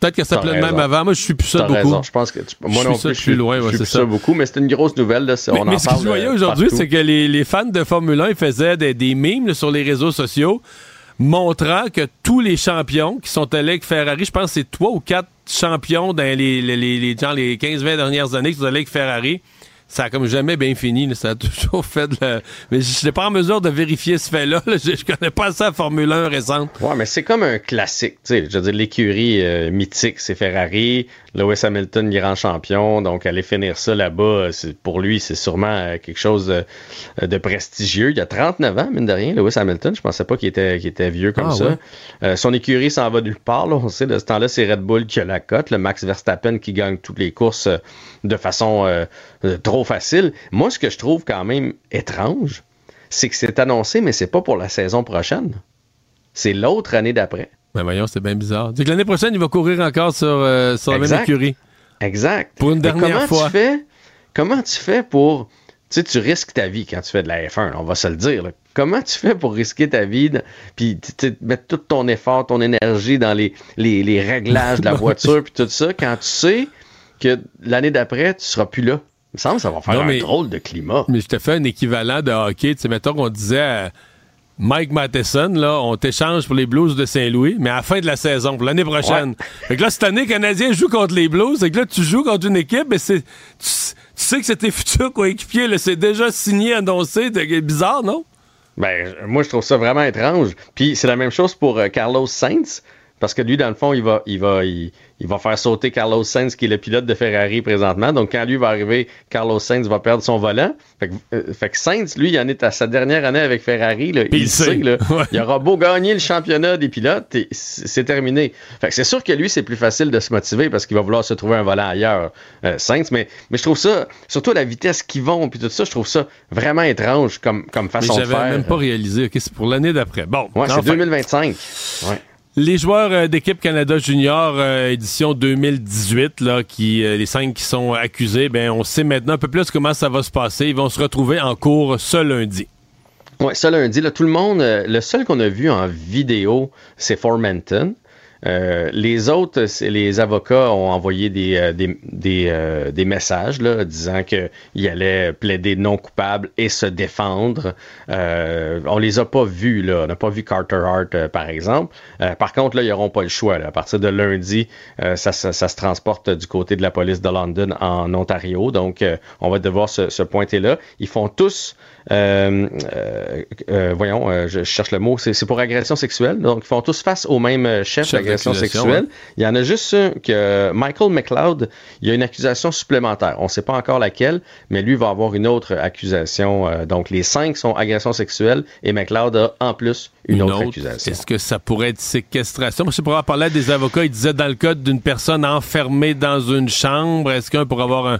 Peut-être que ça s'appelait le même avant. Moi, je suis plus ça beaucoup. Raison. Je pense que moi non plus, je suis loin. je suis ça. beaucoup, mais c'est une grosse nouvelle. Là. On mais, en ce que je voyais euh, aujourd'hui, c'est que les, les, fans de Formule 1 faisaient des, des mimes sur les réseaux sociaux montrant que tous les champions qui sont allés avec Ferrari, je pense que c'est trois ou quatre champions dans les, les, les, les, les 15-20 dernières années qui sont allés avec Ferrari, ça a comme jamais bien fini. Ça a toujours fait de la... Mais je n'étais pas en mesure de vérifier ce fait-là. Je, je, connais pas ça Formule 1 récente. Ouais, mais c'est comme un classique. sais Je veux dire, l'écurie euh, mythique, c'est Ferrari. Lewis Hamilton, grand champion. Donc, aller finir ça là-bas, pour lui, c'est sûrement euh, quelque chose de, prestigieux. Il y a 39 ans, mine de rien, Lewis Hamilton. Je pensais pas qu'il était, était vieux comme ah, ça. Euh, son écurie s'en va nulle part. Là. On sait, de ce temps-là, c'est Red Bull qui a la cote. Le Max Verstappen qui gagne toutes les courses de façon trop facile. Moi, ce que je trouve quand même étrange, c'est que c'est annoncé, mais c'est pas pour la saison prochaine. C'est l'autre année d'après. Ben voyons, c'est bien bizarre. C'est que l'année prochaine, il va courir encore sur, euh, sur la même écurie. Exact. Pour une dernière comment fois. Tu fais, comment tu fais pour. Tu sais, tu risques ta vie quand tu fais de la F1, on va se le dire. Comment tu fais pour risquer ta vie, puis mettre tout ton effort, ton énergie dans les, les, les réglages de la voiture, puis tout ça, quand tu sais que l'année d'après, tu seras plus là? Il me semble que ça va faire un drôle de climat. Mais je te fais un équivalent de hockey. Tu sais, mettons qu'on disait à Mike Matheson, là, on t'échange pour les Blues de Saint-Louis, mais à la fin de la saison, pour l'année prochaine. Fait que là, cette année, Canadien joue contre les Blues. Fait que là, tu joues contre une équipe, mais c'est. Tu, sais que c'est tes futurs coéquipiers, c'est déjà signé, annoncé. C'est bizarre, non? Ben, moi, je trouve ça vraiment étrange. Puis c'est la même chose pour euh, Carlos Sainz. Parce que lui, dans le fond, il va, il va, il, va faire sauter Carlos Sainz, qui est le pilote de Ferrari présentement. Donc, quand lui va arriver, Carlos Sainz va perdre son volant. Fait que, euh, Sainz, lui, il en est à sa dernière année avec Ferrari. Là, il, sait, là, il aura beau gagner le championnat des pilotes, c'est terminé. Fait que c'est sûr que lui, c'est plus facile de se motiver parce qu'il va vouloir se trouver un volant ailleurs, euh, Sainz. Mais, mais je trouve ça, surtout la vitesse qu'ils vont, puis tout ça, je trouve ça vraiment étrange comme, comme façon de faire. J'avais même pas réalisé. OK, c'est pour l'année d'après. Bon. Ouais, c'est 2025. Ouais. Les joueurs euh, d'équipe Canada Junior euh, édition 2018, là, qui, euh, les cinq qui sont accusés, ben, on sait maintenant un peu plus comment ça va se passer. Ils vont se retrouver en cours ce lundi. Oui, ce lundi, là, tout le monde, le seul qu'on a vu en vidéo, c'est Formenton. Euh, les autres, les avocats ont envoyé des, euh, des, des, euh, des, messages là, disant qu'ils allaient plaider non coupable et se défendre. Euh, on les a pas vus, là. on n'a pas vu Carter Hart, par exemple. par contre, là, ils n'auront pas le choix. Là. À partir de lundi, ça, ça, se transporte du côté de la police de London en Ontario. Donc, on va devoir se, se pointer là. Ils font tous euh, euh, euh, voyons, je cherche le mot, c'est pour agression sexuelle. Donc, ils font tous face au même chef, d'agression sexuelle. Il y en a juste un que Michael McLeod, il y a une accusation supplémentaire. On ne sait pas encore laquelle, mais lui va avoir une autre accusation. donc, les cinq sont agression sexuelle et McLeod a en plus une, autre, accusation. Est-ce que ça pourrait être séquestration? Moi, je pourrais parler des avocats. Ils disaient dans le cas d'une personne enfermée dans une chambre, est-ce qu'un pour avoir un.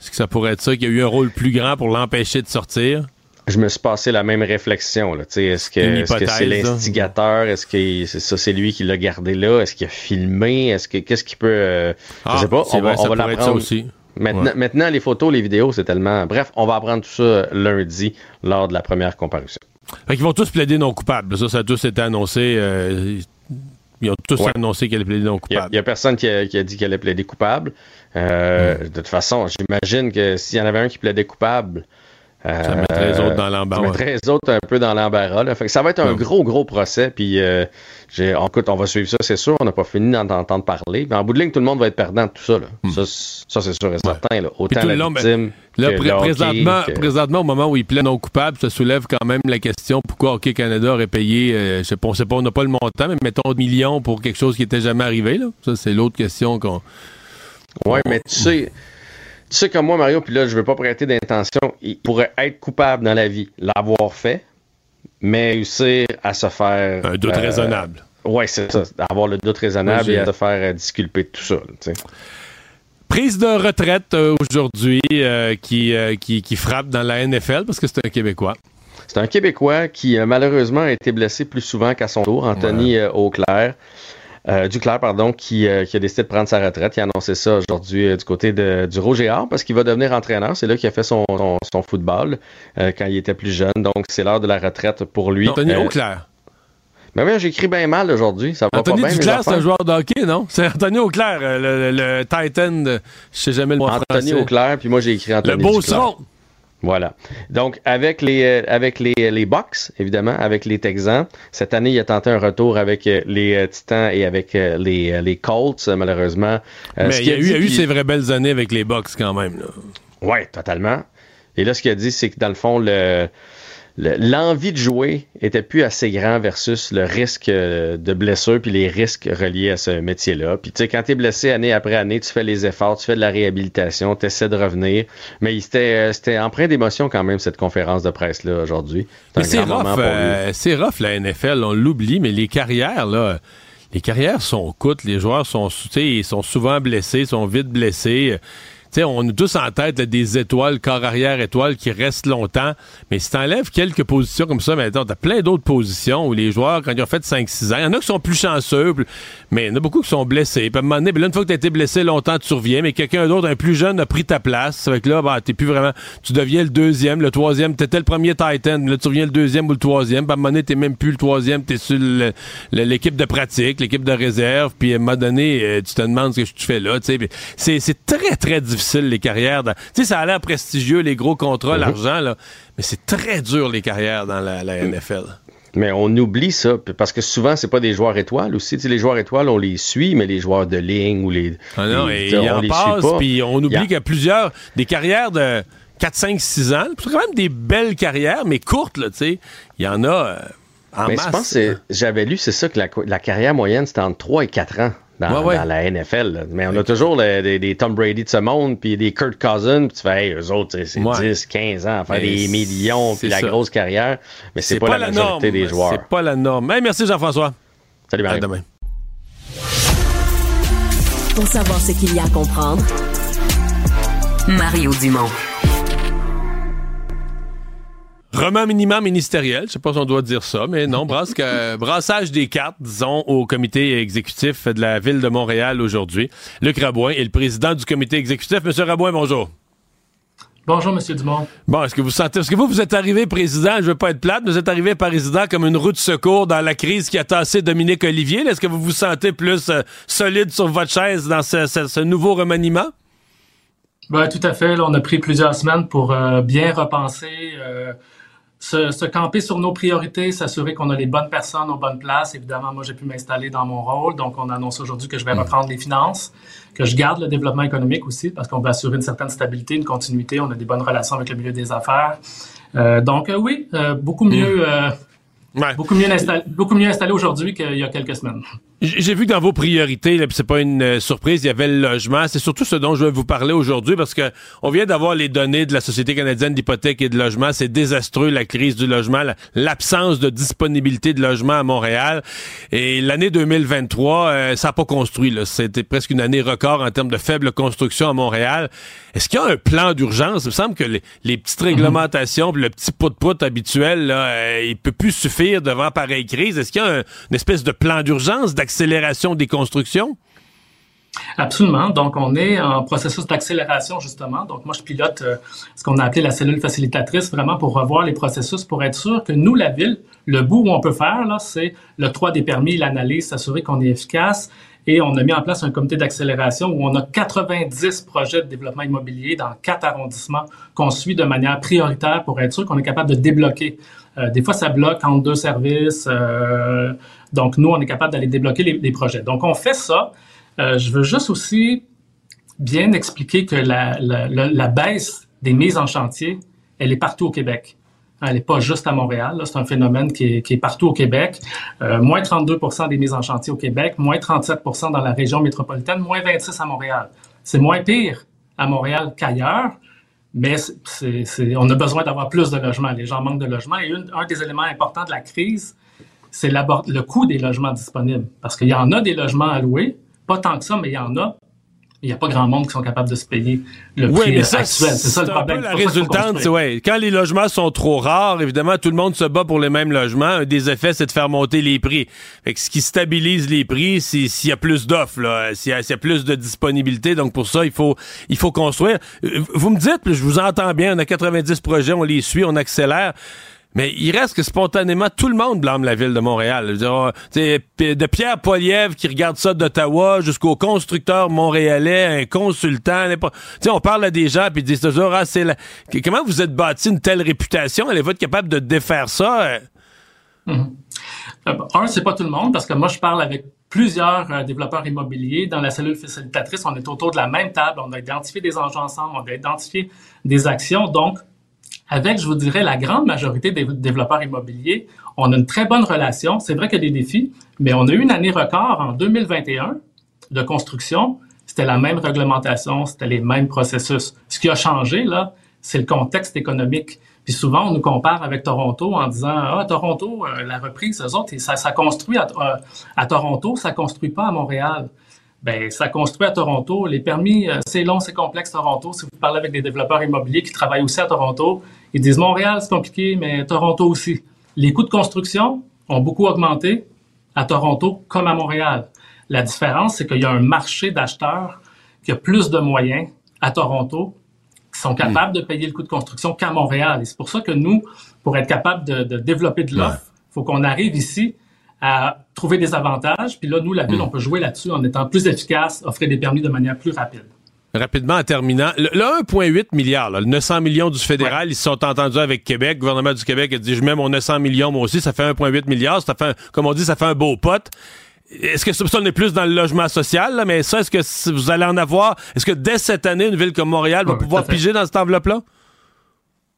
Est-ce que ça pourrait être ça, qu'il y a eu un rôle plus grand pour l'empêcher de sortir? Je me suis passé la même réflexion. Là. Est-ce que c'est l'instigateur? Est-ce que c'est ça, c'est lui qui l'a gardé là? Est-ce qu'il a filmé? Est-ce que qu'est-ce qu'il peut. Euh, je sais pas. On va, on va l'apprendre. aussi. Maintenant, maintenant, les photos, les vidéos, c'est tellement. Bref, on va apprendre tout ça lundi lors de la première comparution. Fait qu'ils vont tous plaider non coupables. Ça, ça a tous été annoncé. Euh, ils ont tous annoncé qu'ils allaient plaider non coupables. Il n'y a, personne qui a, dit qu'il allait plaider coupable. Euh, De toute façon, j'imagine que s'il y en avait un qui plaidait coupable, ça mettrait les autres dans l'embarras. Ça mettrait les autres un peu dans l'embarras. ça va être un gros, gros procès. Puis, euh, écoute, on va suivre ça, c'est sûr. On n'a pas fini d'en entendre parler. Mais en bout de ligne, tout le monde va être perdant de tout ça. Hmm. Ça, c'est sûr et certain. Là. Autant la ben, victime là, présentement, présentement, au moment où il plaît non coupable, ça soulève quand même la question pourquoi Hockey Canada aurait payé, euh, je sais pas, on sait pas, on n'a pas le montant, mais mettons millions pour quelque chose qui n'était jamais arrivé. Là. Ça, c'est l'autre question qu'on Oui, mais tu sais, tu sais comme moi, Mario, puis là, je veux pas prêter d'intention, il pourrait être coupable dans la vie, l'avoir fait, mais réussir à se faire... Un doute euh, raisonnable. Oui, c'est ça, avoir le doute raisonnable et à se faire euh, disculper de tout ça. Prise de retraite euh, aujourd'hui euh, qui, euh, qui, qui frappe dans la NFL parce que c'est un Québécois. C'est un Québécois qui malheureusement a été blessé plus souvent qu'à son tour, Anthony euh, Auclair. Euh, Duclair, pardon, qui, euh, qui a décidé de prendre sa retraite. Il a annoncé ça aujourd'hui euh, du côté de, du Or parce qu'il va devenir entraîneur. C'est là qu'il a fait son, son, son football euh, quand il était plus jeune. Donc, c'est l'heure de la retraite pour lui. Anthony Auclair. Ben oui, j'écris bien mal aujourd'hui. Ça va Anthony pas bien. Duclair, c'est un joueur de hockey, non? C'est Anthony Auclair, le, le Titan, de, je sais jamais le mot Anthony français. Auclair, puis moi j'ai écrit Anthony Le beau Duclair. son. Voilà. Donc, avec les, euh, avec les, les Bucks, évidemment, avec les Texans, cette année, il a tenté un retour avec euh, les euh, Titans et avec euh, les, euh, les Colts, euh, malheureusement. Euh, Mais ce il y a, eu, il y a dit, eu ses vraies belles années avec les Bucks quand même. Là. Ouais, totalement. Et là, ce qu'il a dit, c'est que dans le fond, le, le- l'envie de jouer était plus assez grand versus le risque euh, de blessure puis les risques reliés à ce métier-là. Puis tu sais, quand tu es blessé année après année, tu fais les efforts, tu fais de la réhabilitation, tu essaies de revenir. Mais c'était, euh, c'était empreint d'émotion quand même, cette conférence de presse-là aujourd'hui. Mais un c'est rough, euh, c'est rough la NFL, on l'oublie, mais les carrières, là, les carrières sont courtes, les joueurs sont, ils sont souvent blessés, sont vite blessés. On a tous en tête là, des étoiles, corps arrière étoiles qui restent longtemps. Mais si t'enlèves quelques positions comme ça, maintenant, t'as plein d'autres positions où les joueurs, quand ils ont fait 5-6 ans, il y en a qui sont plus chanceux, mais il y en a beaucoup qui sont blessés. Puis à un moment donné, ben là, une fois que t'as été blessé longtemps, tu reviens, mais quelqu'un d'autre, un plus jeune, a pris ta place. Fait que là, bah, t'es plus vraiment. Tu deviens le deuxième, le troisième. T'étais le premier Titan, là, tu reviens le deuxième ou le troisième. Puis à un moment donné, t'es même plus le troisième, t'es sur l'équipe de pratique, l'équipe de réserve. Puis à un moment donné, euh, tu te demandes ce que tu fais là. c'est très, très difficile, les carrières. dans- Tu sais, ça a l'air prestigieux, les gros contrats, l'argent, là. Mais c'est très dur, les carrières dans la, la NFL. Mais on oublie ça, parce que souvent, c'est pas des joueurs étoiles aussi. Tu sais, les joueurs étoiles, on les suit, mais les joueurs de ligne ou les. Ah non, les- et en les passe, suit pas. puis on oublie qu'il y a plusieurs, des carrières de 4, 5, 6 ans. C'est quand même des belles carrières, mais courtes, là, tu sais. Il y en a euh, en Mais masse. je pense que c'est- j'avais lu, c'est ça, que la, la carrière moyenne, c'était entre 3 et 4 ans dans, Ouais, ouais. dans la NFL. là. Mais on a toujours le- des, des Tom Brady de ce monde, puis des Kurt Cousins, puis tu fais, hey, eux autres, c'est- c'est Ouais. 10, 15 ans à faire des millions, c'est puis la ça. grosse carrière. Mais c'est pas, la, majorité norme. des joueurs. C'est pas la norme. Hey, merci Jean-François. Salut, À Mario. demain. Pour savoir ce qu'il y a à comprendre, Mario Dumont. Remaniement ministériel, je sais pas si on doit dire ça, mais non, brasse que- brassage des cartes, disons, au comité exécutif de la ville de Montréal aujourd'hui. Luc Rabouin est le président du comité exécutif. Monsieur Rabouin, bonjour. Bonjour, Monsieur Dumont. Bon, est-ce que vous sentez, est-ce que vous, vous êtes arrivé président, je veux pas être plate, mais vous êtes arrivé président comme une roue de secours dans la crise qui a tassé Dominique Olivier? Est-ce que vous vous sentez plus euh, solide sur votre chaise dans ce, ce- ce nouveau remaniement? Ben, tout à fait. Là, on a pris plusieurs semaines pour euh, bien repenser, euh, se, se camper sur nos priorités, s'assurer qu'on a les bonnes personnes aux bonnes places. Évidemment, moi, j'ai pu m'installer dans mon rôle. Donc, on annonce aujourd'hui que je vais reprendre les finances, que je garde le développement économique aussi, parce qu'on veut assurer une certaine stabilité, une continuité. On a des bonnes relations avec le milieu des affaires. Euh, donc, euh, oui, euh, beaucoup mieux. euh, Beaucoup mieux installé, beaucoup mieux installé aujourd'hui qu'il y a quelques semaines. J'ai vu que dans vos priorités, c'est pas une euh, surprise, il y avait le logement. C'est surtout ce dont je vais vous parler aujourd'hui parce que on vient d'avoir les données de la Société canadienne d'hypothèque et de logement. C'est désastreux la crise du logement, la- l'absence de disponibilité de logement à Montréal. Et l'année 2023, euh, ça n'a pas construit. là. C'était presque une année record en termes de faible construction à Montréal. Est-ce qu'il y a un plan d'urgence? Il me semble que les, les petites réglementations, puis le petit pout-pout habituel, là, euh, il peut plus suffire devant pareille crise. Est-ce qu'il y a un- une espèce de plan d'urgence, d'accélération des constructions? Absolument. Donc, on est en processus d'accélération, justement. Donc, moi, je pilote euh, ce qu'on a appelé la cellule facilitatrice, vraiment pour revoir les processus, pour être sûr que nous, la ville, le bout où on peut faire, là, c'est le 3 des permis, l'analyse, s'assurer qu'on est efficace. Et on a mis en place un comité d'accélération où on a 90 projets de développement immobilier dans quatre arrondissements qu'on suit de manière prioritaire pour être sûr qu'on est capable de débloquer. Euh, des fois, ça bloque entre deux services. euh, donc, nous, on est capable d'aller débloquer les, projets. Donc, on fait ça. Euh, je veux juste aussi bien expliquer que la, la, la, baisse des mises en chantier, elle est partout au Québec. Elle n'est pas juste à Montréal. C'est un phénomène qui est, qui est partout au Québec. Euh, moins 32% des mises en chantier au Québec, moins 37% dans la région métropolitaine, moins 26 à Montréal. C'est moins pire à Montréal qu'ailleurs, mais on a besoin d'avoir plus de logements. Les gens manquent de logements. Et un des éléments importants de la crise, c'est le coût des logements disponibles. Parce qu'il y en a des logements à louer, pas tant que ça, mais il y en a il n'y a pas grand monde qui sont capables de se payer le prix actuel. C'est ça le problème. la résultante, c'est ouais, quand les logements sont trop rares, évidemment, tout le monde se bat pour les mêmes logements. Un des effets, c'est de faire monter les prix. Fait que ce qui stabilise les prix, c'est s'il y a plus d'offres, s'il y, y, a plus de disponibilité. Donc pour ça, il faut, il faut construire. Euh, vous me dites, je vous entends bien, on a 90 projets, on les suit, on accélère. Mais il reste que spontanément, tout le monde blâme la ville de Montréal. de Pierre Poilievre qui regarde ça d'Ottawa jusqu'au constructeur montréalais, un consultant. on parle à des gens puis ils disent toujours ah, c'est comment vous êtes bâti une telle réputation? Allez-vous être capable de défaire ça? Mm-hmm. Euh, un, c'est pas tout le monde parce que moi, je parle avec plusieurs euh, développeurs immobiliers. Dans la cellule facilitatrice, on est autour de la même table. On a identifié des enjeux ensemble, on a identifié des actions. Donc, avec, je vous dirais, la grande majorité des développeurs immobiliers, on a une très bonne relation. C'est vrai qu'il y a des défis, mais on a eu une année record en 2021 de construction. C'était la même réglementation, c'était les mêmes processus. Ce qui a changé, là, c'est le contexte économique. Puis souvent, on nous compare avec Toronto en disant Ah, Toronto, euh, la reprise, eux autres, ça, construit à, euh, à, Toronto, ça construit pas à Montréal ben ça construit à Toronto. Les permis, euh, c'est long, c'est complexe Toronto. Si vous parlez avec des développeurs immobiliers qui travaillent aussi à Toronto, ils disent Montréal, c'est compliqué, mais Toronto aussi. Les coûts de construction ont beaucoup augmenté à Toronto comme à Montréal. La différence, c'est qu'il y a un marché d'acheteurs qui a plus de moyens à Toronto qui sont capables de payer le coût de construction qu'à Montréal. Et c'est pour ça que nous, pour être capable de, de développer de l'offre, il faut qu'on arrive ici à trouver des avantages. Puis là, nous, la ville, hmm. on peut jouer là-dessus en étant plus efficace, offrir des permis de manière plus rapide. Rapidement, en terminant, le, 1,8 milliard, le 900 millions du fédéral, ils se sont entendus avec Québec. Le gouvernement du Québec a dit, je mets mon 900 millions, moi aussi, ça fait 1,8 milliard. Ça fait, comme on dit, ça fait un beau pote. Est-ce que ça, on est plus dans le logement social, là, mais ça, est-ce que vous allez en avoir? Est-ce que dès cette année, une ville comme Montréal va pouvoir piger dans cette enveloppe-là?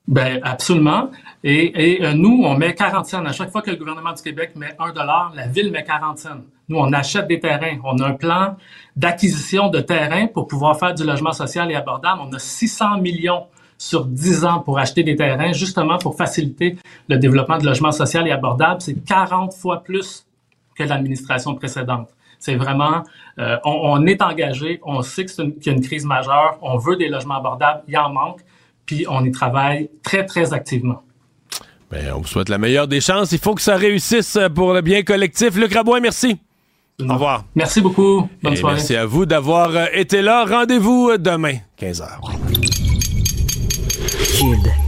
Ben absolument. Et, euh, nous, on met 40 cents. À chaque fois que le gouvernement du Québec met 1 dollar, la ville met 40 cents. Nous, on achète des terrains. On a un plan d'acquisition de terrains pour pouvoir faire du logement social et abordable. On a 600 millions sur 10 ans pour acheter des terrains, justement pour faciliter le développement de logement social et abordable. C'est 40 fois plus que l'administration précédente. C'est vraiment, euh, on, on, est engagé, on sait qu'il y a une crise majeure, on veut des logements abordables, il en manque puis on y travaille très, très activement. Bien, on vous souhaite la meilleure des chances. Il faut que ça réussisse pour le bien collectif. Luc Rabouin, merci. Au revoir. Merci beaucoup. Bonne soirée. Merci à vous d'avoir été là. Rendez-vous demain, 15h. Cube.